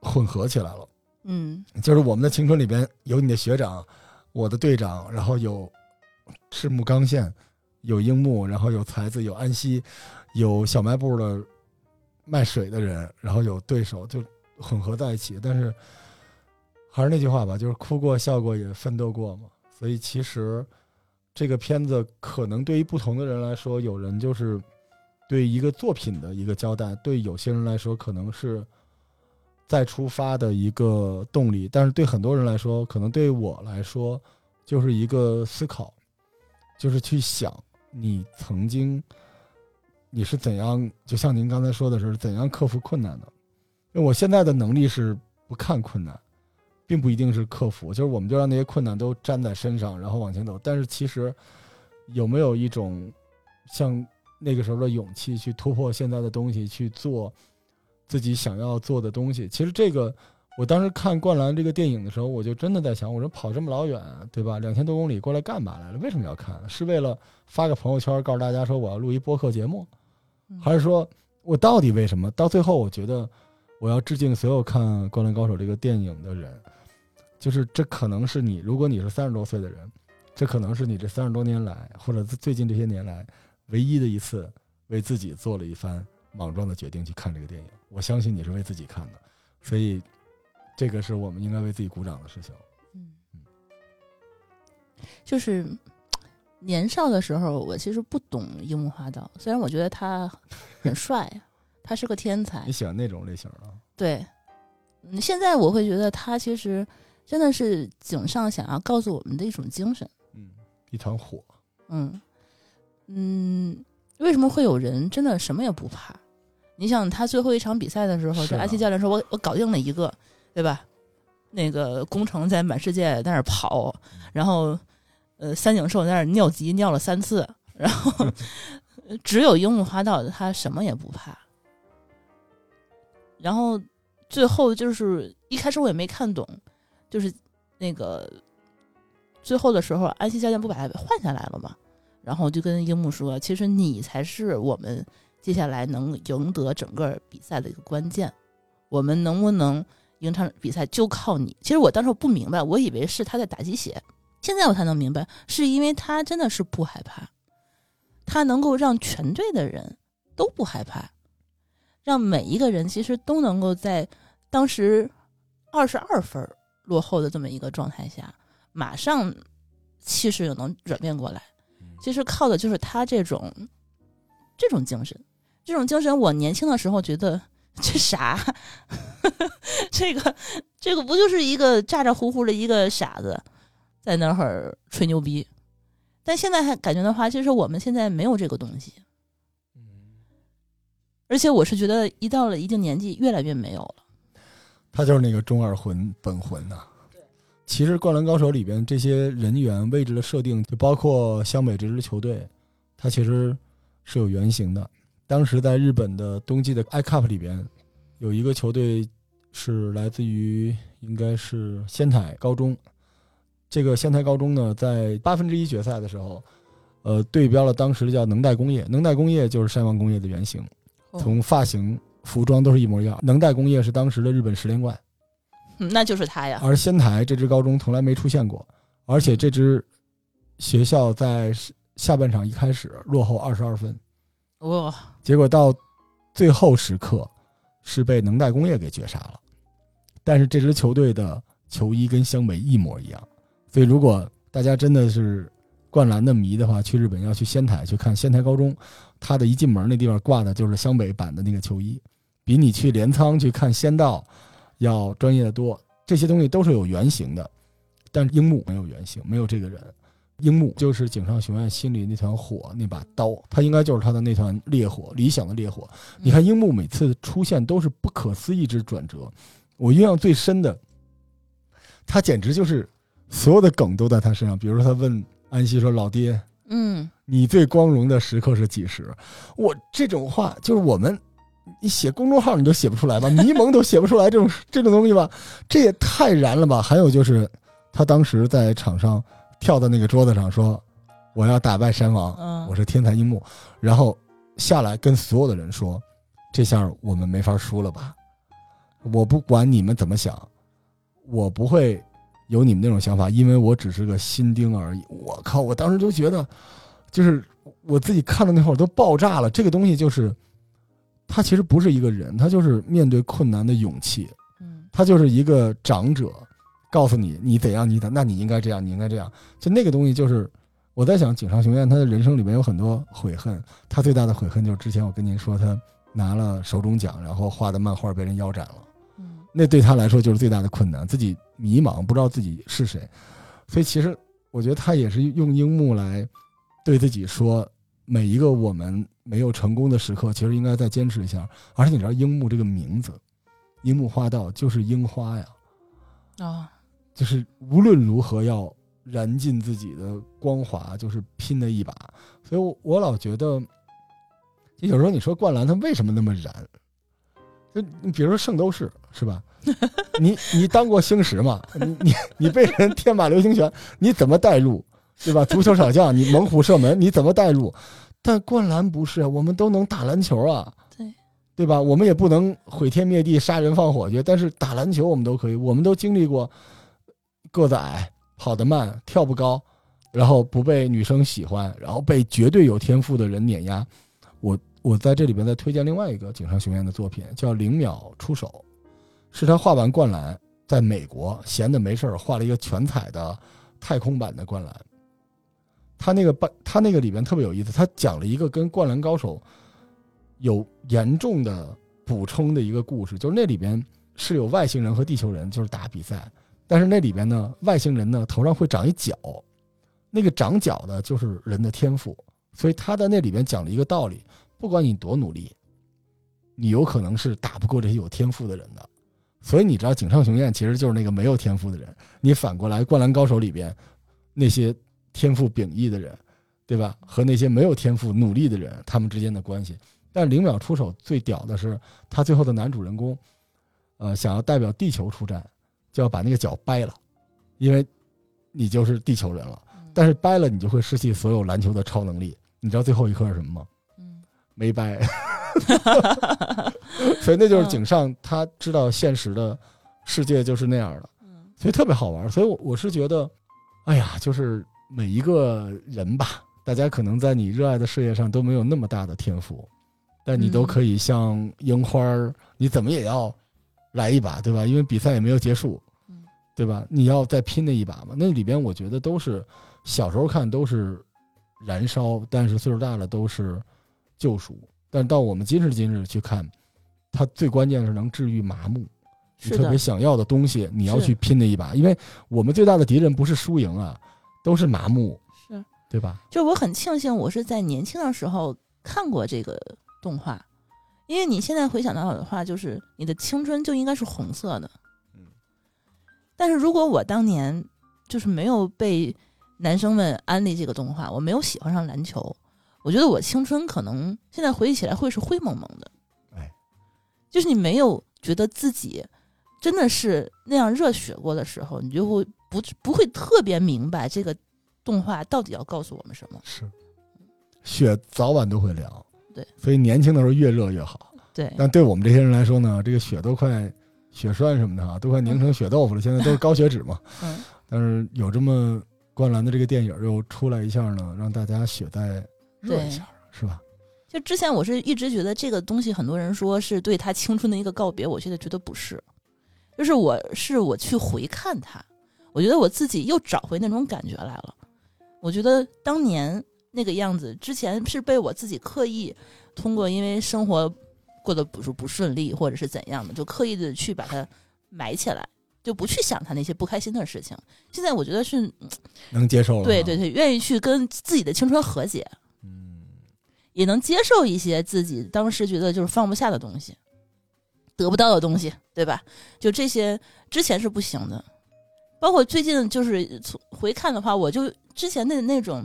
S2: 混合起来了。
S1: 嗯，
S2: 就是我们的青春里边有你的学长，我的队长，然后有赤木刚宪，有樱木，然后有才子，有安西，有小卖部的卖水的人，然后有对手，就混合在一起。但是还是那句话吧，就是哭过笑过也奋斗过嘛。所以其实这个片子可能对于不同的人来说，有人就是对一个作品的一个交代，对有些人来说可能是再出发的一个动力，但是对很多人来说，可能对我来说就是一个思考，就是去想你曾经你是怎样，就像您刚才说的是怎样克服困难的。因为我现在的能力是不看困难，并不一定是克服，就是我们就让那些困难都粘在身上，然后往前走。但是其实有没有一种像那个时候的勇气去突破现在的东西，去做自己想要做的东西？其实这个，我当时看《灌篮》这个电影的时候，我就真的在想，我说跑这么老远，对吧？两千多公里过来干嘛来了？为什么要看？是为了发个朋友圈告诉大家说我要录一播客节目，还是说我到底为什么？到最后，我觉得。我要致敬所有看《灌篮高手》这个电影的人，就是这可能是你，如果你是三十多岁的人，这可能是你这三十多年来，或者最近这些年来，唯一的一次为自己做了一番莽撞的决定去看这个电影。我相信你是为自己看的，所以这个是我们应该为自己鼓掌的事情。
S1: 嗯，就是年少的时候，我其实不懂樱木花道，虽然我觉得他很帅。他是个天才，
S2: 你喜欢那种类型的？
S1: 对，嗯，现在我会觉得他其实真的是井上想要告诉我们的一种精神，
S2: 嗯，一团火，
S1: 嗯嗯，为什么会有人真的什么也不怕？你想他最后一场比赛的时候，这阿奇教练说：“我我搞定了一个，对吧？”那个工程在满世界在那儿跑，然后呃，三井寿在那儿尿急尿了三次，然后 [LAUGHS] 只有樱木花道他什么也不怕。然后最后就是一开始我也没看懂，就是那个最后的时候，安西教练不把他换下来了吗？然后就跟樱木说：“其实你才是我们接下来能赢得整个比赛的一个关键。我们能不能赢场比赛就靠你。”其实我当时我不明白，我以为是他在打鸡血。现在我才能明白，是因为他真的是不害怕，他能够让全队的人都不害怕。让每一个人其实都能够在当时二十二分落后的这么一个状态下，马上气势就能转变过来。其实靠的就是他这种这种精神，这种精神。我年轻的时候觉得 [LAUGHS] 这啥，[LAUGHS] 这个这个不就是一个咋咋呼呼的一个傻子在那儿吹牛逼？但现在还感觉的话，其实我们现在没有这个东西。而且我是觉得，一到了一定年纪，越来越没有了。
S2: 他就是那个中二魂本魂呐。其实《灌篮高手》里边这些人员位置的设定，就包括湘北这支球队，它其实是有原型的。当时在日本的冬季的 i Cup 里边，有一个球队是来自于应该是仙台高中。这个仙台高中呢，在八分之一决赛的时候，呃，对标了当时的叫能代工业。能代工业就是山王工业的原型。从发型、服装都是一模一样。能代工业是当时的日本十连冠，
S1: 那就是他呀。
S2: 而仙台这支高中从来没出现过，而且这支学校在下半场一开始落后二十二分，
S1: 哇！
S2: 结果到最后时刻是被能代工业给绝杀了。但是这支球队的球衣跟湘北一模一样，所以如果大家真的是灌篮的迷的话，去日本要去仙台去看仙台高中。他的一进门那地方挂的就是湘北版的那个球衣，比你去镰仓去看仙道要专业的多。这些东西都是有原型的，但樱木没有原型，没有这个人。樱木就是井上雄彦心里那团火，那把刀，他应该就是他的那团烈火，理想的烈火。你看樱木每次出现都是不可思议之转折。我印象最深的，他简直就是所有的梗都在他身上。比如说他问安西说：“老爹。”
S1: 嗯，
S2: 你最光荣的时刻是几时？我这种话就是我们，你写公众号你都写不出来吧？迷蒙都写不出来这种这种东西吧？这也太燃了吧！还有就是，他当时在场上跳到那个桌子上说：“我要打败山王，我是天才樱木。”然后下来跟所有的人说：“这下我们没法输了吧？我不管你们怎么想，我不会。”有你们那种想法，因为我只是个新丁而已。我靠！我当时就觉得，就是我自己看到那会儿都爆炸了。这个东西就是，他其实不是一个人，他就是面对困难的勇气。
S1: 嗯，
S2: 他就是一个长者，告诉你你怎样，你怎，那你应该这样，你应该这样。就那个东西，就是我在想，井上雄彦他的人生里面有很多悔恨，他最大的悔恨就是之前我跟您说，他拿了手中奖，然后画的漫画被人腰斩了，
S1: 嗯
S2: 那对他来说就是最大的困难，自己迷茫，不知道自己是谁，所以其实我觉得他也是用樱木来对自己说，每一个我们没有成功的时刻，其实应该再坚持一下。而且你知道樱木这个名字，樱木花道就是樱花呀，
S1: 哦，
S2: 就是无论如何要燃尽自己的光华，就是拼的一把。所以我，我老觉得，就有时候你说灌篮他为什么那么燃？就你比如说圣斗士是吧？[LAUGHS] 你你当过星矢嘛？你你你被人天马流星拳，你怎么带入？对吧？足球小将，你猛虎射门，你怎么带入？但灌篮不是，我们都能打篮球啊。
S1: 对。
S2: 对吧？我们也不能毁天灭地、杀人放火去，但是打篮球我们都可以。我们都经历过个子矮、跑得慢、跳不高，然后不被女生喜欢，然后被绝对有天赋的人碾压。我我在这里边再推荐另外一个井上雄彦的作品，叫《零秒出手》，是他画完灌篮，在美国闲的没事儿画了一个全彩的太空版的灌篮。他那个半，他那个里边特别有意思，他讲了一个跟《灌篮高手》有严重的补充的一个故事，就是那里边是有外星人和地球人就是打比赛，但是那里边呢，外星人呢头上会长一角，那个长角的就是人的天赋，所以他在那里边讲了一个道理：不管你多努力，你有可能是打不过这些有天赋的人的。所以你知道，井上雄彦其实就是那个没有天赋的人。你反过来，《灌篮高手》里边那些天赋秉异的人，对吧？和那些没有天赋努力的人，他们之间的关系。但零秒出手最屌的是，他最后的男主人公，呃，想要代表地球出战，就要把那个脚掰了，因为你就是地球人了。但是掰了，你就会失去所有篮球的超能力。你知道最后一刻是什么吗？
S1: 嗯，
S2: 没掰。[LAUGHS] 所以那就是井上，他知道现实的世界就是那样的，
S1: 嗯
S2: 所以特别好玩。所以，我我是觉得，哎呀，就是每一个人吧，大家可能在你热爱的事业上都没有那么大的天赋，但你都可以像樱花儿，你怎么也要来一把，对吧？因为比赛也没有结束
S1: 嗯，
S2: 对吧？你要再拼那一把嘛。那里边我觉得都是小时候看都是燃烧，但是岁数大了都是救赎。但到我们今时今日去看，它最关键是能治愈麻木。你特别，想要的东西，你要去拼那一把，因为我们最大的敌人不是输赢啊，都是麻木，
S1: 是，
S2: 对吧？
S1: 就我很庆幸我是在年轻的时候看过这个动画，因为你现在回想到的话，就是你的青春就应该是红色的，
S2: 嗯。
S1: 但是如果我当年就是没有被男生们安利这个动画，我没有喜欢上篮球，我觉得我青春可能现在回忆起来会是灰蒙蒙的。
S2: 哎，
S1: 就是你没有觉得自己真的是那样热血过的时候，你就会不不会特别明白这个动画到底要告诉我们什么。
S2: 是，雪早晚都会凉，
S1: 对，
S2: 所以年轻的时候越热越好。
S1: 对，
S2: 但对我们这些人来说呢，这个雪都快血栓什么的啊，都快凝成血豆腐了。现在都是高血脂嘛，[LAUGHS]
S1: 嗯，
S2: 但是有这么灌篮的这个电影又出来一下呢，让大家血再热一下，是吧？[LAUGHS]
S1: 就之前我是一直觉得这个东西，很多人说是对他青春的一个告别，我现在觉得不是，就是我是我去回看他，我觉得我自己又找回那种感觉来了。我觉得当年那个样子，之前是被我自己刻意通过因为生活过得不是不顺利，或者是怎样的，就刻意的去把它埋起来，就不去想他那些不开心的事情。现在我觉得是
S2: 能接受了。
S1: 对对，对，愿意去跟自己的青春和解。
S2: 嗯，
S1: 也能接受一些自己当时觉得就是放不下的东西，得不到的东西，对吧？就这些之前是不行的，包括最近就是从回看的话，我就之前的那种，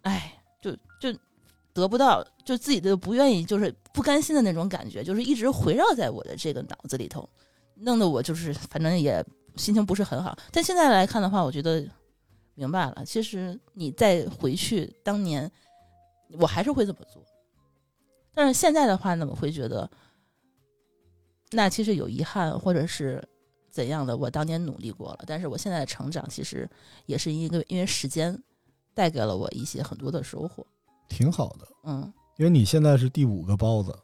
S1: 哎，就就得不到，就自己的不愿意，就是不甘心的那种感觉，就是一直围绕在我的这个脑子里头，弄得我就是反正也心情不是很好。但现在来看的话，我觉得明白了，其实你再回去当年。我还是会这么做，但是现在的话呢，我会觉得，那其实有遗憾，或者是怎样的，我当年努力过了，但是我现在的成长其实也是一个因为时间带给了我一些很多的收获。
S2: 挺好的，
S1: 嗯，
S2: 因为你现在是第五个包子。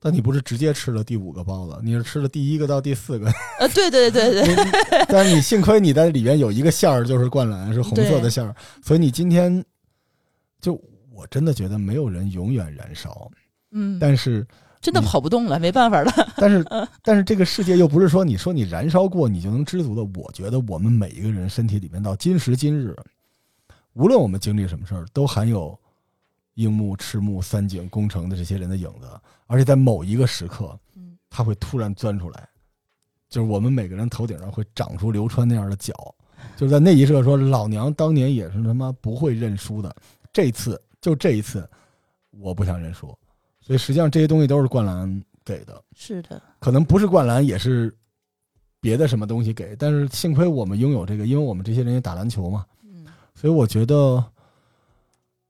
S2: 但你不是直接吃了第五个包子，你是吃了第一个到第四个。[LAUGHS]
S1: 呃，对对对对，
S2: 但是你幸亏你在里边有一个馅儿，就是灌篮是红色的馅儿，所以你今天就我真的觉得没有人永远燃烧，
S1: 嗯，
S2: 但是
S1: 真的跑不动了，没办法了。[LAUGHS]
S2: 但是但是这个世界又不是说你说你燃烧过你就能知足的。我觉得我们每一个人身体里面到今时今日，无论我们经历什么事儿，都含有樱木、赤木、三井、宫城的这些人的影子，而且在某一个时刻，
S1: 嗯
S2: 它会突然钻出来，就是我们每个人头顶上会长出流川那样的角，就是在那一刻说，老娘当年也是他妈不会认输的，这次就这一次，我不想认输，所以实际上这些东西都是灌篮给的，
S1: 是的，
S2: 可能不是灌篮，也是别的什么东西给，但是幸亏我们拥有这个，因为我们这些人也打篮球嘛，
S1: 嗯
S2: 所以我觉得，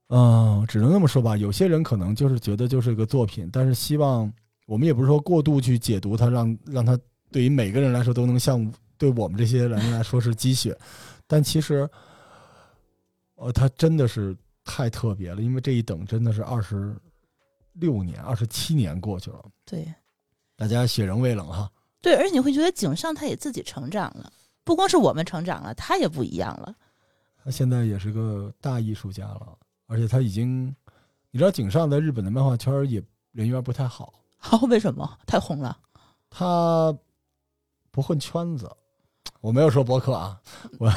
S2: 嗯、只能这么说吧。有些人可能就是觉得就是个作品，但是希望我们也不是说过度去解读它，让让它对于每个人来说都能像对我们这些人来说是鸡血，但其实，呃，它真的是太特别了，因为这一等真的是二十六年、二十七年过去了，
S1: 对
S2: 大家血仍未冷哈。
S1: 对，而且你会觉得井上他也自己成长了，不光是我们成长了，他也不一样了。
S2: 他现在也是个大艺术家了，而且他已经，你知道井上在日本的漫画圈也人缘不太好，[LAUGHS]
S1: 好，为什么太红了？
S2: 他不混圈子。我没有说博客啊，我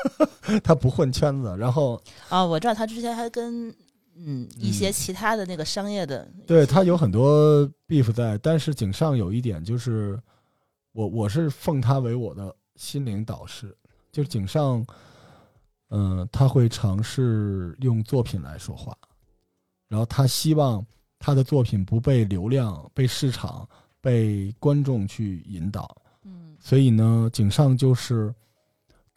S2: [LAUGHS] 他不混圈子，然后
S1: 啊，我知道他之前还跟嗯一些
S2: 嗯
S1: 其他的那个商业的，
S2: 对他有很多 beef 在，但是井上有一点就是，我我是奉他为我的心灵导师，就是井上，嗯、他会尝试用作品来说话，然后他希望他的作品不被流量、被市场、被观众去引导，
S1: 嗯。
S2: 所以呢，井上就是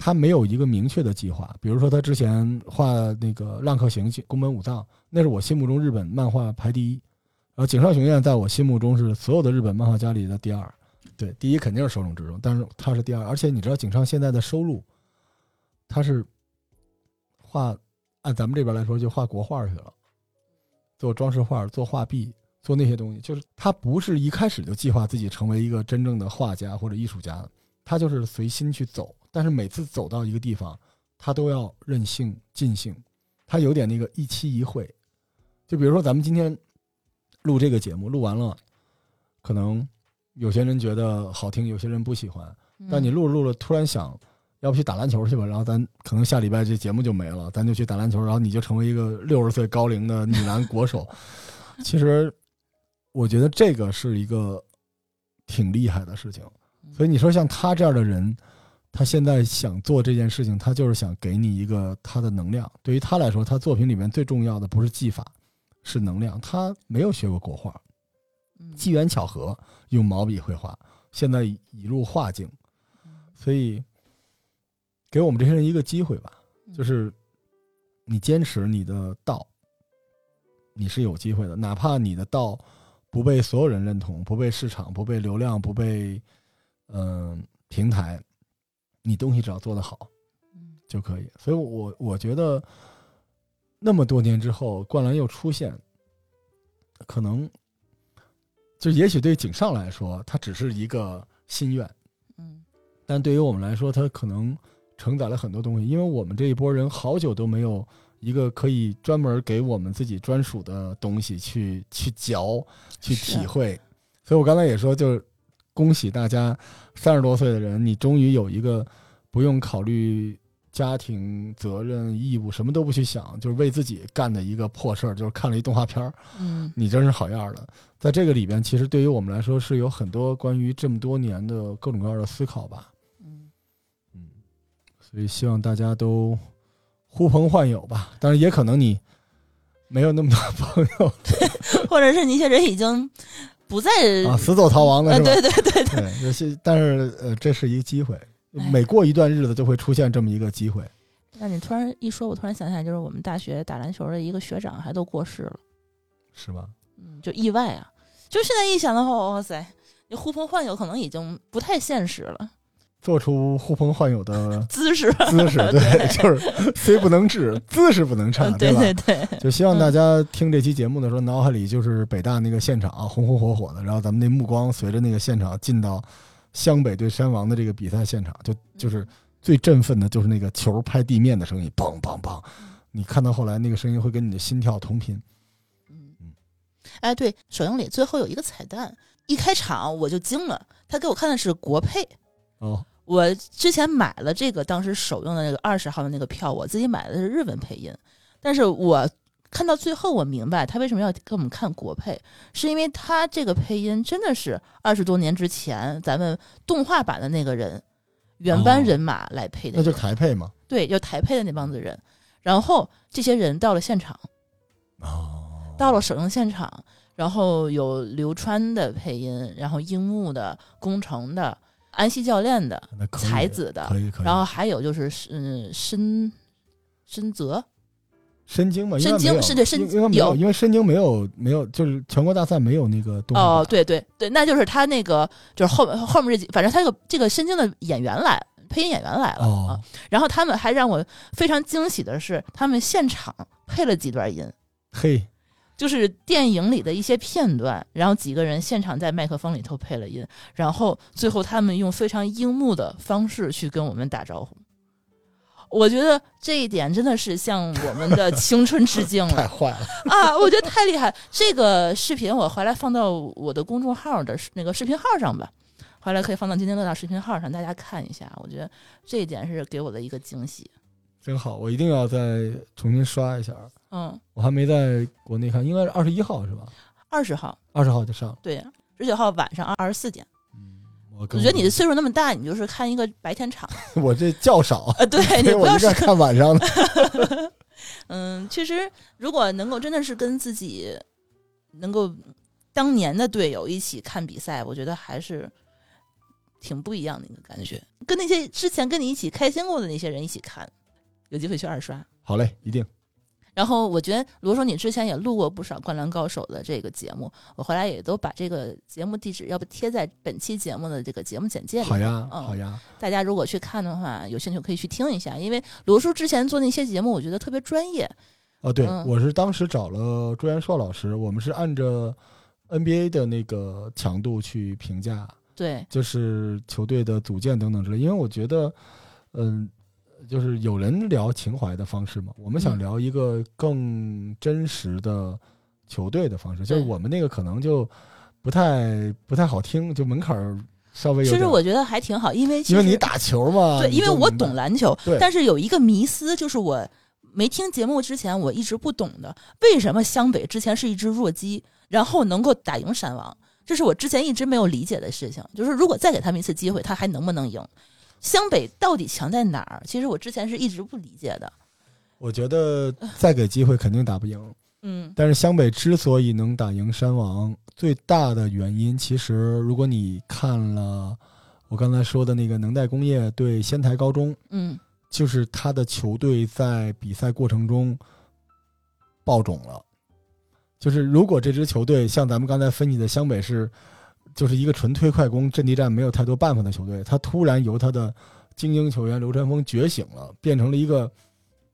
S2: 他没有一个明确的计划。比如说，他之前画那个《浪客行》宫本武藏，那是我心目中日本漫画排第一。然后井上雄彦在我心目中是所有的日本漫画家里的第二，对，第一肯定是手冢治虫，但是他是第二。而且你知道井上现在的收入，他是画按咱们这边来说就画国画去了，做装饰画、做画壁、做那些东西，就是他不是一开始就计划自己成为一个真正的画家或者艺术家，他就是随心去走。但是每次走到一个地方，他都要任性尽兴，他有点那个一期一会。就比如说咱们今天录这个节目，录完了，可能有些人觉得好听，有些人不喜欢。但你
S1: 嗯
S2: 录着录着，突然想，要不去打篮球去吧？然后咱可能下礼拜这节目就没了，咱就去打篮球，然后你就成为一个六十岁高龄的女篮国手。其实，我觉得这个是一个挺厉害的事情。所以你说像他这样的人，他现在想做这件事情，他就是想给你一个他的能量。对于他来说，他作品里面最重要的不是技法，是能量。他没有学过国画，
S1: 嗯。
S2: 机缘巧合用毛笔绘画，现在已入画境，所以给我们这些人一个机会吧，就是你坚持你的道，你是有机会的，哪怕你的道不被所有人认同，不被市场，不被流量，不被嗯、平台，你东西只要做得好
S1: 嗯
S2: 就可以。所以我我觉得那么多年之后，灌篮又出现，可能就也许对井上来说，它只是一个心愿。
S1: 嗯
S2: 但对于我们来说，它可能承载了很多东西，因为我们这一波人好久都没有一个可以专门给我们自己专属的东西去去嚼、去体会。所以我刚才也说，就是恭喜大家三十多岁的人，你终于有一个不用考虑家庭责任义务，什么都不去想，就是为自己干的一个破事儿，就是看了一动画片儿，
S1: 嗯
S2: 你真是好样的。在这个里边，其实对于我们来说是有很多关于这么多年的各种各样的思考吧。
S1: 嗯，
S2: 嗯，所以希望大家都呼朋唤友吧。当然，也可能你没有那么多朋友 [LAUGHS]
S1: 或者是你确实已经不再
S2: 啊，死走逃亡的
S1: 呃，
S2: 是吧？
S1: 对对对对，
S2: 对，有些但是呃，这是一个机会，
S1: 哎
S2: 每过一段日子就会出现这么一个机会，
S1: 那你突然一说，我突然想起来，就是我们大学打篮球的一个学长还都过世了，
S2: 是吧？
S1: 嗯，就意外啊！就现在一想的话，哇塞，你呼朋唤友可能已经不太现实了，
S2: 做出呼朋唤友的
S1: 姿势，
S2: 姿势，[LAUGHS] 对，就是虽不能至，姿势不能差，
S1: 嗯，对
S2: 吧？
S1: 对对，
S2: 就希望大家听这期节目的时候，脑海里就是北大那个现场红红火火的，然后咱们那目光随着那个现场进到湘北对山王的这个比赛现场，就就是最振奋的就是那个球拍地面的声音，梆梆梆，你看到后来那个声音会跟你的心跳同频。
S1: 嗯。
S2: 嗯，
S1: 哎，对，首映礼最后有一个彩蛋，一开场我就惊了，他给我看的是国配。
S2: 哦，
S1: 我之前买了这个当时首映的那个二十号的那个票，我自己买的是日文配音，但是我看到最后我明白他为什么要给我们看国配，是因为他这个配音真的是二十多年之前咱们动画版的那个人原班
S2: 哦
S1: 人马来配的
S2: 那就，台配嘛。
S1: 对，就台配的那帮子人，然后这些人到了现场。
S2: 哦，
S1: 到了首映现场，然后有流川的配音，然后樱木的、宫城的、安西教练的、才子的，
S2: 可以可以。
S1: 然后还有就是嗯深深泽，
S2: 深京嘛，应该
S1: 深京是对深
S2: 应应该没有，
S1: 有。
S2: 因为深京没有没有，就是全国大赛没有那个动画
S1: 哦，对对对，那就是他那个就是后后面这几，反正他这个这个深京的演员来配音演员来了、啊
S2: 哦，，
S1: 然后他们还让我非常惊喜的是，他们现场配了几段音。
S2: 嘿，
S1: 就是电影里的一些片段，然后几个人现场在麦克风里头配了音，然后最后他们用非常樱木的方式去跟我们打招呼。我觉得这一点真的是向我们的 [LAUGHS] 青春致敬了
S2: 太
S1: 了
S2: 坏了，
S1: 啊！我觉得太厉害。这个视频我回来放到我的公众号的那个视频号上吧，回来可以放到津津乐道视频号上，大家看一下。我觉得这一点是给我的一个惊喜。
S2: 真好，我一定要再重新刷一下。
S1: 嗯，
S2: 我还没在国内看，应该是二十一号是吧？
S1: 二十号
S2: 二十号就上。
S1: 对，十九号晚上二十四点。
S2: 嗯，我
S1: 我觉得你的岁数那么大，你就是看一个白天场。[LAUGHS]
S2: 我这较少，[LAUGHS]
S1: 呃，对 [LAUGHS] 你不要是
S2: 看晚上的。
S1: 嗯，其实如果能够真的是跟自己能够当年的队友一起看比赛，我觉得还是挺不一样的一个感觉。跟那些之前跟你一起开心过的那些人一起看，有机会去二刷。
S2: 好嘞，一定。
S1: 然后我觉得，罗叔你之前也录过不少《灌篮高手》的这个节目，我回来也都把这个节目地址要不贴在本期节目的这个节目简介里。
S2: 好呀，
S1: 嗯
S2: 好呀。
S1: 大家如果去看的话，有兴趣可以去听一下，因为罗叔之前做那些节目，我觉得特别专业。
S2: 哦，对，
S1: 嗯
S2: 我是当时找了朱元硕老师，我们是按着 NBA 的那个强度去评价，
S1: 对，
S2: 就是球队的组建等等之类。因为我觉得，嗯，就是有人聊情怀的方式嘛，我们想
S1: 嗯
S2: 聊一个更真实的球队的方式，就是我们那个可能就不太不太好听，就门槛儿稍微有
S1: 其。实我觉得还挺好，因为
S2: 因为你打球嘛，
S1: 对，因为我懂篮球
S2: 对，
S1: 但是有一个迷思，就是我没听节目之前，我一直不懂的，为什么湘北之前是一支弱鸡，然后能够打赢山王，这是我之前一直没有理解的事情。就是如果再给他们一次机会，他还能不能赢？湘北到底强在哪儿？其实我之前是一直不理解的。
S2: 我觉得再给机会肯定打不赢。
S1: 嗯
S2: 但是湘北之所以能打赢山王，最大的原因，其实如果你看了我刚才说的那个能代工业对仙台高中，
S1: 嗯
S2: 就是他的球队在比赛过程中爆种了。就是如果这支球队像咱们刚才分析的湘北是，就是一个纯推快攻、阵地战没有太多办法的球队，他突然由他的精英球员流川枫觉醒了，变成了一个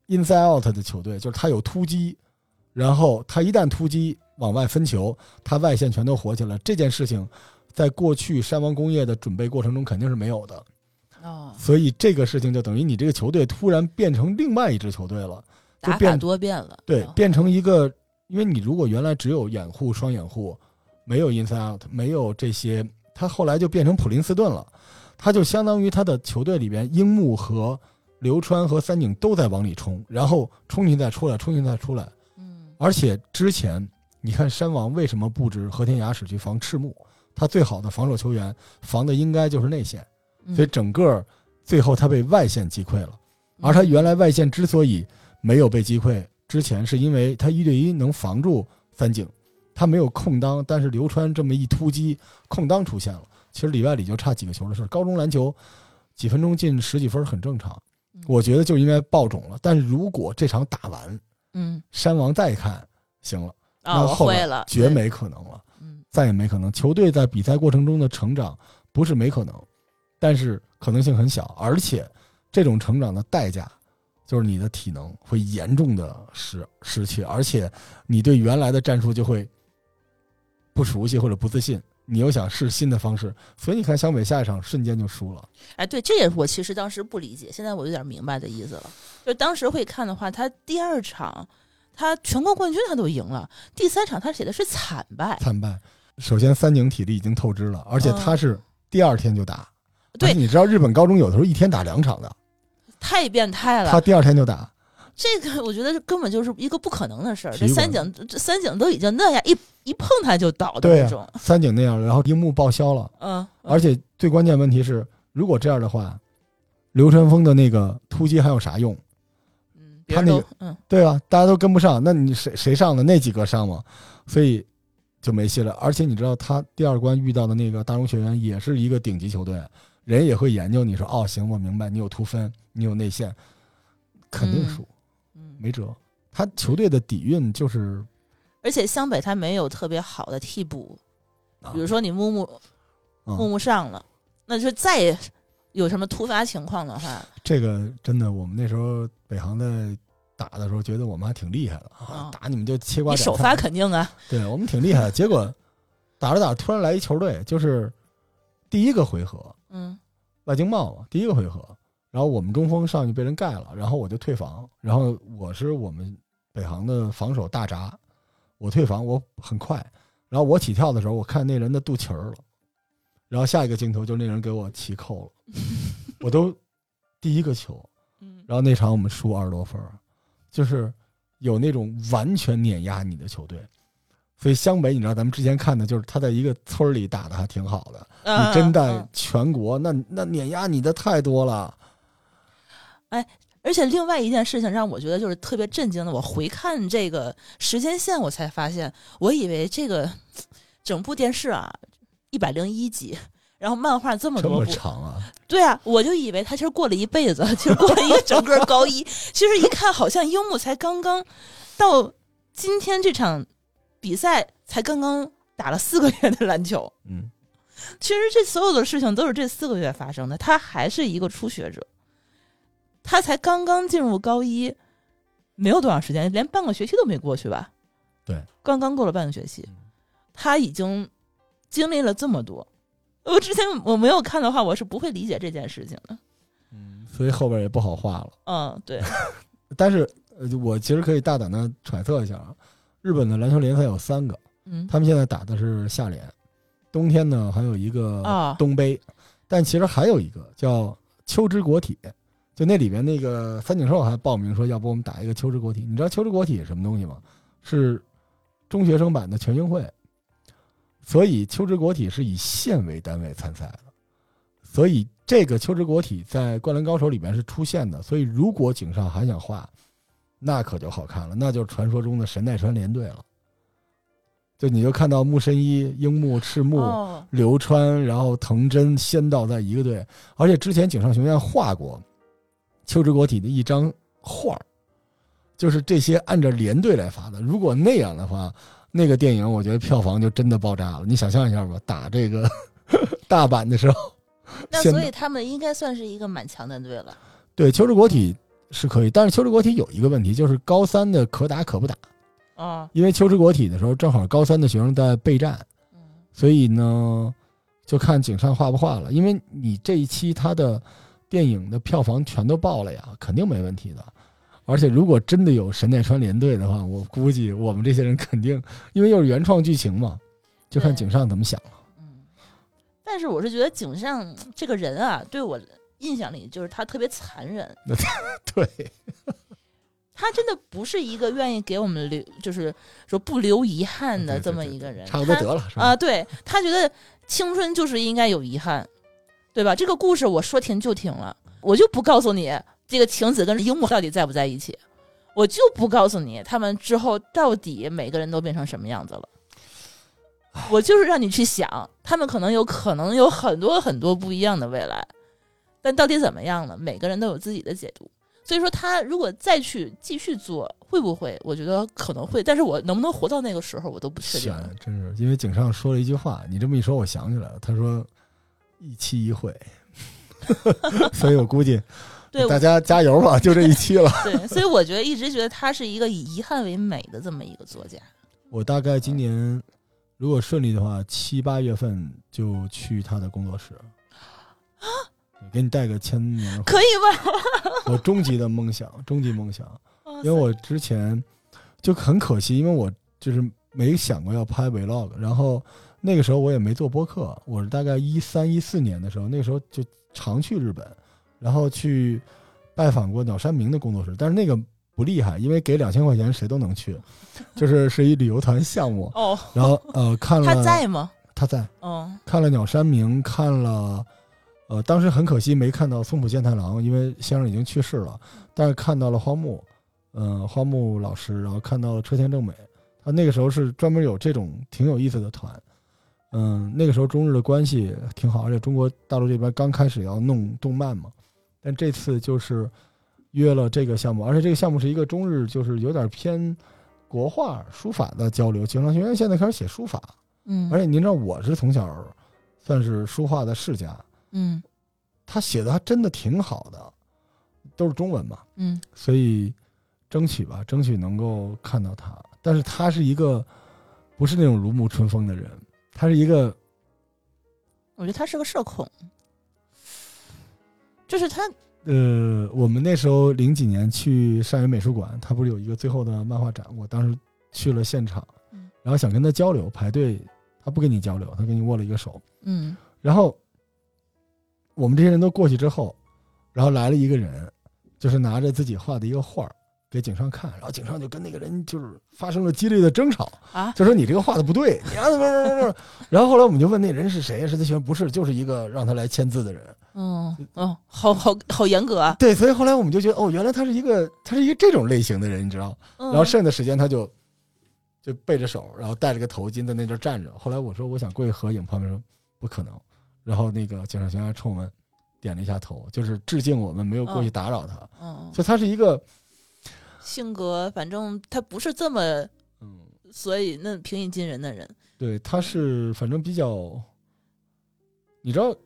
S2: inside out 的球队，就是他有突击，然后他一旦突击往外分球，他外线全都火起来。这件事情在过去山王工业的准备过程中肯定是没有的。
S1: 哦，
S2: 所以这个事情就等于你这个球队突然变成另外一支球队了，就变
S1: 多变了。哦，
S2: 对变成一个，因为你如果原来只有掩护、双掩护，没有 inside out，没有这些，他后来就变成普林斯顿了，他就相当于他的球队里边，樱木和流川和三井都在往里冲，然后冲进再出来，冲进再出来，
S1: 嗯
S2: 而且之前你看山王为什么布置和田雅史去防赤木，他最好的防守球员防的应该就是内线。
S1: 嗯
S2: 所以整个最后他被外线击溃了。而他原来外线之所以没有被击溃，之前是因为他一对一能防住三井，他没有空当，但是刘川这么一突击，空当出现了。其实里外里就差几个球的事儿。高中篮球几分钟进十几分很正常
S1: 嗯，
S2: 我觉得就应该爆种了。但是如果这场打完，
S1: 嗯
S2: 山王再看行了，那后边
S1: 会了，
S2: 绝。没可能了。
S1: 嗯
S2: 再也没可能。球队在比赛过程中的成长不是没可能，但是可能性很小，而且这种成长的代价就是你的体能会严重的失失去，而且你对原来的战术就会不熟悉或者不自信，你又想试新的方式，所以你看湘北下一场瞬间就输了。
S1: 哎，对，这也是我其实当时不理解，现在我有点明白的意思了。就当时会看的话，他第二场他全国冠军他都赢了，第三场他写的是惨败。
S2: 惨败。首先，三井体力已经透支了，而且他是第二天就打。
S1: 对，
S2: 你知道日本高中有的时候一天打两场的，
S1: 太变态了。
S2: 他第二天就打。
S1: 这个我觉得根本就是一个不可能的事儿。这三井，这三井都已经那样，一一碰他就倒的那种。
S2: 三井那样，然后樱木报销了。嗯。而且最关键问题是，如果这样的话，流川枫的那个突击还有啥用？
S1: 嗯，
S2: 他那个，
S1: 嗯，
S2: 对啊，大家都跟不上，那你谁谁上的？那几个上吗？所以就没戏了。而且你知道，他第二关遇到的那个大荣学员也是一个顶级球队，人也会研究。你说哦，行，我明白，你有突分，你有内线，肯定输。没辙，他球队的底蕴就是，
S1: 而且湘北他没有特别好的替补，比如说你木木木木上了，那就再有什么突发情况的话，
S2: 这个真的，我们那时候北航的打的时候，觉得我们还挺厉害的啊，打你们就切瓜。
S1: 你首发肯定啊，
S2: 对我们挺厉害的。结果打着打着，突然来一球队，就是第一个回合，
S1: 嗯，
S2: 外经贸嘛，第一个回合。然后我们中锋上去被人盖了，然后我就退防。然后我是我们北航的防守大闸，我退防我很快。然后我起跳的时候，我看那人的肚脐儿了。然后下一个镜头就那人给我起扣了，[LAUGHS] 我都第一个球。然后那场我们输二十多分，就是有那种完全碾压你的球队。所以湘北，你知道咱们之前看的就是他在一个村里打的还挺好的。你真在全国，那那碾压你的太多了。
S1: 哎，而且另外一件事情让我觉得就是特别震惊的，我回看这个时间线，我才发现，我以为这个整部电视啊一百零一集，然后漫画这么多
S2: 部，长啊！
S1: 对啊，我就以为他其实过了一辈子，其实过了一个整个高一。其实一看，好像樱木才刚刚到今天这场比赛，才刚刚打了四个月的篮球。
S2: 嗯，
S1: 其实这所有的事情都是这四个月发生的，他还是一个初学者。他才刚刚进入高一，没有多长时间，连半个学期都没过去吧？
S2: 对，
S1: 刚刚过了半个学期，他已经经历了这么多。我之前我没有看的话，我是不会理解这件事情的。
S2: 嗯，所以后边也不好画了。
S1: 嗯，对。[LAUGHS]
S2: 但是，我其实可以大胆的揣测一下啊，日本的篮球联赛有三个，
S1: 嗯，
S2: 他们现在打的是夏联，冬天呢还有一个东杯，但其实还有一个叫秋之国体。就那里边那个三井寿还报名说，要不我们打一个秋之国体？你知道秋之国体是什么东西吗？是中学生版的全运会。所以秋之国体是以县为单位参赛的。所以这个秋之国体在灌篮高手里边是出现的。所以如果井上还想画，那可就好看了，那就是传说中的神奈川联队了。就你就看到木深一、樱木、赤木、流川，然后藤真、仙道在一个队，而且之前井上雄彦画过。秋之国体的一张画儿，就是这些按照连队来发的。如果那样的话，那个电影我觉得票房就真的爆炸了。你想象一下吧，打这个 [LAUGHS] 大阪的时候，
S1: 那所以他们应该算是一个蛮强的队了。
S2: 对，秋之国体是可以，但是秋之国体有一个问题，就是高三的可打可不打
S1: 啊。
S2: 因为秋之国体的时候，正好高三的学生在备战，所以呢，就看井上画不画了。因为你这一期他的。电影的票房全都爆了呀，肯定没问题的。而且如果真的有神奈川联队的话，我估计我们这些人肯定，因为又是原创剧情嘛，就看井上怎么想了。
S1: 嗯，但是我是觉得井上这个人啊，对我印象里就是他特别残忍。[LAUGHS]
S2: 对，
S1: 他真的不是一个愿意给我们留，就是说不留遗憾的这么一个人。
S2: 差不多得了，是吧
S1: 啊，对他觉得青春就是应该有遗憾。对吧？这个故事我说停就停了，我就不告诉你这个晴子跟樱木到底在不在一起，我就不告诉你他们之后到底每个人都变成什么样子了。我就是让你去想，他们可能有可能有很多很多不一样的未来，但到底怎么样呢？每个人都有自己的解读。所以说，他如果再去继续做，会不会？我觉得可能会，但是我能不能活到那个时候，我都不确定。
S2: 真是，因为井上说了一句话，你这么一说，我想起来了，他说。一期一会，[LAUGHS] 所以我估计，[LAUGHS]
S1: 对
S2: 大家加油吧，就这一期了。
S1: 对，所以我觉得一直觉得他是一个以遗憾为美的这么一个作家。
S2: 我大概今年如果顺利的话，七八月份就去他的工作室啊，给你带个签名，
S1: 可以吧？
S2: 我终极的梦想，终极梦想，因为我之前就很可惜，因为我就是没想过要拍 vlog，然后那个时候我也没做播客，我是大概一三一四年的时候，那个时候就常去日本，然后去拜访过鸟山明的工作室，但是那个不厉害，因为给两千块钱谁都能去，[LAUGHS] 就是是一旅游团项目，
S1: 哦，
S2: 然后呃看 [LAUGHS] 了
S1: 他在吗？
S2: 他在
S1: 哦，
S2: 看了鸟山明，看了。呃，当时很可惜没看到松浦健太郎，因为先生已经去世了。但是看到了荒木，嗯、荒木老师，然后看到了车田正美。他那个时候是专门有这种挺有意思的团，嗯，那个时候中日的关系挺好，而且中国大陆这边刚开始要弄动漫嘛。但这次就是约了这个项目，而且这个项目是一个中日就是有点偏国画书法的交流。景上学院现在开始写书法，
S1: 嗯，
S2: 而且您知道我是从小算是书画的世家。
S1: 嗯
S2: 他写的还真的挺好的，都是中文嘛，
S1: 嗯
S2: 所以争取吧，争取能够看到他。但是他是一个不是那种如沐春风的人，他是一个
S1: 我觉得他是个社恐，就是他，
S2: 呃，我们那时候零几年去上野美术馆，他不是有一个最后的漫画展，我当时去了现场
S1: 嗯，
S2: 然后想跟他交流，排队，他不跟你交流，他跟你握了一个手，
S1: 嗯。
S2: 然后我们这些人都过去之后，然后来了一个人，就是拿着自己画的一个画儿给警上看，然后警上就跟那个人就是发生了激烈的争吵，
S1: 啊，
S2: 就说你这个画的不对，你啊不是不是不是。然后后来我们就问那人是谁，是他学生，不是，就是一个让他来签字的人。
S1: 嗯哦，好好好严格啊，
S2: 对，所以后来我们就觉得哦，原来他是一个他是一个这种类型的人，你知道。
S1: 然
S2: 然后剩下的时间他就就背着手，然后戴着个头巾在那阵站着。后来我说我想过去合影，旁边说不可能。然后那个井上雄还冲我们点了一下头，就是致敬我们没有过去打扰他。
S1: 嗯，
S2: 所以他是一个
S1: 性格反正他不是这么，
S2: 嗯，
S1: 所以那平易近人的人，
S2: 对，他是反正比较，你知道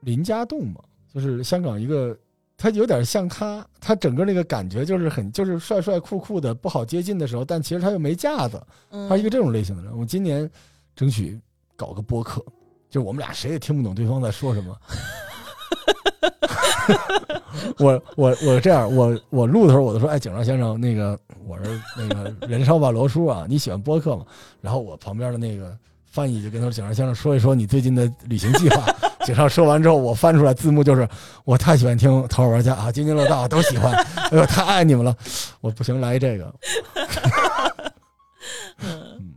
S2: 林家栋吗？就是香港一个，他有点像他，他整个那个感觉就是很就是帅帅酷酷的，不好接近的时候，但其实他又没架子。
S1: 嗯，
S2: 他是一个这种类型的人。我今年争取搞个播客，就是我们俩谁也听不懂对方在说什么。[LAUGHS] 我我我这样，我我录的时候我都说，哎，景上先生，那个我是那个人烧吧罗叔啊，你喜欢播客吗？然后我旁边的那个翻译就跟他说，景上先生说一说你最近的旅行计划。景上说完之后，我翻出来字幕就是我太喜欢听《头号玩家》啊，津津乐道都喜欢，哎呦太爱你们了，我不行来一这个，[LAUGHS]
S1: 嗯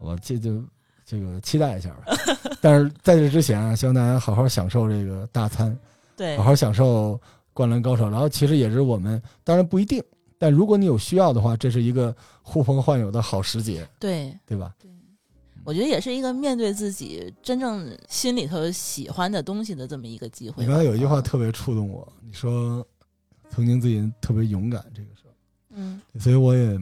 S2: 我这就这个期待一下吧。但是在这之前啊，希望大家好好享受这个大餐，
S1: 对
S2: 好，好享受《灌篮高手》。然后其实也是我们，当然不一定，但如果你有需要的话，这是一个呼朋唤友的好时节，
S1: 对。
S2: 对吧？
S1: 对我觉得也是一个面对自己真正心里头喜欢的东西的这么一个机会。
S2: 你刚才有一句话
S1: 嗯
S2: 特别触动我，你说曾经自己特别勇敢这个时候，
S1: 嗯
S2: 所以我也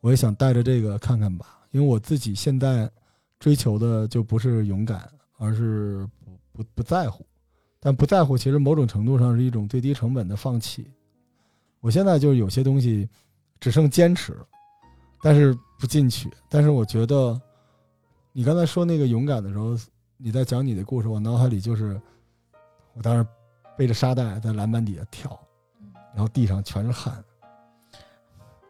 S2: 我也想带着这个看看吧，因为我自己现在追求的就不是勇敢，而是不不不在乎。但不在乎，其实某种程度上是一种最低成本的放弃。我现在就是有些东西只剩坚持，但是不进取。但是我觉得，你刚才说那个勇敢的时候，你在讲你的故事，我脑海里就是，我当时背着沙袋在篮板底下跳，然后地上全是汗，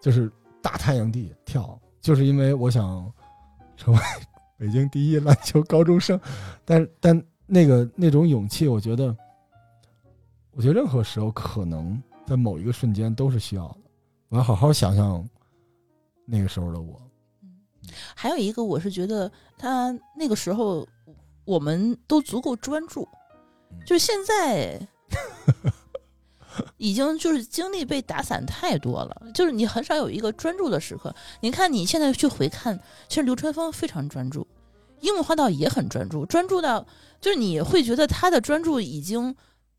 S2: 就是大太阳地跳，就是因为我想成为 [LAUGHS] 北京第一篮球高中生，但但那个那种勇气，我觉得，我觉得任何时候可能在某一个瞬间都是需要的。我要好好想想那个时候的我。
S1: 还有一个，我是觉得他那个时候我们都足够专注，
S2: 嗯
S1: 就是现在已经就是精力被打散太多了，就是你很少有一个专注的时刻。你看你现在去回看，其实流川枫非常专注，樱木花道也很专注，专注到就是你会觉得他的专注已经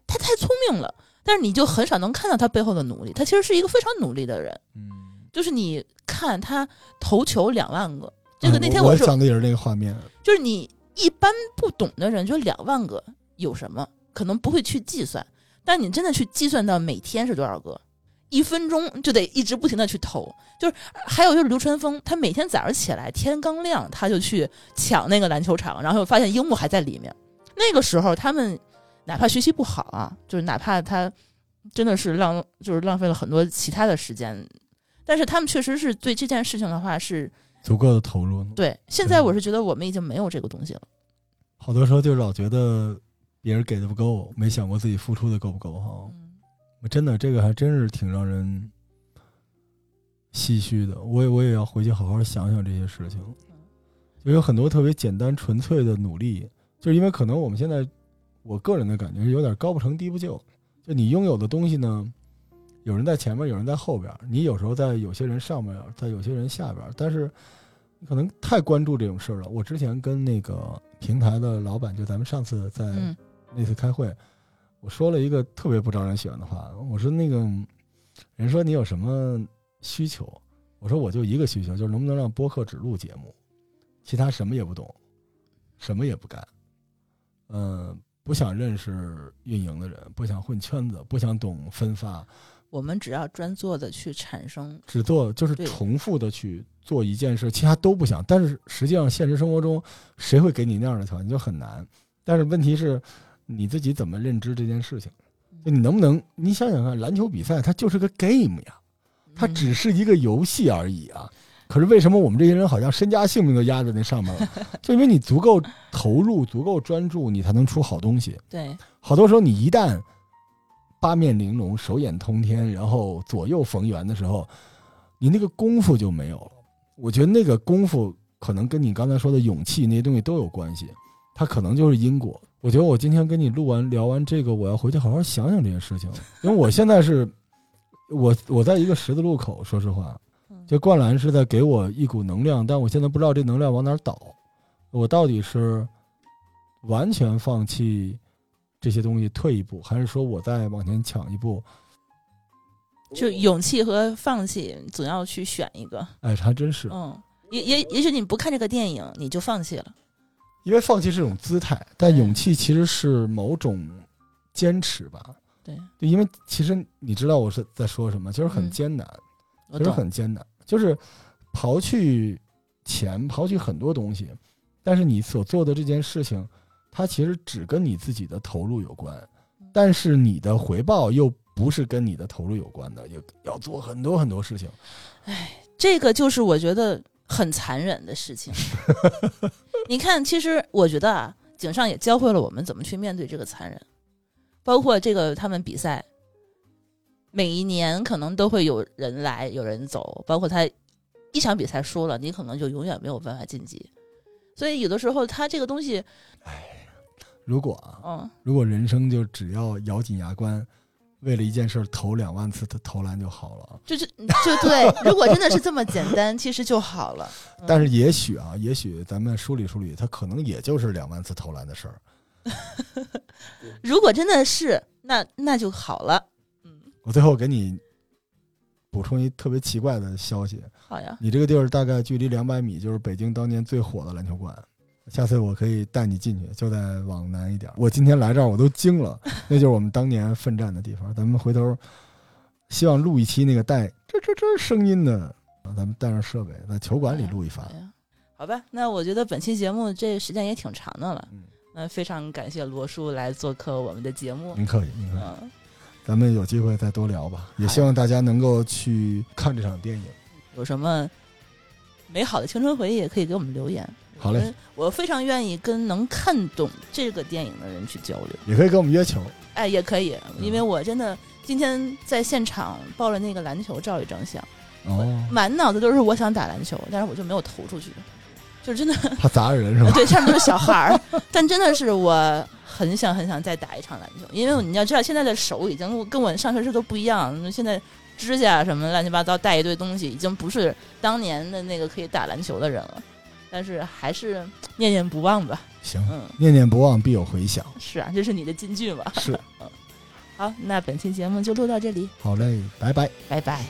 S1: 他太聪明了，但是你就很少能看到他背后的努力。他其实是一个非常努力的人。
S2: 嗯，
S1: 就是你看他投球两万个，这个那天
S2: 嗯我
S1: 说，
S2: 想的也是那个画面。
S1: 就是你一般不懂的人，就两万个有什么，可能不会去计算，但你真的去计算到每天是多少个，一分钟就得一直不停的去投。就是还有就是流川枫，他每天早上起来天刚亮，他就去抢那个篮球场，然后发现樱木还在里面。那个时候他们哪怕学习不好啊，就是哪怕他真的是浪就是浪费了很多其他的时间，但是他们确实是对这件事情的话是
S2: 足够的投入。
S1: 对，现在我是觉得我们已经没有这个东西了。
S2: 好多时候就老觉得别人给的不够，没想过自己付出的够不够哈。真的，这个还真是挺让人。唏嘘的，我也我也要回去好好想想这些事情。就有很多特别简单纯粹的努力，就是因为可能我们现在，我个人的感觉是有点高不成低不就。就你拥有的东西呢，有人在前面，有人在后边，你有时候在有些人上面，在有些人下边，但是你可能太关注这种事儿了。我之前跟那个平台的老板，就咱们上次在那次开会，我说了一个特别不招人喜欢的话，我说那个人说你有什么？需求，我说我就一个需求，就是能不能让播客只录节目，其他什么也不懂，什么也不干，嗯，不想认识运营的人，不想混圈子，不想懂分发。
S1: 我们只要专做的去产生，
S2: 只做就是重复的去做一件事，其他都不想。但是实际上现实生活中，谁会给你那样的条件就很难。但是问题是，你自己怎么认知这件事情？就你能不能？你想想看，篮球比赛它就是个 game 呀。它只是一个游戏而已啊！可是为什么我们这些人好像身家性命都压在那上面了？[LAUGHS] 就因为你足够投入、足够专注，你才能出好东西。
S1: 对，
S2: 好多时候你一旦八面玲珑、手眼通天，然后左右逢源的时候，你那个功夫就没有了。我觉得那个功夫可能跟你刚才说的勇气那些东西都有关系，它可能就是因果。我觉得我今天跟你录完聊完这个，我要回去好好想想这件事情，因为我现在是。我我在一个十字路口，说实话，就灌篮是在给我一股能量，但我现在不知道这能量往哪倒。我到底是完全放弃这些东西退一步，还是说我再往前抢一步？
S1: 就勇气和放弃，总要去选一个。
S2: 哎，还真是。
S1: 嗯，也也也许你不看这个电影，你就放弃了。
S2: 因为放弃是种姿态，但勇气其实是某种坚持吧。
S1: 对，
S2: 因为其实你知道我是在说什么，就是很艰难，其实很艰难，就是刨去钱，刨去很多东西，但是你所做的这件事情，它其实只跟你自己的投入有关，但是你的回报又不是跟你的投入有关的，要要做很多很多事情。
S1: 哎，这个就是我觉得很残忍的事情。[LAUGHS] 你看，其实我觉得啊，井上也教会了我们怎么去面对这个残忍。包括这个他们比赛，每一年可能都会有人来有人走，包括他一场比赛输了，你可能就永远没有办法晋级。所以有的时候他这个东西，
S2: 哎，如果啊，嗯如果人生就只要咬紧牙关，为了一件事投两万次的投篮就好了，
S1: 就是就对。[LAUGHS] 如果真的是这么简单，其实就好了。[LAUGHS]
S2: 但是也许啊，也许咱们梳理梳理，他可能也就是两万次投篮的事儿。[LAUGHS]
S1: 如果真的是那那就好了。嗯，
S2: 我最后给你补充一特别奇怪的消息。
S1: 好呀，
S2: 你这个地儿大概距离两百米就是北京当年最火的篮球馆。下次我可以带你进去，就在往南一点。我今天来这儿我都惊了，[LAUGHS] 那就是我们当年奋战的地方。咱们回头希望录一期那个带这这这声音的，咱们带上设备在球馆里录一发。
S1: 好吧，那我觉得本期节目这时间也挺长的了。嗯。那非常感谢罗叔来做客我们的节目。
S2: 您可以，您可以，咱们有机会再多聊吧。也希望大家能够去看这场电影。
S1: 有什么美好的青春回忆，也可以给我们留言。
S2: 好嘞，
S1: 我非常愿意跟能看懂这个电影的人去交流。
S2: 也可以跟我们约球。
S1: 哎，也可以，因为我真的今天在现场抱着那个篮球照一张相，
S2: 哦，
S1: 满脑子都是我想打篮球，但是我就没有投出去。就真的
S2: 怕砸人是吧？[LAUGHS]
S1: 对，上面都是小孩儿，但真的是我很想很想再打一场篮球，因为你要知道现在的手已经跟我上学时都不一样。现在指甲什么乱七八糟，带一堆东西，已经不是当年的那个可以打篮球的人了。但是还是念念不忘吧，
S2: 行，念念不忘必有回响。
S1: 是啊，这是你的金句吧？
S2: 是。
S1: 好，那本期节目就录到这里。
S2: 好嘞，拜拜
S1: 拜拜。